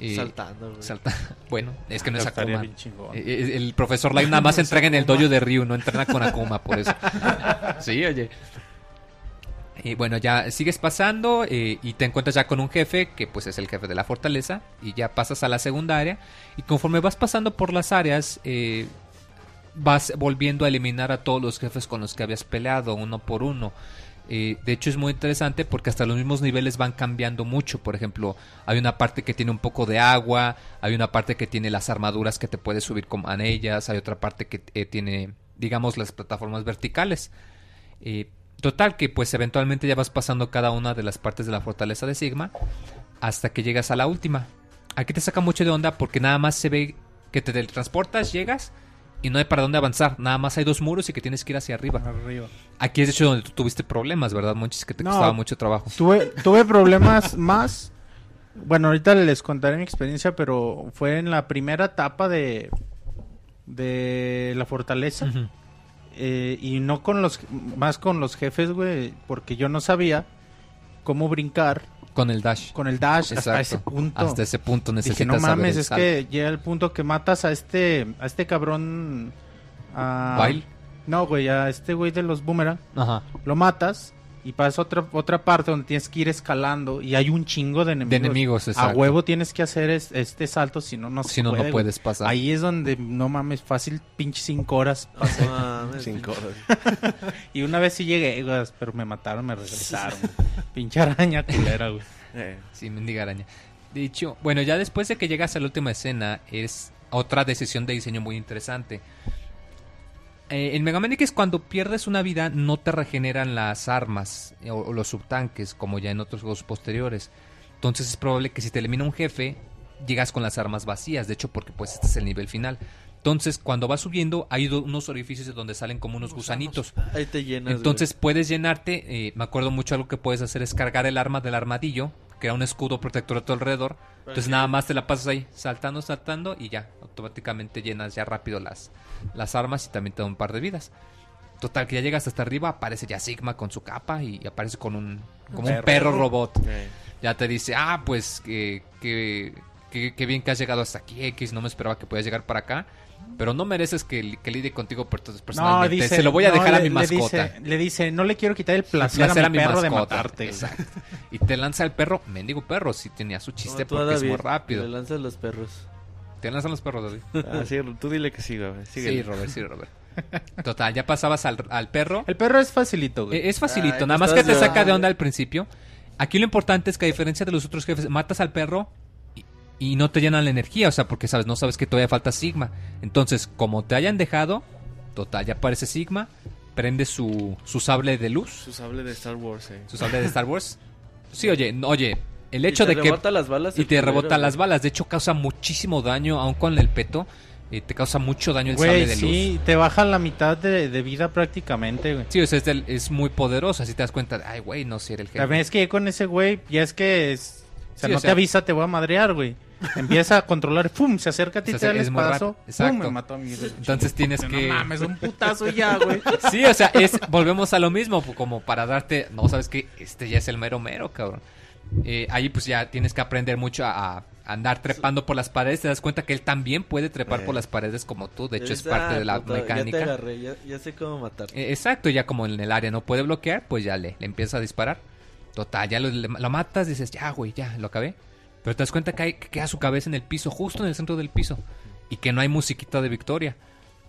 Eh, Saltando, güey. salta- [laughs] Bueno, es que no es Akuma. Eh, eh, El profesor Light nada más [laughs] entrega en el dojo de Ryu, no entrena con Akuma, por eso. [laughs] sí, oye. Y bueno, ya sigues pasando eh, y te encuentras ya con un jefe que pues es el jefe de la fortaleza y ya pasas a la segunda área y conforme vas pasando por las áreas eh, vas volviendo a eliminar a todos los jefes con los que habías peleado uno por uno. Eh, de hecho es muy interesante porque hasta los mismos niveles van cambiando mucho. Por ejemplo, hay una parte que tiene un poco de agua, hay una parte que tiene las armaduras que te puedes subir con ellas, hay otra parte que tiene, digamos, las plataformas verticales. Total que pues eventualmente ya vas pasando cada una de las partes de la fortaleza de Sigma hasta que llegas a la última. Aquí te saca mucho de onda porque nada más se ve que te teletransportas, llegas y no hay para dónde avanzar. Nada más hay dos muros y que tienes que ir hacia arriba. Arriba. Aquí es de hecho donde tú tuviste problemas, ¿verdad, Monchis? Que te No. costaba mucho trabajo. Tuve, tuve problemas más. Bueno, ahorita les contaré mi experiencia, pero fue en la primera etapa de de la fortaleza. Eh, y no con los más con los jefes, güey, porque yo no sabía cómo brincar Con el dash. con el dash hasta Exacto. ese punto. Hasta ese punto necesitas Dije, no mames, es que llega el punto que matas a este a este cabrón a ¿Bail? No, güey, a este güey de los boomerang Ajá. lo matas y pasa otra otra parte donde tienes que ir escalando y hay un chingo de enemigos. De enemigos, A huevo tienes que hacer es- este salto, si no, no se Si no, puede, no puedes pasar. Ahí es donde, no mames, fácil, pinche cinco horas. pasé. No mames, [laughs] Cinco horas. [laughs] y una vez sí llegué, güey, pero me mataron, me regresaron. [laughs] pinche araña culera, güey. Eh, Sí, mendiga araña. De hecho, bueno, ya después de que llegas a la última escena, es otra decisión de diseño muy interesante. Eh, en Mega Man X, cuando pierdes una vida, no te regeneran las armas eh, o, o los subtanques, como ya en otros juegos posteriores. Entonces es probable que si te elimina un jefe, llegas con las armas vacías. De hecho, porque pues este es el nivel final. Entonces, cuando vas subiendo, hay unos orificios donde salen como unos gusanitos. Ahí te llenas. Entonces puedes llenarte, eh, me acuerdo mucho algo que puedes hacer es cargar el arma del armadillo, crear un escudo protector a tu alrededor. Entonces nada más te la pasas ahí, saltando, saltando y ya, automáticamente llenas ya rápido las, las armas y también te da un par de vidas. Total, que ya llegas hasta arriba, aparece ya Sigma con su capa y, y aparece con un, como un perro. perro robot. Ya te dice, ah, pues que, que, que- que bien que has llegado hasta aquí, X, no me esperaba que pudieras llegar para acá. pero no mereces que, que lidie contigo per- No, personalmente. dice, Se lo voy a no, dejar a le- mi le mascota. dice- Le dice, no le quiero quitar el placer, placer a mi perro de matarte. güey". Exacto. Y te lanza el perro, mendigo perro, si tenía su chiste tú, porque es muy rápido. Le lanzas los perros. Te lanzan los perros, David. [laughs] Ah, sí, tú dile que siga, güey. Sí. Robert, sí, Robert. [laughs] Total, ya pasabas al, al perro. El perro es facilito, güey. Es facilito, Ay, nada más que te saca de onda al principio. Aquí lo importante es que a diferencia de los otros jefes, matas al perro y, y no te llenan la energía, o sea, porque sabes, no sabes que todavía falta Sigma. Entonces, como te hayan dejado, total, ya aparece Sigma, prende su, su sable de luz, Su sable de Star Wars, eh. su sable de Star Wars. Sí, oye, no, oye, el hecho Y te de que rebota las balas y te rebota las balas, de hecho causa muchísimo daño aun con el peto. eh, te causa mucho daño el sable Güey, de luz. sí, te baja la mitad de, de vida prácticamente, güey. Sí, o sea, es, del- es muy poderoso, así te das cuenta, de, ay, güey, no sé, era el jefe. También es que con ese güey, ya es que es- o sea, Sí, no o te sea- avisa, te voy a madrear, güey. Empieza a controlar, ¡pum! Se acerca a ti, Se te da el es muy espadazo, ¡pum! exacto. Me mató a mí. güey. Entonces tienes No que... mames, un putazo ya, güey. Sí, o sea, es, volvemos a lo mismo, como para darte, no, sabes que este ya es el mero mero, cabrón. Eh, ahí pues ya tienes que aprender mucho a, a andar trepando por las paredes, te das cuenta que él también puede trepar Eh. por las paredes como tú, de hecho es parte "Ah, de la puta, Ya te mecánica. agarré, ya, ya sé cómo matar. Eh, exacto, ya como en el área no puede bloquear, pues ya le, le empieza a disparar. Total, ya lo, lo matas, dices, ya, güey, ya, lo acabé. Pero te das cuenta que, hay, que queda su cabeza en el piso, justo en el centro del piso. Y que no hay musiquita de victoria.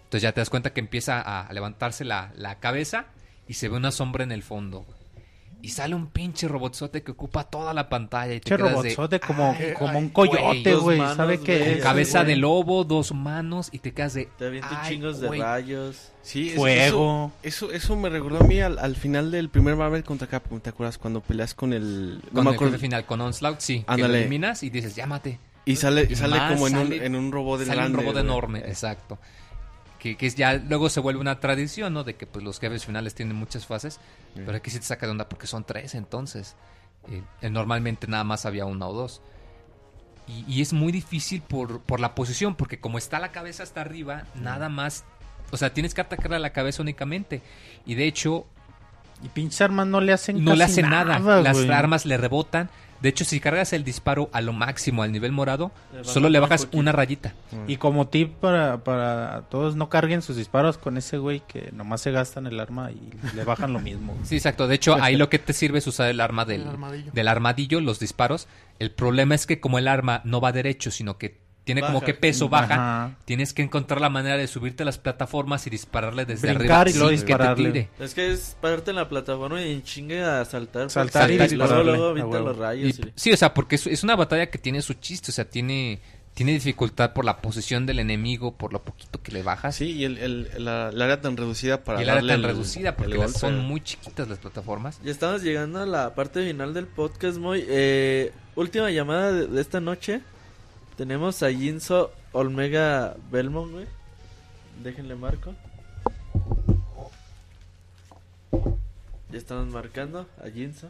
Entonces ya te das cuenta que empieza a, a levantarse la, la cabeza y se ve una sombra en el fondo. güey. Y sale un pinche robotzote que ocupa toda la pantalla y te de, como, "Ay, como ay, un coyote, güey. ¿Sabe qué es? cabeza de lobo, dos manos y te quedas de... Te avientan "Ay, chingos de güey". rayos. Sí, Fuego. Eso, eso, eso me recordó a mí al, al final del primer Marvel contra Capcom, ¿te acuerdas? Cuando peleas con el... no Con me el acuerdo- jefe final, con Onslaught, sí. Que lo Ándale. eliminas y dices, llámate. Y sale, Y sale como en, un, en un robot Sale grande. un robot enorme, exacto. Que, que ya luego se vuelve una tradición, ¿no? De que pues los jefes finales tienen muchas fases. Sí. Pero aquí sí te saca de onda porque son tres entonces. Eh, eh, normalmente nada más había una o dos. Y, y es muy difícil por, por la posición, porque como está la cabeza hasta arriba, nada más... O sea, tienes que atacarle a la cabeza únicamente. Y de hecho, Y pinches armas no le hacen no le casi hace nada. Las armas le rebotan. De hecho, si cargas el disparo a lo máximo, al nivel morado, Le solo le bajas una rayita. Y como tip para, para todos, no carguen sus disparos con ese güey que nomás se gastan el arma y le bajan lo mismo. güey. Sí, exacto. De hecho, ahí lo que te sirve es usar el arma del, El armadillo. del armadillo, los disparos. El problema es que como el arma no va derecho, sino que tiene como que peso baja, Ajá. tienes que encontrar la manera de subirte a las plataformas y dispararle desde Brincar arriba y luego sin que te dispararle. tire. Es que es pararte en la plataforma y en chingue a saltar. Saltar y luego, dispararle, luego a avienta los rayos. Y- y- sí, o sea, porque es, es una batalla que tiene su chiste, o sea, tiene, tiene dificultad por la posición del enemigo, por lo poquito que le bajas. Sí, y el, el, la, la área tan reducida para y el área tan el- reducida, porque las- son muy chiquitas las plataformas. Ya estamos llegando a la parte final del podcast, muy eh, última llamada de, de esta noche. Tenemos a Jinso Olmega Belmont, güey. Déjenle marco. Ya estamos marcando a Jinso.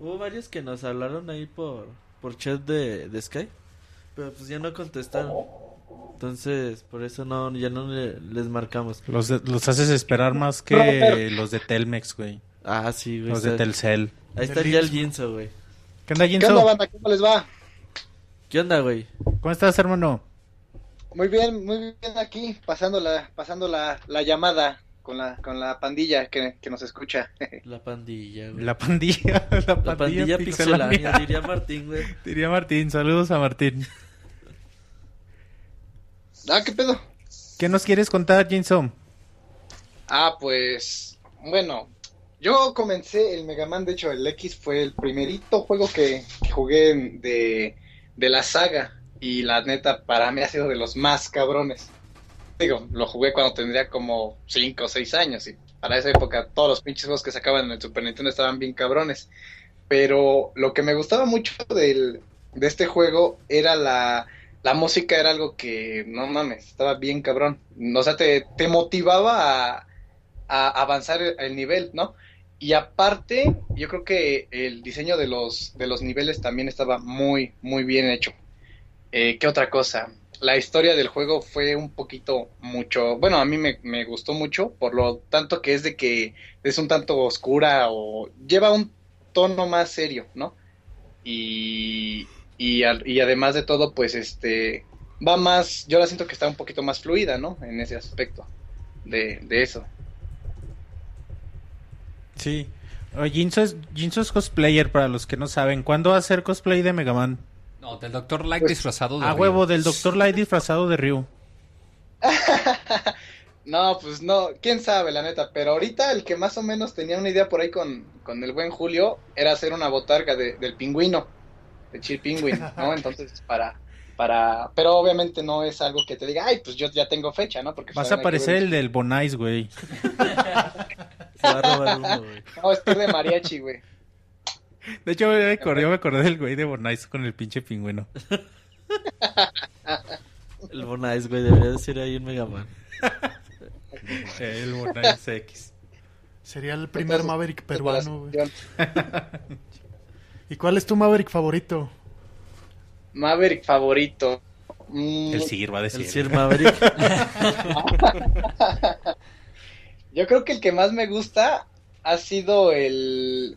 Hubo varios que nos hablaron ahí por, por chat de, de Skype. Pero pues ya no contestaron. Entonces, por eso no, ya no le- les marcamos. Los, de- los haces esperar más que los de Telmex, güey. Ah, sí, güey. Los de Telcel. Ahí está ya el Jinso, güey. ¿Qué onda, ¿Qué Jinso? onda, banda? ¿Cómo les va? ¿Qué onda, güey? ¿Cómo estás, hermano? Muy bien, muy bien aquí, pasando la, pasando la, la llamada con la, con la pandilla que, que nos escucha. [laughs] La pandilla, güey. La pandilla. [laughs] La pandilla, La pandilla pixelánea. pixelánea, diría Martín, güey. [laughs] Diría Martín. Saludos a Martín. ah, ¿qué pedo? ¿Qué nos quieres contar, Jinso? Ah, pues, bueno, yo comencé el Mega Man, de hecho, el X fue el primerito juego que, que jugué de, de la saga. Y la neta, para mí ha sido de los más cabrones. Digo, lo jugué cuando tendría como 5 o 6 años. Y para esa época, todos los pinches juegos que sacaban en el Super Nintendo estaban bien cabrones. Pero lo que me gustaba mucho del, de este juego era la, la música, era algo que, no mames, estaba bien cabrón. O sea, te, te motivaba a, a avanzar el, el nivel, ¿no? Y aparte, yo creo que el diseño de los, de los niveles también estaba muy, muy bien hecho. Eh, ¿Qué otra cosa? La historia del juego fue un poquito mucho, bueno, a mí me, me gustó mucho, por lo tanto que es de que es un tanto oscura o lleva un tono más serio, ¿no? Y, al- y además de todo, pues este, va más, yo la siento que está un poquito más fluida, ¿no? En ese aspecto de, de eso. Sí. Jinso es, Jinso es cosplayer, para los que no saben. ¿Cuándo va a hacer cosplay de Mega Man? No, del Dr. Light Pues, disfrazado de A Ryu. huevo, del Dr. Light disfrazado de Ryu. [laughs] No, pues no, quién sabe, la neta. Pero ahorita el que más o menos tenía una idea por ahí con, con el buen Julio era hacer una botarga de- del pingüino, de Chill Penguin, ¿no? [laughs] Entonces, para, para, pero obviamente no es algo que te diga, ay, pues yo ya tengo fecha, ¿no? Porque Vas a hay que aparecer el del Bonais, güey. [laughs] Se va a robar uno, güey. [laughs] No, es de mariachi, güey. De hecho, yo me acordé, me acordé del güey de Bonais con el pinche pingüino. [laughs] El Bonais, güey, debería decir ahí un Mega Man. [laughs] El Bonais X. Sería el primer Maverick peruano, güey. ¿Y cuál es tu Maverick favorito? Maverick favorito. Mm, El Sir va a El decir. Sir Maverick. Yo creo que el que más me gusta ha sido el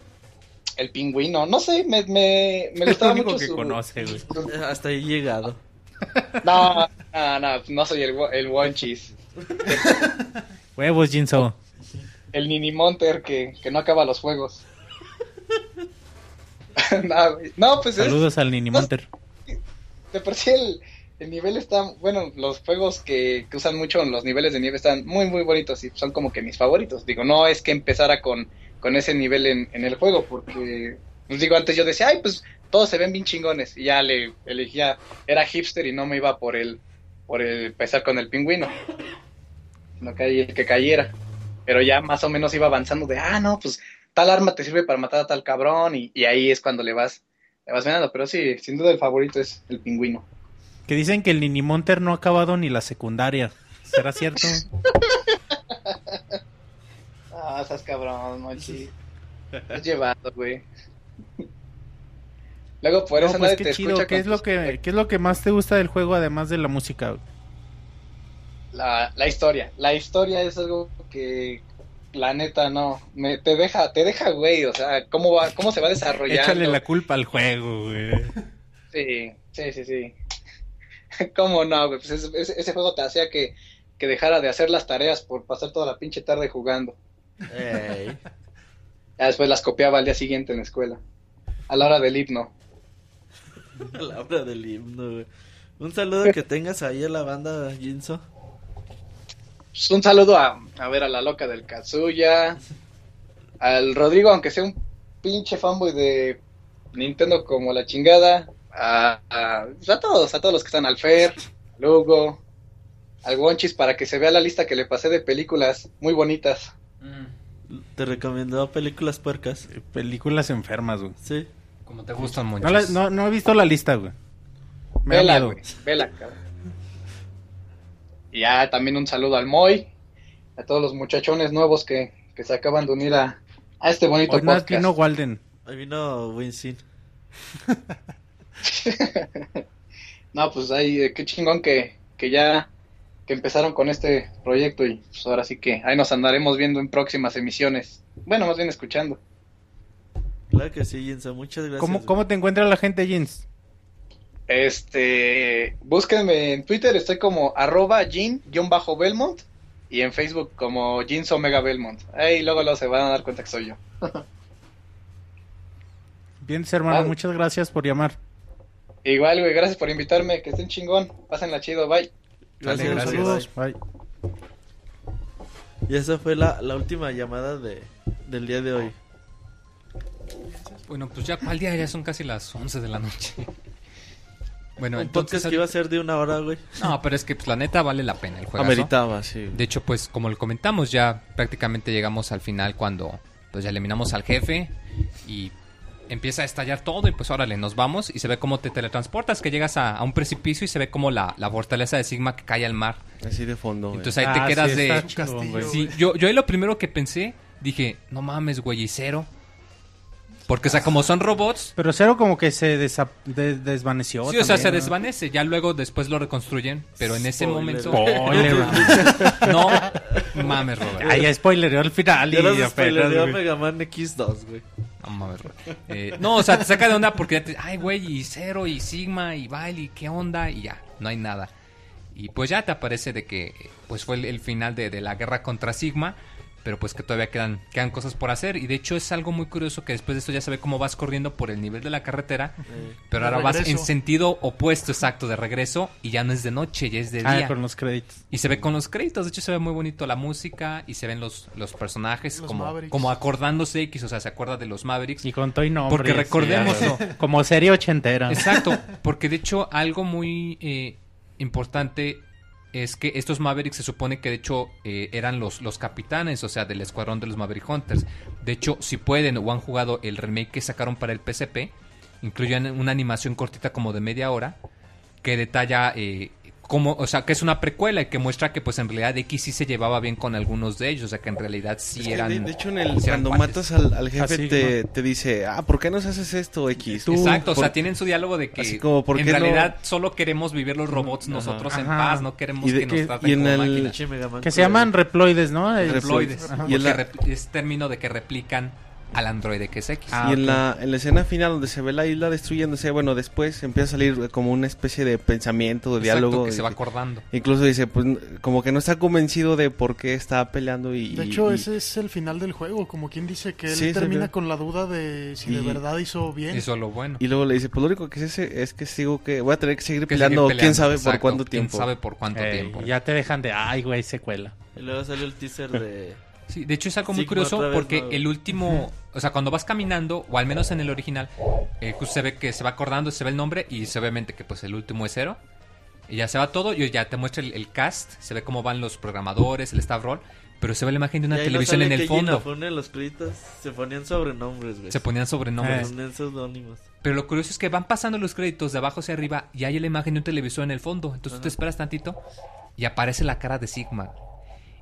el pingüino. No sé, me, me, me el gustaba único mucho que su... conoce, güey. Hasta ahí llegado. No, no, no, no soy el, el Wonchis. Huevos, Jinso. El Nini Monter que, que no acaba los juegos. [laughs] no. No, pues es, Saludos al Nini Monter. de por sí el, el nivel está, bueno, los juegos que, que usan mucho los niveles de nieve están muy, muy bonitos y son como que mis favoritos. Digo, no es que empezara con, con ese nivel en, en el juego, porque, pues digo, antes yo decía, ay, pues todos se ven bien chingones y ya le elegía, era hipster y no me iba por el, por el empezar con el pingüino, no caía el que cayera. Pero ya más o menos iba avanzando de, ah, no, pues tal arma te sirve para matar a tal cabrón y, y ahí es cuando le vas, le vas ganando. Pero sí, sin duda el favorito es el pingüino. Que dicen que el Nini Monter no ha acabado ni la secundaria. ¿Será cierto? [laughs] Ah, esas cabrón, mochi. Es llevado, güey. Luego por No, eso pues nadie qué te chido. ¿Qué es, lo que, ¿Qué es lo que más te gusta del juego además de la música? la, la historia. La historia es algo que la neta no me te deja te deja güey, o sea, cómo va cómo se va [laughs] desarrollando. Échale la culpa al juego, güey. Sí, sí, sí, sí. [laughs] ¿Cómo no, güey? Pues ese, ese- juego te hacía que, que dejara de hacer las tareas por pasar toda la pinche tarde jugando. Ey. [laughs] Ya después las copiaba al día siguiente en la escuela. A la hora del himno. [laughs] A la hora del himno, güey. Un saludo que tengas ahí a la banda, Jinso. Pues un saludo a, a ver a la loca del Kazuya. Al Rodrigo, aunque sea un pinche fanboy de Nintendo como la chingada. A, a, pues a todos, a todos los que están al Fer, al Hugo, al Wonchis para que se vea la lista que le pasé de películas muy bonitas. Te recomendó películas puercas. Películas enfermas, güey. Sí. Como te gustan mucho. No, no, no he visto la lista, güey. Me Vela, güey, vela, cabrón. Y ya también un saludo al Moy, a todos los muchachones nuevos que, que se acaban de unir a, a este bonito Hoy no podcast. vino Walden. Ahí vino Winston. [laughs] [laughs] No, pues ahí, eh, qué chingón que, que ya que empezaron con este proyecto y pues ahora sí que ahí nos andaremos viendo en próximas emisiones. Bueno, más bien escuchando. Claro que sí, Jinso. Muchas gracias. ¿Cómo. ¿Cómo te encuentra la gente, Jins? Este, búsquenme en Twitter, estoy como arroba Jin-Belmont y en Facebook como Jins Omega Belmont. Ahí luego, luego se van a dar cuenta que soy yo. Bien, hermano, Ah. muchas gracias por llamar. Igual, güey, gracias por invitarme, que estén chingón, pásenla chido, bye. Dale, Gracias, gracias. Saludos. Bye. Y esa fue la, la última llamada de, del día de hoy. Bueno, pues ya para el día ya son casi las 11 de la noche. Bueno, Un entonces... podcast que iba a ser de una hora, güey. No, pero es que pues la neta vale la pena el juego. Ameritaba, sí. De hecho, pues como lo comentamos, ya prácticamente llegamos al final cuando pues ya eliminamos al jefe y empieza a estallar todo y pues órale, nos vamos y se ve cómo te teletransportas, que llegas a, a un precipicio y se ve como la, la fortaleza de Sigma que cae al mar. Así de fondo. Entonces ahí Ah, te quedas sí, de... Sí, yo, yo ahí lo primero que pensé, dije, no mames, güey, y cero. Porque, o sea, como son robots, Pero Cero como que se desa- de- desvaneció. sí, o sea, también, se ¿no? desvanece. Ya luego después lo reconstruyen, pero en ese Spoiler. momento... Spoiler. [laughs] No mames, Robert. Ah, ya spoilereó al final. Ya y spoilereó. Mega Man X2, güey. No, mames, güey. Eh, no, o sea, te saca de onda porque ya te... Ay, güey, y Cero, y Sigma, y Bailey, ¿qué onda? Y ya, no hay nada. Y pues ya te aparece de que pues fue el, el final de, de la guerra contra Sigma, pero pues que todavía quedan, quedan cosas por hacer. Y de hecho es algo muy curioso que después de esto ya se ve cómo vas corriendo por el nivel de la carretera, pero De ahora vas en sentido opuesto exacto de regreso y ya no es de noche, ya es de Ah, día. con los créditos. Y se ve con los créditos, de hecho se ve muy bonito la música y se ven los, los personajes Los como, Mavericks. como acordándose X, o sea, se acuerda de los Mavericks. Y con todo y nombres. Porque recordémoslo. sí, como serie ochentera. Exacto, porque de hecho algo muy eh, importante es que estos Mavericks se supone que de hecho eh, eran los, los capitanes, o sea, del escuadrón de los Maverick Hunters. De hecho, si pueden o han jugado el remake que sacaron para el PSP, incluyen una animación cortita como de media hora que detalla eh, cómo, o sea, que es una precuela y que muestra que pues en realidad X sí se llevaba bien con algunos de ellos, o sea, que en realidad sí Es que eran... de, de hecho, en el, sí cuando matas al, al jefe, Así, te, te dice, ah, ¿por qué nos haces esto, X? Exacto, o sea, tienen su diálogo de que como, ¿por en no- realidad solo queremos vivir los robots nosotros en paz, no queremos de que nos traten y en como el- máquinas. Que se llaman reploides, ¿no? El- Reploides, Y rep- es término de que replican al androide que es X. Ah, y en la, en la escena final donde se ve la isla destruyéndose, bueno, después empieza a salir como una especie de pensamiento, de Exacto, diálogo. que se va acordando. Incluso dice, pues, como que no está convencido de por qué está peleando y... De hecho, y- ese es el final del juego, como quien dice que él Sí, termina con la duda de si de verdad hizo bien. Es lo bueno. Y luego le dice, pues lo único que sé es que sigo que voy a tener que seguir Que peleando, seguir quién sabe por cuánto tiempo. Quién sabe por cuánto Eh, tiempo. ya te dejan de, ay, güey, secuela. Y luego salió el teaser de... Sí, de hecho es algo muy Sigma curioso porque ¿no? el último, [laughs] o sea, cuando vas caminando, o al menos en el original, eh, justo se ve que se va acordando, se ve el nombre y se obviamente que pues el último es cero. Y ya se va todo y ya te muestra el, el cast, se ve cómo van los programadores, el staff roll, pero se ve la imagen de una no televisión sale en el fondo. Inafune los créditos se ponían sobrenombres. Se ponían sobrenombres. Se ponían seudónimos. Pero lo curioso es que van pasando los créditos de abajo hacia arriba y hay la imagen de un televisor en el fondo. Entonces tú te esperas tantito y aparece la cara de Sigma.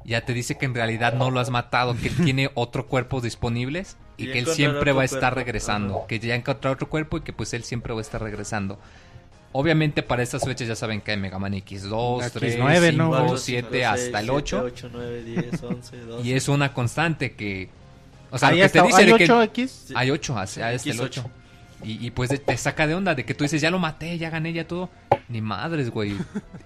Ya te dice que en realidad no lo has matado, que [laughs] tiene otro cuerpo disponibles y Y que él siempre va a estar cuerpo. regresando. Ajá. Que ya encontró otro cuerpo y que pues él siempre va a estar regresando. Obviamente para estas fechas ya saben que hay Mega Man X2, X9, 3, ¿no? 5, Cuatro, 7 hasta el 8. 8, 9, 10, 11, 12. Y es una constante que... O sea, lo que está, te dice ¿hay de que... 8X? Sí. Hay 8, hasta el X8. 8. Y, y pues de- te saca de onda de que tú dices, ya lo maté, ya gané, ya todo. Ni madres, güey.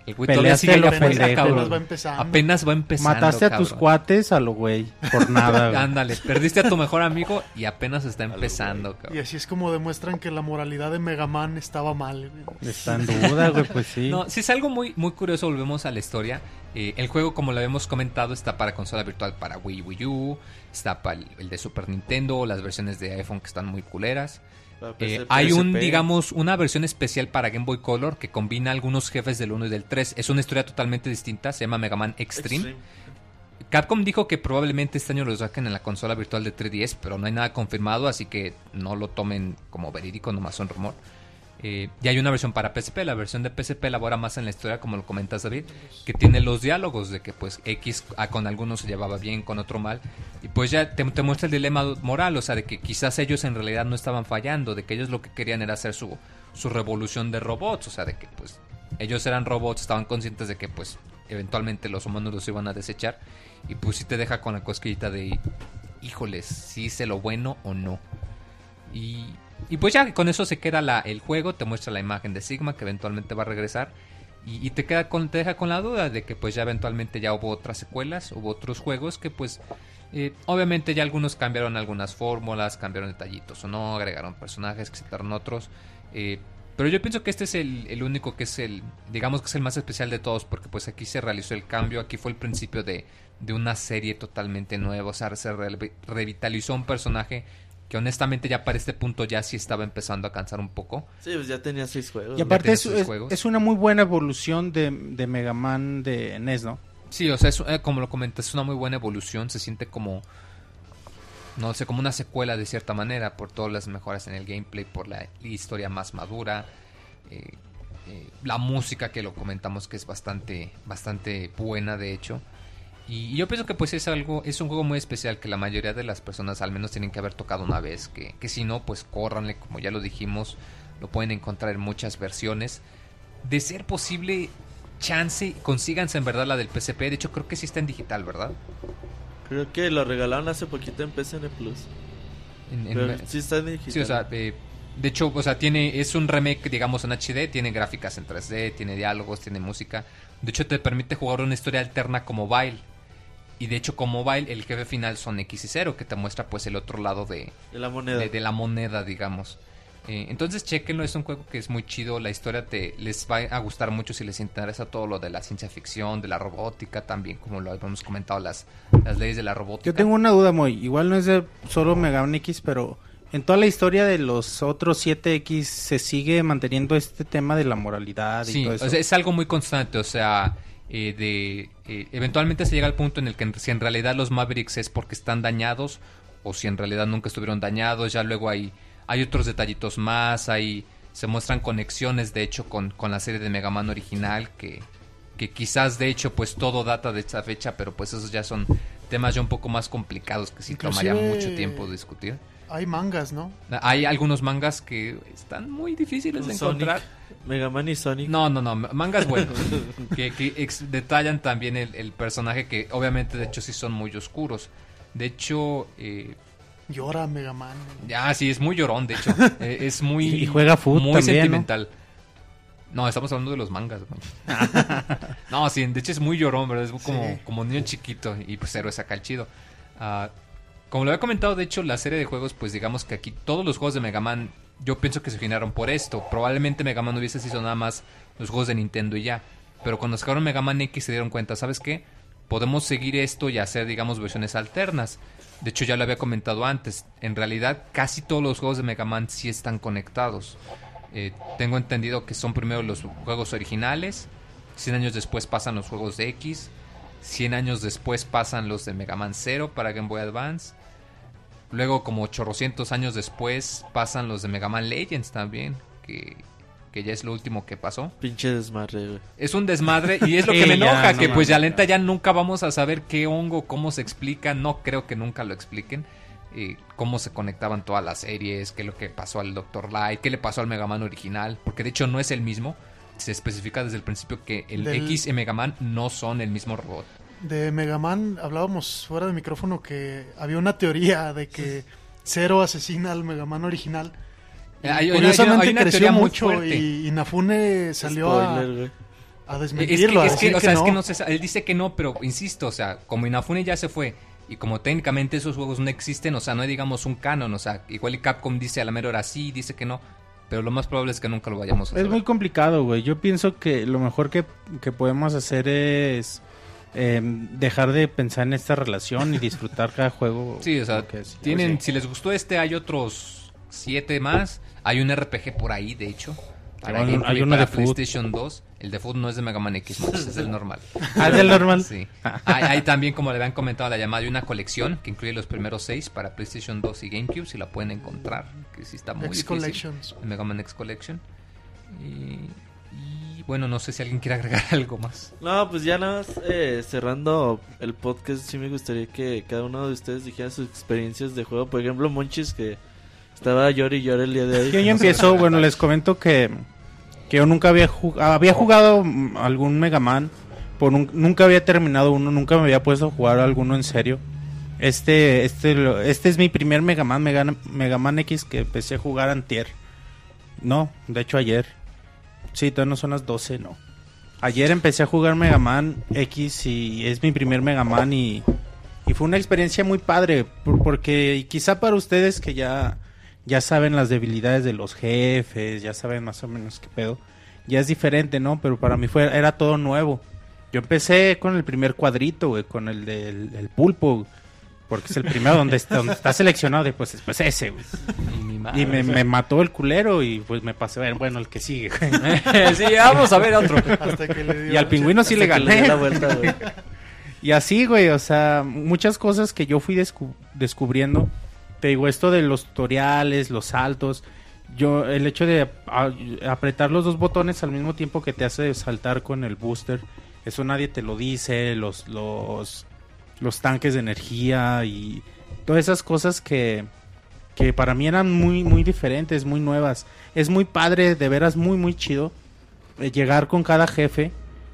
El güey todavía sigue a lo allá afuera, pendejo. cabrón. Apenas va empezando. Apenas va empezando. Mataste a tus cuates a lo güey. Por nada, [laughs] güey. Ándale, perdiste a tu mejor amigo y apenas está empezando, Y cabrón. así es como demuestran que la moralidad de Mega Man estaba mal. güey. Está en duda, güey, pues sí. No, si es algo muy, muy curioso, volvemos a la historia. Eh, el juego, como lo habíamos comentado, está para consola virtual para Wii, Wii U, está para el, el de Super Nintendo, las versiones de iPhone que están muy culeras. Eh, hay un, digamos, una versión especial para Game Boy Color que combina algunos jefes del 1 y del 3. Es una historia totalmente distinta, se llama Mega Man Extreme. Capcom dijo que probablemente este año lo saquen en la consola virtual de 3DS, pero no hay nada confirmado, así que no lo tomen como verídico, nomás son rumor. Eh, y hay una versión para PSP, la versión de PSP elabora más en la historia, como lo comentas David, que tiene los diálogos de que pues X ah, con algunos se llevaba bien, con otro mal, y pues ya te, muestra el dilema moral, o sea, de que quizás ellos en realidad no estaban fallando, de que ellos lo que querían era hacer su, su revolución de robots, o sea, de que pues ellos eran robots, estaban conscientes de que pues eventualmente los humanos los iban a desechar, y pues sí te deja con la cosquillita de, híjoles, si hice lo bueno o no. Y, y pues ya con eso se queda la, el juego, te muestra la imagen de Sigma que eventualmente va a regresar. Y, te queda con, te deja con la duda de que pues ya eventualmente ya hubo otras secuelas, hubo otros juegos que pues eh, obviamente ya algunos cambiaron algunas fórmulas, cambiaron detallitos o no, agregaron personajes, quitaron otros. eh, pero yo pienso que este es el, único que es el, digamos que es el más especial de todos, porque pues aquí se realizó el cambio, aquí fue el principio de, de una serie totalmente nueva, o sea, se re- revitalizó un personaje que honestamente ya para este punto ya sí estaba empezando a cansar un poco. Sí, pues ya tenía seis juegos. Y aparte tiene es, sus es- juegos. es una muy buena evolución de, de Mega Man de NES, ¿no? Sí, o sea, es, eh, como lo comentas, es una muy buena evolución, se siente como, no sé, como una secuela de cierta manera, por todas las mejoras en el gameplay, por la historia más madura, eh, eh, la música que lo comentamos que es bastante, bastante buena de hecho. Y, y yo pienso que pues es algo, es un juego muy especial que la mayoría de las personas al menos tienen que haber tocado una vez, que, que si no, pues córranle, como ya lo dijimos, lo pueden encontrar en muchas versiones. De ser posible, chance, consíganse en verdad la del PSP. De hecho, creo que sí está en digital, ¿verdad? Creo que lo regalaron hace poquito en PSN Plus. En- en- Pero sí está en digital. Sí, o sea, eh, de hecho, o sea, tiene, es un remake, digamos, en HD, tiene gráficas en 3D, tiene diálogos, tiene música. De hecho, te permite jugar una historia alterna como mobile. Y de hecho, con mobile, el jefe final son X y 0, que te muestra pues el otro lado de, De la moneda. de, de la moneda, digamos. Eh, entonces, chequenlo, es un juego que es muy chido. La historia te les va a gustar mucho si les interesa todo lo de la ciencia ficción, de la robótica, también, como lo habíamos comentado, las, las leyes de la robótica. Yo tengo una duda, muy. Igual no es de solo Mega Man X, pero en toda la historia de los otros 7X se sigue manteniendo este tema de la moralidad y Sí, todo eso. o sea, es algo muy constante, o sea, eh, de eh, eventualmente se llega al punto en el que si en realidad los Mavericks es porque están dañados o si en realidad nunca estuvieron dañados, ya luego hay hay otros detallitos más, hay se muestran conexiones de hecho con, con la serie de Mega Man original que que quizás de hecho pues todo data de esta fecha, pero pues esos ya son temas ya un poco más complicados que sí tomaría Inclusive- mucho tiempo discutir. Hay mangas, ¿no? Hay algunos mangas que están muy difíciles de Sonic, encontrar. Mega Man y Sonic. No, no, no, mangas buenos. [laughs] que que ex- detallan también el, el personaje que obviamente de hecho sí son muy oscuros. De hecho, eh, Llora Mega Man. ya sí, es muy llorón, de hecho. [laughs] Eh, es muy... Y juega fut Muy sentimental. ¿no? estamos hablando de los mangas. ¿no? [laughs] no, sí, de hecho es muy llorón, ¿verdad? Es como, Sí. como niño chiquito y pues héroe saca el chido. Ah, como lo había comentado, de hecho, la serie de juegos, pues digamos que aquí todos los juegos de Mega Man, yo pienso que se generaron por esto. Probablemente Mega Man hubiese sido nada más los juegos de Nintendo y ya. Pero cuando sacaron Mega Man X se dieron cuenta, ¿sabes qué? Podemos seguir esto y hacer, digamos, versiones alternas. De hecho, ya lo había comentado antes. En realidad, casi todos los juegos de Mega Man sí están conectados. Eh, tengo entendido que son primero los juegos originales, 100 años después pasan los juegos de X, 100 años después pasan los de Mega Man 0 para Game Boy Advance, luego como 800 años después pasan los de Mega Man Legends también, que, que ya es lo último que pasó. Pinche desmadre, güey. Es un desmadre y es lo [laughs] que me ya, enoja, no que pues ya lenta ya nunca vamos a saber qué hongo, cómo se explica, no creo que nunca lo expliquen, eh, cómo se conectaban todas las series, qué es lo que pasó al Dr. Light, qué le pasó al Mega Man original, porque de hecho no es el mismo, se especifica desde el principio que el Del- X y Mega Man no son el mismo robot. De Mega Man hablábamos fuera de micrófono que había una teoría de que Zero asesina al Mega Man original. Y Hay- curiosamente hay una creció mucho fuerte. y Inafune salió a, Spoiler, a Es desmentirlo. que, a es que, decir o sea, que es no. que no se sa- él dice que no, pero insisto, o sea, como Inafune ya se fue y como técnicamente esos juegos no existen, o sea, no hay digamos un canon, o sea, igual y Capcom dice a la mera hora sí, dice que no, pero lo más probable es que nunca lo vayamos a Es saber. muy complicado, güey. Yo pienso que lo mejor que, que podemos hacer es eh, dejar de pensar en esta relación y disfrutar cada juego. [laughs] Sí, o sea, sí, tienen, pues si les gustó este, hay otros siete más, hay un RPG por ahí, de hecho. Para Hay un- hay uno para de. PlayStation 2. El de Foot no es de Mega Man X, es del normal. [laughs] Ah, ¿es del normal? Sí. Hay, hay también, como le habían comentado la llamada, hay una colección que incluye los primeros seis para PlayStation 2 y GameCube, si la pueden encontrar, que sí está muy X difícil. Collections. El Mega Man X Collection. Y, y, bueno, no sé si alguien quiere agregar [laughs] algo más. No, pues ya nada más eh, cerrando el podcast, sí me gustaría que cada uno de ustedes dijera sus experiencias de juego. Por ejemplo, Monchis, que estaba llori y llori el día de hoy. Yo ya empiezo, [laughs] bueno, les comento que, que yo nunca había jugado, había jugado mm, algún Mega Man, por un- nunca había terminado uno, nunca me había puesto a jugar alguno en serio. Este, este, lo- este es mi primer Mega Man, Mega, Mega Man X que empecé a jugar antier. No, de hecho ayer. Sí, todavía no son las 12, no. Ayer empecé a jugar Mega Man X y es mi primer Mega Man y, y fue una experiencia muy padre por- porque quizá para ustedes que ya ya saben las debilidades de los jefes, ya saben más o menos qué pedo, ya es diferente, ¿no? Pero para mí fue era todo nuevo. Yo empecé con el primer cuadrito, con el del el pulpo, porque es el primero donde está, donde está seleccionado, y pues después ese, güey. Y, mi madre. Y me, me mató el culero y pues me pasé, bueno, el que sigue. güey. [laughs] sí, vamos a ver otro. Hasta que le dio Y al pingüino sí le Hasta que le gané. dio la vuelta, güey. Y así, güey, o sea, muchas cosas que yo fui descu- descubriendo. Te digo, esto de los tutoriales, los saltos. Yo, el hecho de a- apretar los dos botones al mismo tiempo que te hace saltar con el booster, eso nadie te lo dice. Los, los, los tanques de energía y todas esas cosas que, que para mí eran muy, muy diferentes, muy nuevas. Es muy padre, de veras, muy, muy chido eh, llegar con cada jefe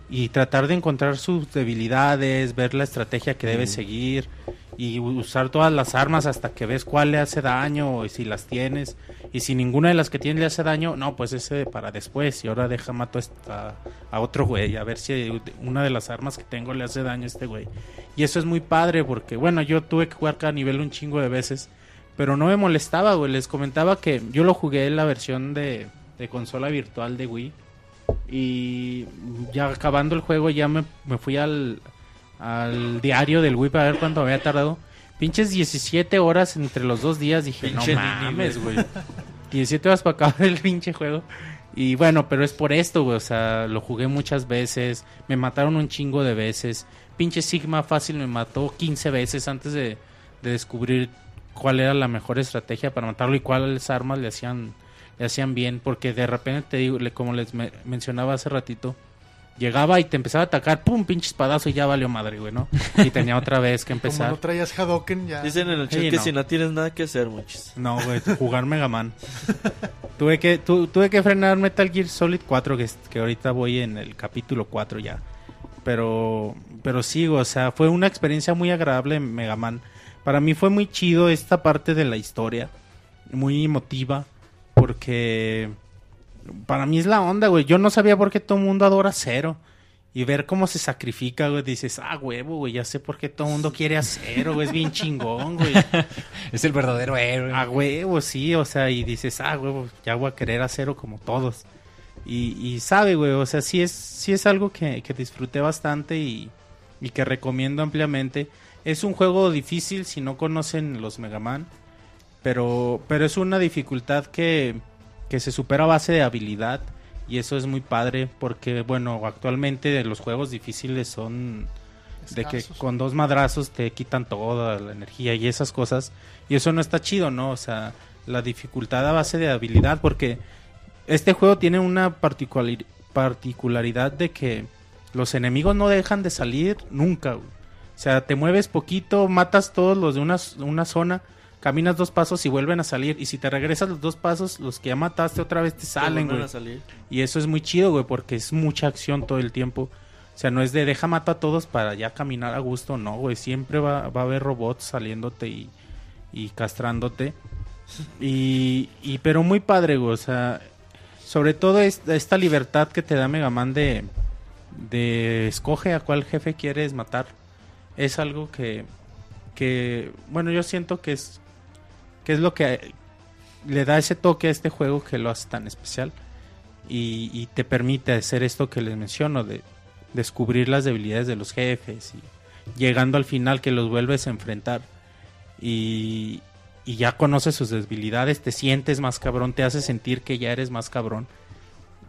y tratar de encontrar sus debilidades, ver la estrategia que debe seguir y usar todas las armas hasta que ves cuál le hace daño y si las tienes. Y si ninguna de las que tienes le hace daño, no, pues ese para después. Y ahora deja mato a, otro güey, a ver si una de las armas que tengo le hace daño a este güey. Y eso es muy padre porque, bueno, yo tuve que jugar cada nivel un chingo de veces. Pero no me molestaba, güey. Les comentaba que yo lo jugué en la versión de, consola virtual de Wii. Y ya acabando el juego ya me, me fui al, al diario del Wii para ver cuánto había tardado. Pinches 17 horas entre los dos días. Dije, Pinche no mames, güey". güey. 17 horas para acabar el pinche juego. Y bueno, pero es por esto, güey. O sea, lo jugué muchas veces. Me mataron un chingo de veces. Pinche Sigma fácil me mató 15 veces antes de, de descubrir cuál era la mejor estrategia para matarlo y cuáles armas le hacían, le hacían bien. Porque de repente, te digo, le- como les me- mencionaba hace ratito, llegaba y te empezaba a atacar, pum, pinche espadazo y ya valió madre, güey, ¿no? Y tenía otra vez que [laughs] Como empezar. no traías Hadoken, ya. Dicen en el chat Sí, que no. si no tienes nada que hacer, muchis. No, güey, jugar Mega Man. [laughs] tuve que tu- tuve que frenar Metal Gear Solid 4 que, que ahorita voy en el capítulo 4 ya. Pero pero sí, o sea, fue una experiencia muy agradable en Mega Man. Para mí fue muy chido esta parte de la historia, muy emotiva porque para mí es la onda, güey. Yo no sabía por qué todo el mundo adora a Cero. Y ver cómo se sacrifica, güey, dices, ah, huevo, güey, ya sé por qué todo el mundo quiere a Cero, güey, es bien chingón, güey. [laughs] Es el verdadero héroe. A huevo, sí, o sea, y dices, ah, huevo, ya voy a querer hacerlo como todos. Y, y sabe, güey, o sea, sí es, sí es algo que, que disfruté bastante y, y que recomiendo ampliamente. Es un juego difícil si no conocen los Mega Man, pero, pero es una dificultad que, que se supera a base de habilidad y eso es muy padre porque, bueno, actualmente los juegos difíciles son de que con dos madrazos te quitan toda la energía y esas cosas. Y eso no está chido, ¿no? O sea, la dificultad a base de habilidad, porque este juego tiene una particulari- particularidad de que los enemigos no dejan de salir nunca. güey. O sea, te mueves poquito, matas todos los de una, una zona, caminas dos pasos y vuelven a salir. Y si te regresas los dos pasos, los que ya mataste otra vez te salen, güey. Y eso es muy chido, güey, porque es mucha acción todo el tiempo. O sea, no es de deja mato a todos para ya caminar a gusto, no, güey. Siempre va, va a haber robots saliéndote y, y castrándote. Y, y pero muy padre, güey. O sea, sobre todo es- esta libertad que te da Mega Man de, de escoge a cuál jefe quieres matar. Es algo que, que, bueno, yo siento que es, que es lo que le da ese toque a este juego que lo hace tan especial y, te permite hacer esto que les menciono, de descubrir las debilidades de los jefes y llegando al final que los vuelves a enfrentar y, y ya conoces sus debilidades, te sientes más cabrón, te hace sentir que ya eres más cabrón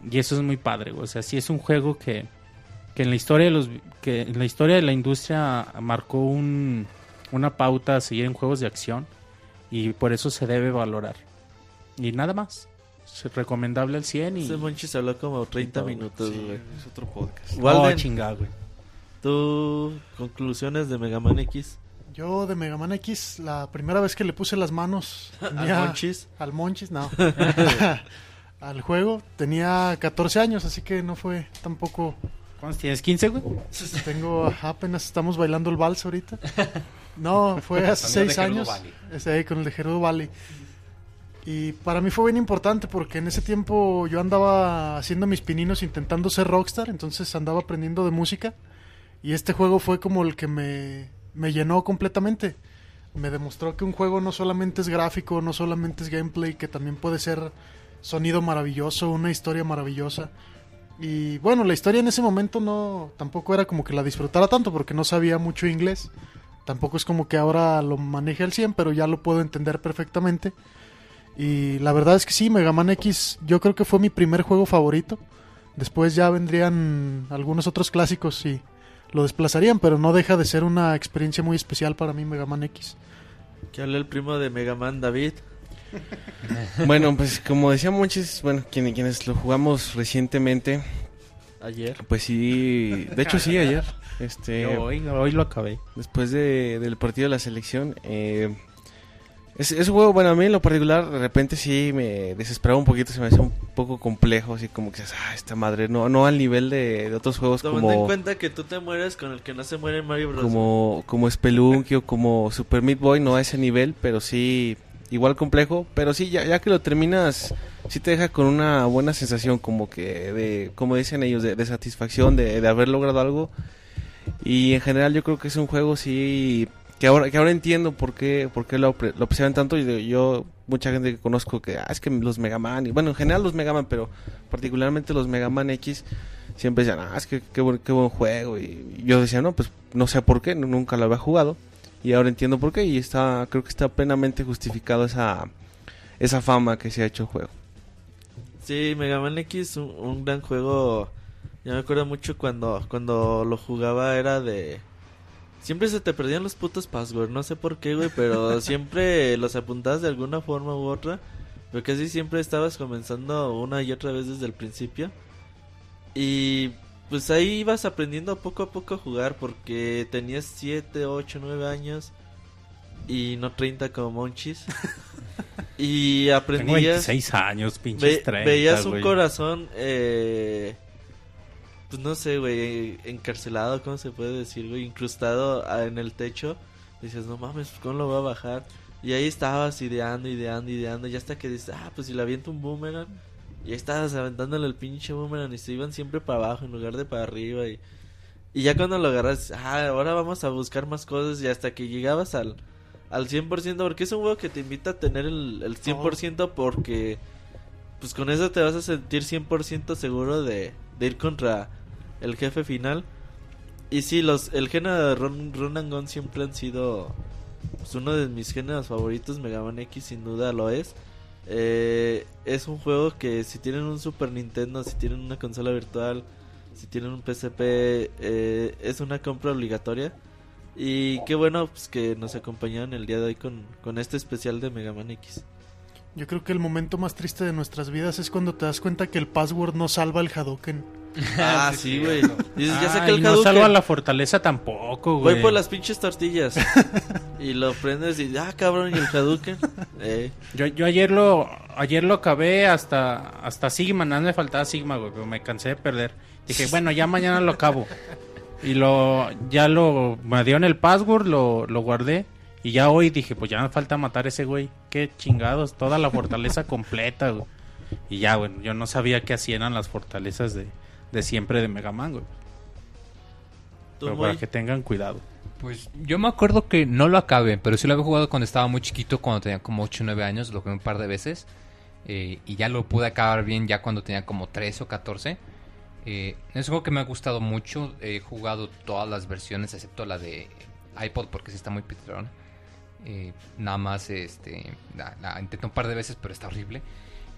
y eso es muy padre, o sea, sí es un juego que, que en la historia de los que en la historia de la industria marcó un, una pauta a seguir en juegos de acción y por eso se debe valorar. Y nada más. Es recomendable al 100 y Ese Monchis habló como 30 todo. minutos, Sí, güey. es otro podcast. Oh, Walden, chingada, güey. ¿tú conclusiones de Mega Man X? Yo de Mega Man X, la primera vez que le puse las manos [laughs] ¿Al tenía- Monchis? al Monchis, no. [laughs] [laughs] al juego tenía 14 años, así que no fue tampoco. ¿Cuántos tienes? ¿15, güey? Tengo apenas estamos bailando el vals ahorita. No, fue hace Sonido de 6 Gerudo años. Ese ahí con el de Gerudo Valley. Y para mí fue bien importante porque en ese tiempo yo andaba haciendo mis pininos intentando ser rockstar, entonces andaba aprendiendo de música. Y este juego fue como el que me, me llenó completamente. Me demostró que un juego no solamente es gráfico, no solamente es gameplay, que también puede ser sonido maravilloso, una historia maravillosa. Y bueno, la historia en ese momento no tampoco era como que la disfrutara tanto porque no sabía mucho inglés. Tampoco es como que ahora lo maneje al 100, pero ya lo puedo entender perfectamente. Y la verdad es que sí, Mega Man X yo creo que fue mi primer juego favorito. Después ya vendrían algunos otros clásicos y lo desplazarían, pero no deja de ser una experiencia muy especial para mí Mega Man X. Que hable el primo de Mega Man, David. [laughs] Bueno, pues como decía Monchis, bueno, quienes, quienes lo jugamos recientemente, Ayer. pues sí, de hecho sí, ayer, este, Yo hoy, hoy lo acabé. después de, del partido de la selección, eh, Ese, ese juego, bueno, a mí en lo particular, de repente sí me desesperaba un poquito, se me hacía un poco complejo, así como que, ah, esta madre, no, no al nivel de, de otros juegos Tomando en como, cuenta que tú te mueres con el que no se muere en Mario Bros. como, como Spelunky o como Super Meat Boy, no a ese nivel, pero sí, igual complejo, pero sí, ya, ya que lo terminas, sí te deja con una buena sensación, como que de, como dicen ellos, de, de satisfacción, de, de haber logrado algo. Y en general yo creo que es un juego sí que ahora que ahora entiendo por qué por qué lo, lo apreciaban tanto. Y de- yo mucha gente que conozco que ah, es que los Mega Man y bueno en general los Mega Man pero particularmente los Mega Man X siempre decían ah es que qué buen, qué buen juego y yo decía no pues no sé por qué nunca lo había jugado y ahora entiendo por qué y está creo que está plenamente justificado esa esa fama que se ha hecho el juego. Sí, Mega Man X, un, un gran juego. Ya me acuerdo mucho cuando, cuando lo jugaba era de... Siempre se te perdían los putos passwords, no sé por qué, güey, pero [laughs] siempre los apuntabas de alguna forma u otra. Pero casi siempre estabas comenzando una y otra vez desde el principio. Y pues ahí ibas aprendiendo poco a poco a jugar porque tenías 7, 8, 9 años y no 30 como Monchis. [laughs] y Tengo aprendías... 26 años, Ve- pinches 30, veías un corazón, eh, pues no sé, güey, encarcelado, ¿cómo se puede decir, güey? Incrustado ah, en el techo. Dices, no mames, ¿cómo lo voy a bajar? Y ahí estabas ideando, ideando, ideando, y hasta que dices, ah, pues si le aviento un boomerang. Y ahí estabas aventándole el pinche boomerang y se iban siempre para abajo en lugar de para arriba. Y, y ya cuando lo agarras, ah, ahora vamos a buscar más cosas. Y hasta que llegabas al, al 100%, porque es un juego que te invita a tener el, el 100% porque pues con eso te vas a sentir 100% seguro de, de ir contra el jefe final. Y sí, los, el género de run, and gun siempre han sido pues, uno de mis géneros favoritos. Mega Man X sin duda lo es. Eh, es un juego que si tienen un Super Nintendo, si tienen una consola virtual, si tienen un PSP, eh, es una compra obligatoria. Y qué bueno pues, que nos acompañaron el día de hoy con, con este especial de Mega Man X. Yo creo que el momento más triste de nuestras vidas es cuando te das cuenta que el password no salva el Hadouken. Ah, sí, güey. Dices, ya Ah, saqué y el no salva la fortaleza tampoco, güey. Voy por las pinches tortillas. [laughs] y lo prendes y, ah, cabrón, y el Hadouken. Eh, Yo, yo ayer lo ayer lo acabé hasta hasta Sigma, nada me faltaba Sigma, güey, pero me cansé de perder. Dije, bueno, ya mañana lo acabo. Y lo ya lo me dieron el password, lo, lo guardé y ya hoy dije, pues ya me falta matar a ese güey. Qué chingados, toda la fortaleza [laughs] completa, güey. Y ya, bueno, yo no sabía que así eran las fortalezas de, de siempre de Mega Man, güey. Pero para que tengan cuidado. Pues yo me acuerdo que no lo acabé, pero sí lo había jugado cuando estaba muy chiquito, cuando tenía como 8 o 9 años, lo jugué un par de veces. eh, y ya lo pude acabar bien ya cuando tenía como 13 o 14. Eh, es un juego que me ha gustado mucho. He jugado todas las versiones, excepto la de iPod, porque sí está muy pitrón. Eh, nada más este, la, la intenté un par de veces, pero está horrible.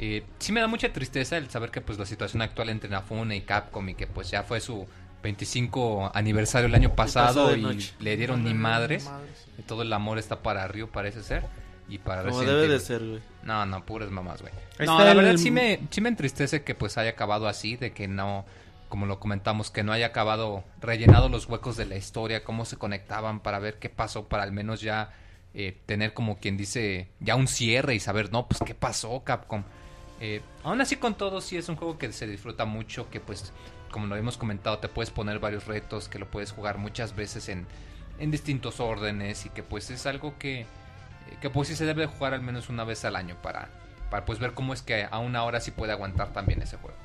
Eh, sí me da mucha tristeza el saber que pues la situación actual entre Nafune y Capcom y que pues ya fue su 25 aniversario el año pasado y le dieron ni madres. Madres. Y todo el amor está para Ryu, parece ser. Y para como Resident debe de ser, güey. No, no, puras mamás, güey. No, la el- verdad sí me, sí me entristece que pues haya acabado así, de que no, como lo comentamos, que no haya acabado rellenado los huecos de la historia, cómo se conectaban para ver qué pasó, para al menos ya eh, tener como quien dice, ya un cierre y saber, no, pues qué pasó, Capcom. Eh, aún así con todo sí es un juego que se disfruta mucho, que pues, como lo hemos comentado, te puedes poner varios retos, que lo puedes jugar muchas veces en, en distintos órdenes y que pues es algo que, eh, que pues sí se debe jugar al menos una vez al año para, para pues ver cómo es que a una hora sí puede aguantar también ese juego.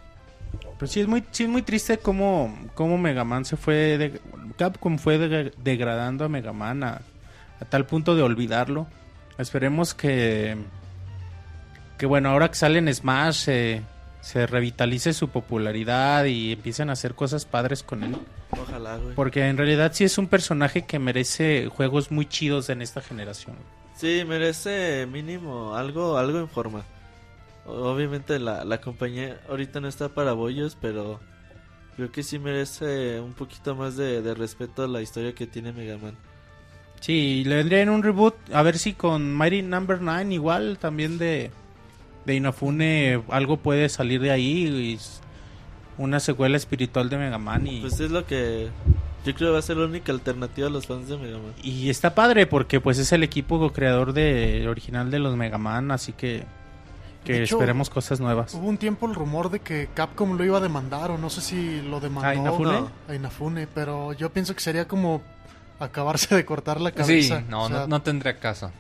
Pues sí es muy, sí es muy triste cómo, cómo Mega Man se fue, Capcom fue de- degradando a Mega Man a tal punto de olvidarlo. Esperemos que, que bueno, ahora que sale en Smash eh, se revitalice su popularidad y empiecen a hacer cosas padres con él. Ojalá, güey. Porque en realidad sí es un personaje que merece juegos muy chidos en esta generación. Sí, merece mínimo algo, algo en forma. Obviamente la, la compañía ahorita no está para bollos, pero creo que sí merece un poquito más de, de respeto a la historia que tiene Mega Man. Sí, le vendrían un reboot, a ver si con Mighty Number 9 igual también de, de Inafune algo puede salir de ahí y una secuela espiritual de Mega Man y Pues es lo que Yo creo que va a ser la única alternativa a los fans de Mega Man. Y está padre porque pues es el equipo creador de original de los Mega Man, así que que hecho, esperemos cosas nuevas. Hubo un tiempo el rumor de que Capcom lo iba a demandar o no sé si lo demandó ¿A Inafune? No, a Inafune, pero yo pienso que sería como acabarse de cortar la Sí, cabeza. no, O sea, no, no tendría caso.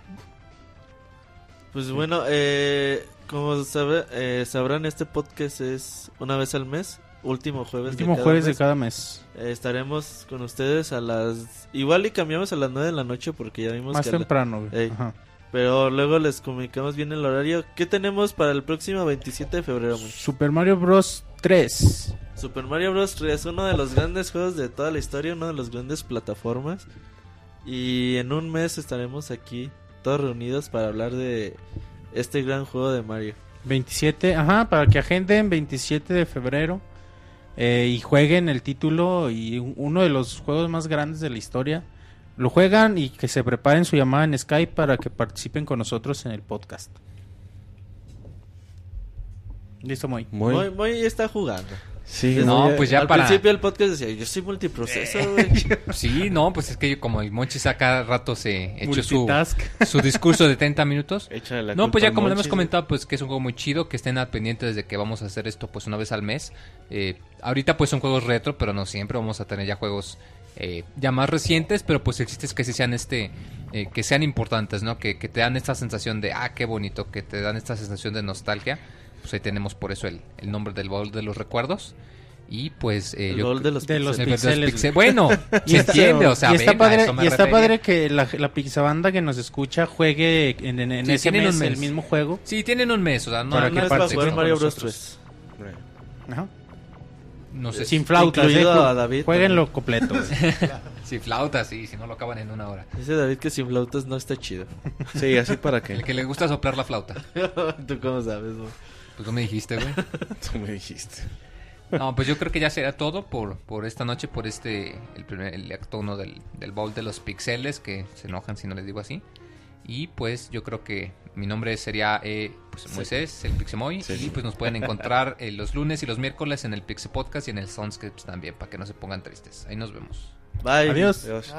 Pues bueno, eh, como sabe- eh, sabrán, este podcast es una vez al mes, último jueves Último de cada jueves de cada mes. Eh, estaremos con ustedes a las... Igual y cambiamos a las 9 de la noche porque ya vimos Más que... la- temprano. Ajá. Pero luego les comunicamos bien el horario. ¿Qué tenemos para el próximo 27 de febrero? Super Mario Bros 3. Super Mario Bros. 3 es uno de los grandes juegos de toda la historia, uno de los grandes plataformas. Y en un mes estaremos aquí todos reunidos para hablar de este gran juego de Mario. 27, ajá, para que agenden 27 de febrero eh, y jueguen el título y uno de los juegos más grandes de la historia. Lo juegan y que se preparen su llamada en Skype para que participen con nosotros en el podcast. Listo, Moy. Moy, Moy ya está jugando. Sí, No, pues ya Al para- principio del podcast decía, yo soy multiproceso, güey. [laughs] Sí, no, pues es que yo, como el Monchis a cada rato se echó su, su discurso de 30 minutos. La No, pues ya como le hemos Monchis, comentado, pues que es un juego muy chido, que estén al pendiente desde que vamos a hacer esto pues una vez al mes. Eh, ahorita pues son juegos retro, pero no siempre vamos a tener ya juegos eh, ya más recientes, pero pues el chiste es que sí sean este, eh, que sean importantes, ¿no? Que, que te dan esta sensación de, ah, qué bonito, que te dan esta sensación de nostalgia. Pues ahí tenemos por eso el, el nombre del baúl de los recuerdos. Y pues... eh, El yo baúl de los de los píxeles. el de los píxeles, píxeles. Bueno, [laughs] Y se está- entiende, o sea, y está ven, padre, y está refería. padre que la, la pixabanda que nos escucha juegue en, en- en Sí, ese mes un mes. el mismo juego. Sí, tienen un mes, o sea, no, Para no que participen jugar Mario Bros. nosotros. 3. Ajá. No sé Sin flautas, Incluido eh, a David jueguenlo completo. güey. [laughs] si flautas, sí, si no lo acaban en una hora. Dice David que sin flautas no está chido. [laughs] Sí, así para El que que le gusta soplar la flauta. ¿Tú cómo sabes, güey? Pues no me dijiste, güey. [laughs] tú me dijiste. No, pues yo creo que ya será todo por, por esta noche, por este, el, primer, el acto uno del, del bowl de los pixeles, que se enojan si no les digo así. Y pues yo creo que mi nombre sería eh, pues, Moisés, el Pixemoy. Sí. Y pues nos pueden encontrar eh, los lunes y los miércoles en el Pixe Podcast y en el Soundscripts también, para que no se pongan tristes. Ahí nos vemos. Bye. Adiós. Adiós.